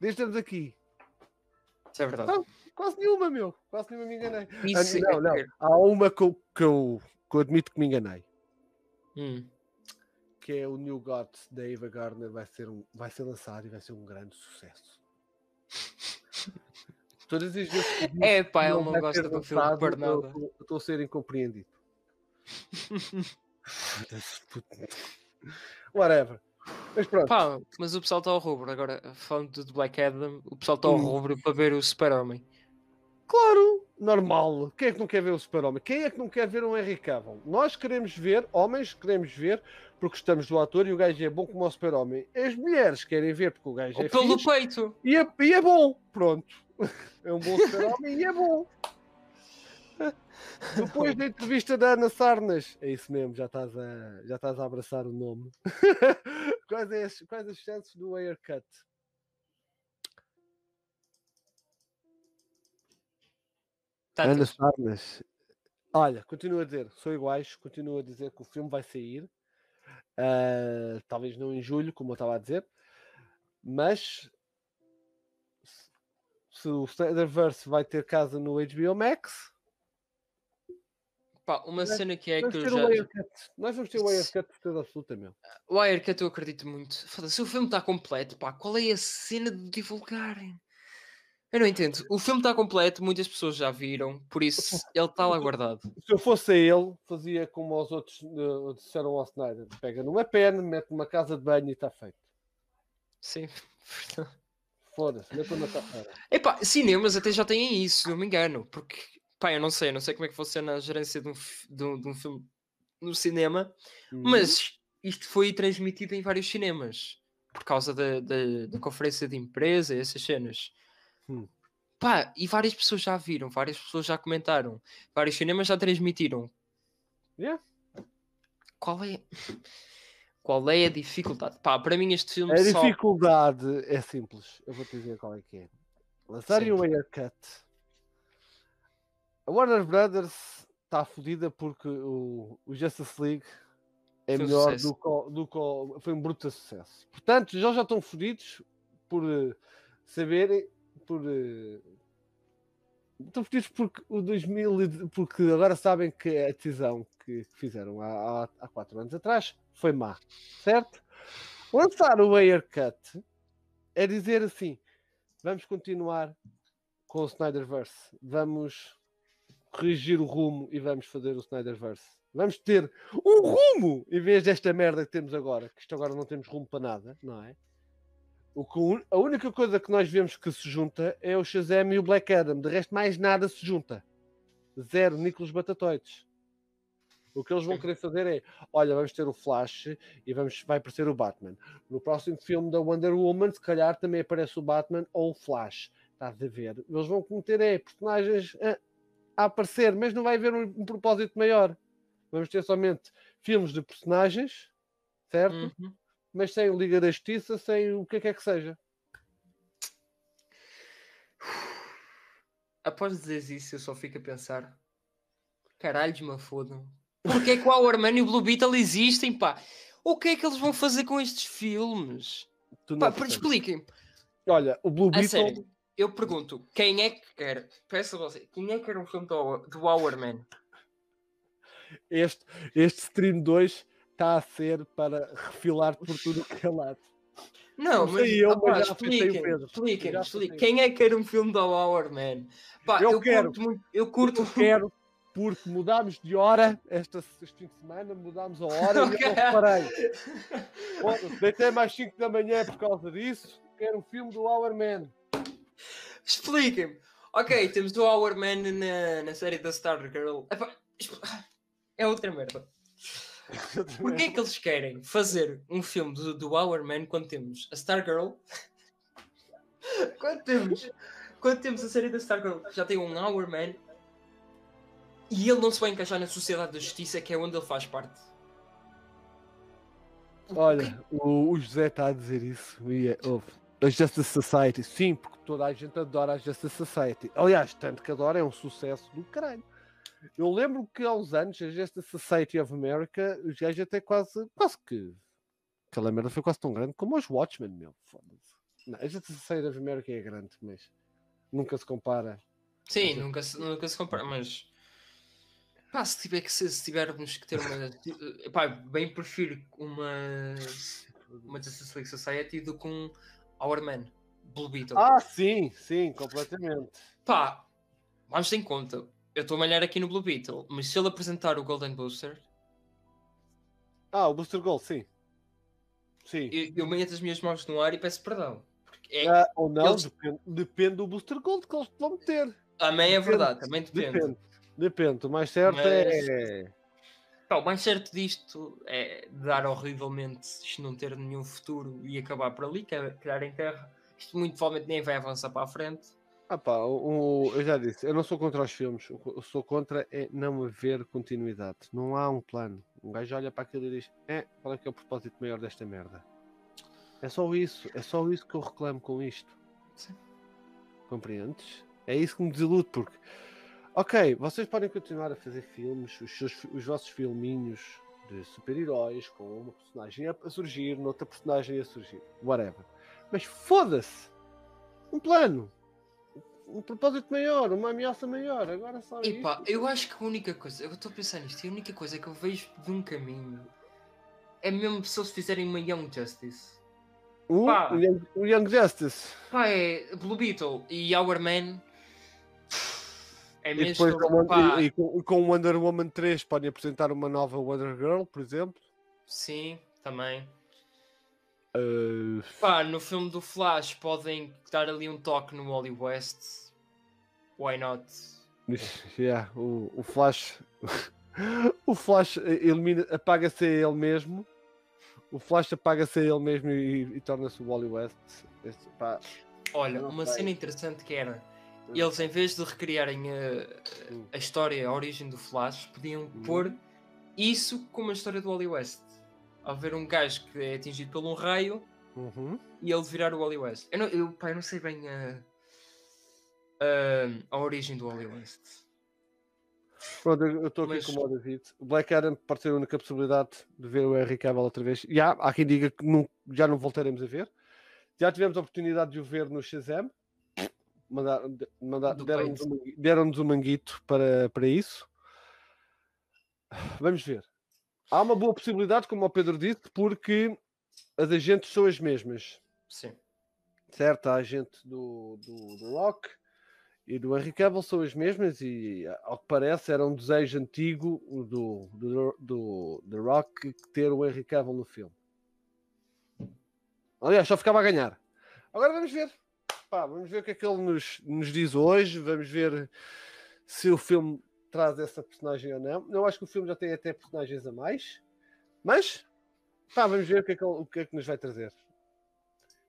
Desde estamos aqui. Isso é verdade. Não. Quase nenhuma, meu. Quase nenhuma me enganei. Ah, Isso não, é não. Há uma que eu, que, eu, que eu admito que me enganei. Hum. Que é o New Gods da Ava Gardner. Vai ser, um, vai ser lançado e vai ser um grande sucesso. Todas as vezes que É pá, ele não gosta do filme nada. estou- eu Estou a ser incompreendido. Whatever. Mas pronto. Pá, mas o pessoal está ao rubro. Agora, falando de Black Adam, o pessoal está ao Hum. rubro para ver o Super-Homem. Claro, normal. Quem é que não quer ver o Super-Homem? Quem é que não quer ver um Henry Cavill? Nós queremos ver, homens queremos ver, porque estamos do ator e o gajo é bom como o Super-Homem. As mulheres querem ver porque o gajo é Ou pelo fixe peito. e é, e é bom. Pronto. É um bom Super-Homem e é bom. Depois da entrevista da Ana Sarnas, é isso mesmo, já estás a, já estás a abraçar o nome. quais, é as, quais as chances do haircut? Ana Tantas. Sarnas. Olha, continuo a dizer, são iguais, continuo a dizer que o filme vai sair. ah, talvez não em julho, como eu estava a dizer, mas se- o Snyderverse vai ter casa no HBO Max, Pá, uma cena que é que eu já. Nós vamos ter um haircut por toda absoluta, meu. O Wirecut eu acredito muito. Foda-se, o filme está completo, pá. Qual é a cena de divulgarem? Eu não entendo. O filme está completo, muitas pessoas já viram, por isso ele está lá guardado. Se eu fosse a ele, fazia como os outros eh, disseram ao Snyder: pega numa pena, mete numa casa de banho e está feito. Sim. Foda-se, mete na carreira. Epá, cinemas até já têm isso, se não me engano. Porque, pá, eu não sei, não sei como é que funciona a gerência de um, de um, de um filme no cinema, Uhum. mas isto foi transmitido em vários cinemas por causa da, da, da conferência de empresa e essas cenas. Hum. Pá, e várias pessoas já viram, várias pessoas já comentaram, vários cinemas já transmitiram. Yeah. Qual é. Qual é a dificuldade? Pá, para mim este filme A só. dificuldade é simples. Eu vou te dizer qual é que é. Lançarem Sim. o Aircut. A Warner Brothers está fodida porque o, o Justice League é Foi um melhor do que, do que foi um bruto sucesso. Portanto, já já estão fodidos por eh, saberem, por eh, estão fodidos porque o 2000 e- porque agora sabem que a decisão que fizeram há, há, há quatro anos atrás foi má, certo? Lançar o Aircut é dizer assim: vamos continuar com o Snyderverse, vamos corrigir o rumo e vamos fazer o Snyderverse. Vamos ter um rumo em vez desta merda que temos agora, que isto agora não temos rumo para nada, não é? O que, a única coisa que nós vemos que se junta é o Shazam e o Black Adam. De resto, mais nada se junta. Zero Nicolas Batatoides. O que eles vão querer fazer é: olha, vamos ter o Flash e vamos, vai aparecer o Batman. No próximo filme da Wonder Woman, se calhar também aparece o Batman ou o Flash. Estás a ver? Eles vão cometer é, personagens a, a aparecer, mas não vai haver um, um propósito maior. Vamos ter somente filmes de personagens, certo? Uhum. Mas sem Liga da Justiça, sem o que quer que seja. Após dizer isso, eu só fico a pensar: caralho, me fodam. Porquê que o Our Man e o Blue Beetle existem, pá? O que é que eles vão fazer com estes filmes? Pá, expliquem-me. Olha, o Blue A Beetle. sério, eu pergunto: quem é que quer? Peço a você, quem é que quer um filme do, do Our Man? este, este Stream 2 está a ser para refilar por tudo que é lado. Não, Não mas, eu, opá, mas expliquem, expliquem, expliquem. Quem é que quer um filme do Our Man? Pá, Eu eu, quero. curto muito, eu curto Eu quero, porque mudámos de hora esta, este fim de semana, mudámos a hora e eu não reparei. Deitei mais 5 da manhã por causa disso. Quero um filme do Hour Man. Expliquem-me. Ok, temos o Our Man na, na série da Stargirl. Epá, expl- É outra merda. Porquê é que eles querem fazer um filme do, do Our Man quando temos a Stargirl? quando temos, quando temos a série da Stargirl que já tem um Our Man e ele não se vai encaixar na Sociedade da Justiça, que é onde ele faz parte. Olha, o, o José está a dizer isso. E é, ouve, a Justice Society, sim, porque toda a gente adora a Justice Society. Aliás, tanto que adora, é um sucesso do caralho. Eu lembro que há uns anos a Justice Society of America, os gajos até quase, quase que. Aquela merda foi quase tão grande como os Watchmen, meu. Foda-se. Não, a Justice Society of America é grande, mas nunca se compara. Sim, nunca se, nunca se compara, mas pá, se, tiver que ser, se tivermos que ter uma. Pá, bem prefiro uma, uma Justice League Society do que um Our Man, Blue Beetle. Ah, sim, sim, completamente. Pá, vamos em conta. Eu estou a malhar aqui no Blue Beetle, mas se ele apresentar o Golden Booster, Ah, o Booster Gold, sim. Sim. eu, eu meto as minhas mãos no ar e peço perdão. É, Ah, ou não, eles- depende, depende do Booster Gold que eles vão meter. também é verdade, também depende. Depende. Depende. O mais certo Mas- é. Pá, o mais certo disto é dar horrivelmente isto não ter nenhum futuro e acabar por ali, que é criar em terra. Isto muito provavelmente nem vai avançar para a frente. Ah pá, o, o- eu já disse, eu não sou contra os filmes, o que eu sou contra é não haver continuidade. Não há um plano. Um gajo olha para aquilo e diz: É, qual é que é o propósito maior desta merda? É só isso, é só isso que eu reclamo com isto. Sim. Compreendes? É isso que me desilude, porque, ok, vocês podem continuar a fazer filmes, os, seus, os vossos filminhos de super-heróis, com uma personagem a surgir, noutra personagem a surgir, whatever. Mas foda-se! Um plano! Um propósito maior, uma ameaça maior, agora só E pá, isto. eu acho que a única coisa, eu estou a pensar nisto, e a única coisa que eu vejo de um caminho é mesmo se eles fizerem uma Young Justice. O, pá. o Young, o Young Justice. Pá, é Blue Beetle e Our Man. É E mesmo. depois com, Won- pá, e- e com, com Wonder Woman 3 podem apresentar uma nova Wonder Girl, por exemplo. Sim, também. Uh, Pá, no filme do Flash podem dar ali um toque no Wally West. Why not? yeah, o, o Flash. o Flash elimina, apaga-se a ele mesmo. O Flash apaga-se a ele mesmo e, e torna-se o Wally West. Este, pá, Olha, uma sei. cena interessante que era. Eles, em vez de recriarem a, Hum. a história, a origem do Flash, podiam Hum. pôr Isso como a história do Wally West. Ao ver um gajo que é atingido por um raio Uhum. e ele virar o Wally West. Eu não, eu, pá, eu não sei bem a, a, a origem do Wally West. Pronto, eu estou aqui Mas- com o David. O Black Adam pode ser a única possibilidade de ver o Henry Cavill outra vez. E há, há quem diga que não- já não voltaremos a ver. Já tivemos a oportunidade de o ver no Shazam. Deram-nos um, mangui- deram-nos um manguito para, para isso. Vamos ver. Há uma boa possibilidade, como o Pedro disse, porque as agentes são as mesmas. Sim. certo? A agente do, do, do Rock e do Henry Cavill são as mesmas e, ao que parece, era um desejo antigo do, do, do, do Rock ter o Henry Cavill no filme. Aliás, só ficava a ganhar. Agora vamos ver. Pá, vamos ver o que é que ele nos, nos diz hoje. Vamos ver se o filme traz essa personagem ou não. Eu acho que o filme já tem até personagens a mais. Mas, pá, vamos ver o que é que, o que, é que nos vai trazer.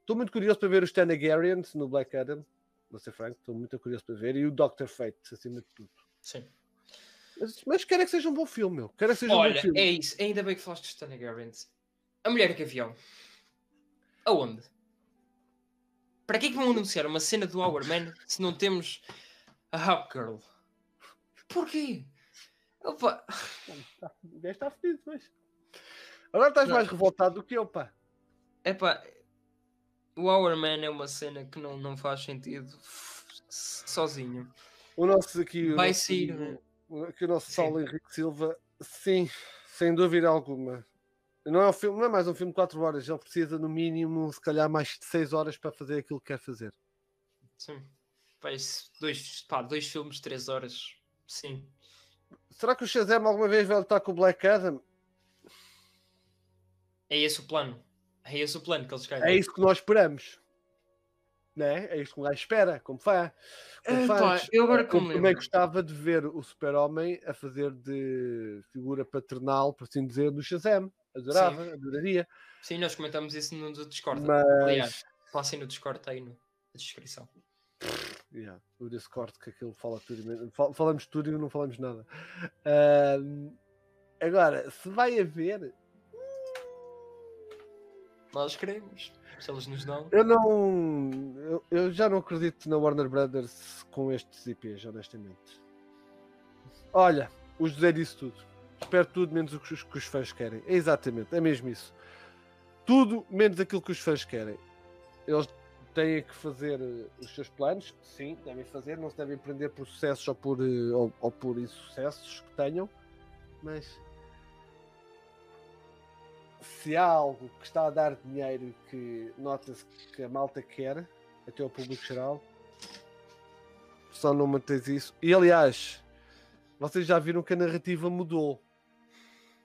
Estou muito curioso para ver os Tanagarians no Black Adam. Vou ser franco, estou muito curioso para ver. E o Dr. Fate, acima de tudo. Sim. Mas, mas quero é que seja um bom filme, meu. Quero é que seja um bom Olha, filme. é isso. Ainda bem que falaste de Stanley Garrett. A mulher gavião. Aonde? Para que é que vão anunciar uma cena do Hour Man se não temos a Hawk Girl? Porquê? Opa, O gajo está fedido, mas. Agora estás Não. mais revoltado do que eu, pá. epá, o Hour Man é uma cena que não, não faz sentido sozinho. O nosso aqui. Vai nosso, sair, né? o- Aqui o nosso. Saulo Henrique Silva, sim, sem dúvida alguma. Não é, um filme, não é mais um filme de 4 horas, ele precisa no mínimo, se calhar, mais de 6 horas para fazer aquilo que quer fazer. Sim. Pá, isso, dois, pá, dois filmes de três horas. Sim. Será que o Shazam alguma vez vai lutar com o Black Adam? É esse o plano. É esse o plano que eles querem. É isso que nós esperamos. Né? É isso que um gajo espera, como fã. Como Epá, fãs. eu agora que Eu também gostava de ver o Super-Homem a fazer de figura paternal, por assim dizer, do Shazam. Adorava, adoraria. Sim, nós comentamos isso no Discord. Mas Aliás, passem no Discord aí no, na descrição. Yeah, o Discord que aquilo fala tudo. Fal- Falamos tudo e não falamos nada. Ahm, agora, se vai haver, Nós queremos. Se eles nos dão. eu não. Eu, eu já não acredito na Warner Brothers com estes IPs, honestamente. Olha, o José disse tudo. Espero tudo menos o que os, que os fãs querem. É exatamente, é mesmo isso. Tudo menos aquilo que os fãs querem. Eles têm que fazer eh, os seus planos, sim, devem fazer, não se devem prender por sucessos ou por, eh, ou, ou por insucessos que tenham, mas se há algo que está a dar dinheiro que nota-se que a malta quer, até o público geral, só não mantens isso. E aliás, vocês já viram que a narrativa mudou.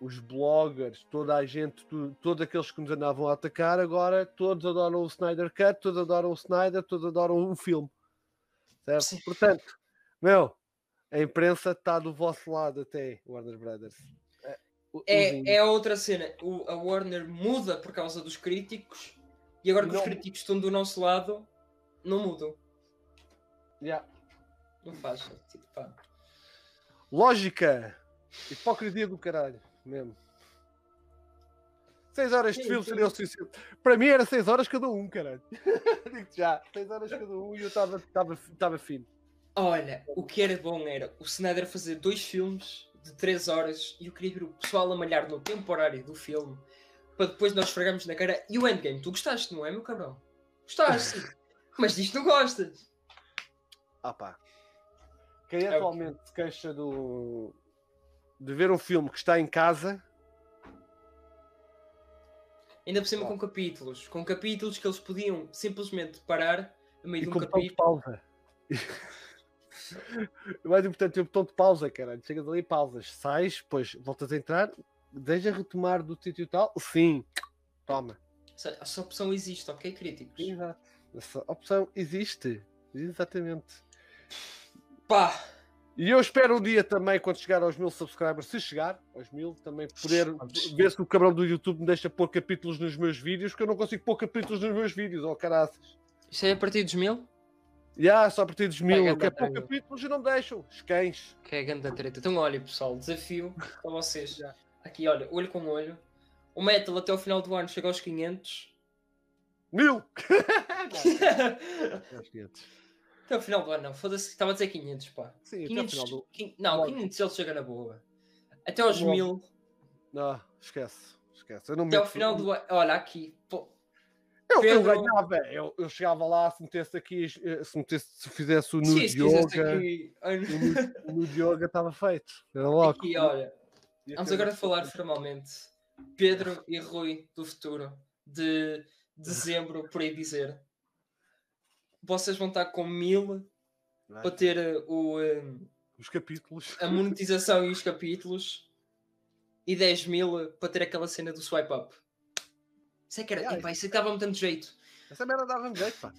Os bloggers, toda a gente, tu- todos aqueles que nos andavam a atacar, agora todos adoram o Snyder Cut, todos adoram o Snyder, todos adoram o filme. Certo? Sim. Portanto, meu, a imprensa está do vosso lado até, Warner Brothers. É, É, é a outra cena. O, a Warner muda por causa dos críticos e agora que os Não. críticos estão do nosso lado, não mudam. Yeah. Não faz sentido. Pá. Lógica! Hipocrisia do caralho, mesmo. 6 horas de Sim, filme seria o suficiente. Para mim era 6 horas cada um, caralho. Digo-te já, 6 horas cada um e eu estava fino. Olha, o que era bom era o Snyder fazer dois filmes de 3 horas e eu queria ver o pessoal a malhar no tempo horário do filme para depois nós esfregarmos na cara. E o Endgame, tu gostaste, não é, meu cabrão? Gostaste, mas disto não gostas. Ah pá. Quem É atualmente se queixa do... de ver um filme que está em casa, Ainda por cima com capítulos. Com capítulos que eles podiam simplesmente parar a meio e de um com botão de capítulo. pausa. O mais importante é o botão de pausa, caralho. Chegas ali, pausas, sais, depois voltas a entrar, deseja retomar do sítio tal? Sim. Toma. Essa opção existe, ok, críticos? Exato. Essa opção existe. Exatamente. Pá! E eu espero um dia também, quando chegar aos mil subscribers, se chegar aos mil, também poder ver se o cabrão do YouTube me deixa pôr capítulos nos meus vídeos, porque eu não consigo pôr capítulos nos meus vídeos, oh caraças. Isto é a partir dos mil? Já, yeah, só a partir dos mil. É que é pôr capítulos e não me deixam. Os cães. Que é grande treta. Então, olha, pessoal, desafio para vocês. Aqui, olha, olho com olho. O Metal até o final do ano chega aos 500. Mil! Aos 500. Até o final do ano, não. Foda-se, estava a dizer 500, pá. Sim, 500, até o final do... não, 500 ele chega na boa. Até aos 1000. Não, esquece. Esquece. Eu não até ao final do ano. Olha, aqui. Pô. Eu, Pedro... eu ganhava, eu, eu chegava lá, se metesse aqui, eh, se, metesse, se fizesse o nude Sim, yoga, aqui... o nude yoga estava feito. Era logo. Aqui, olha, vamos agora falar formalmente. Pedro e Rui do futuro, de dezembro, por aí dizer. Vocês vão estar com mil Vai. para ter eh, o, eh, Os capítulos. a monetização e os capítulos e 10 mil para ter aquela cena do swipe up. Isso é que era. Yeah, Epá, isso é dava-me tanto jeito. Essa merda dava-me jeito, pá.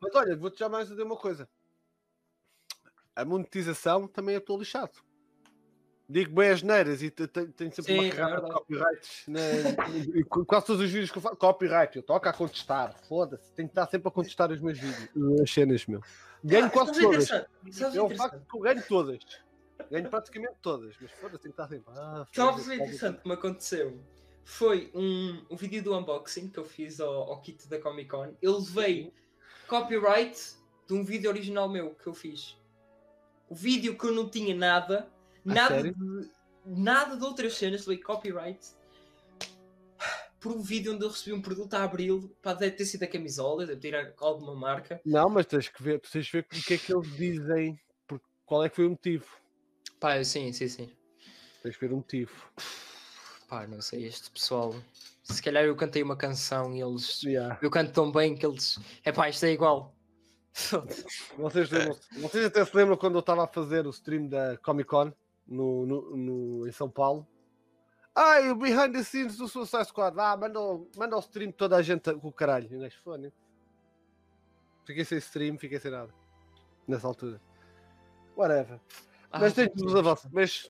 Mas olha, vou-te já mais dizer uma coisa. A monetização também é todo lixado. Digo bem as neiras e te- te- tenho sempre Sim, uma é carrada de copyrights. Na, qu- quase todos os vídeos que eu faço, copyright. Eu toco a contestar. Foda-se. Tenho que estar sempre a contestar os meus vídeos. As cenas, meu. Ganho Ah, quase o todas. o É um interessante? facto que eu ganho todas. Ganho praticamente todas. Mas foda-se, tenho que estar sempre. Ah, Sabes o foda-se, interessante que me aconteceu? Foi um, um vídeo do unboxing que eu fiz ao, ao kit da Comic Con. Eu levei copyright de um vídeo original meu que eu fiz. O vídeo que eu não tinha nada, nada de, nada de outras cenas, levei copyright por um vídeo onde eu recebi um produto a abril, para deve ter sido a camisola, deve ter alguma marca. Não, mas tens que ver, tu tens que ver o que é que eles dizem, qual é que foi o motivo. Pá, sim, sim, sim. Tens que ver o motivo. Pá, não sei, este pessoal. Se calhar eu cantei uma canção e eles. Yeah. Eu canto tão bem que eles. É pá, isto é igual. Vocês, lembram vocês até se lembram quando eu estava a fazer o stream da Comic Con no, no, no- em São Paulo? Ai, o behind the scenes do Suicide Squad. Ah, manda, manda o stream toda a gente com o caralho. Gajo, "Fone." Fiquei sem stream, fiquei sem nada. Nessa altura. Whatever. Ah, mas tem pá, todos os avanços. Mas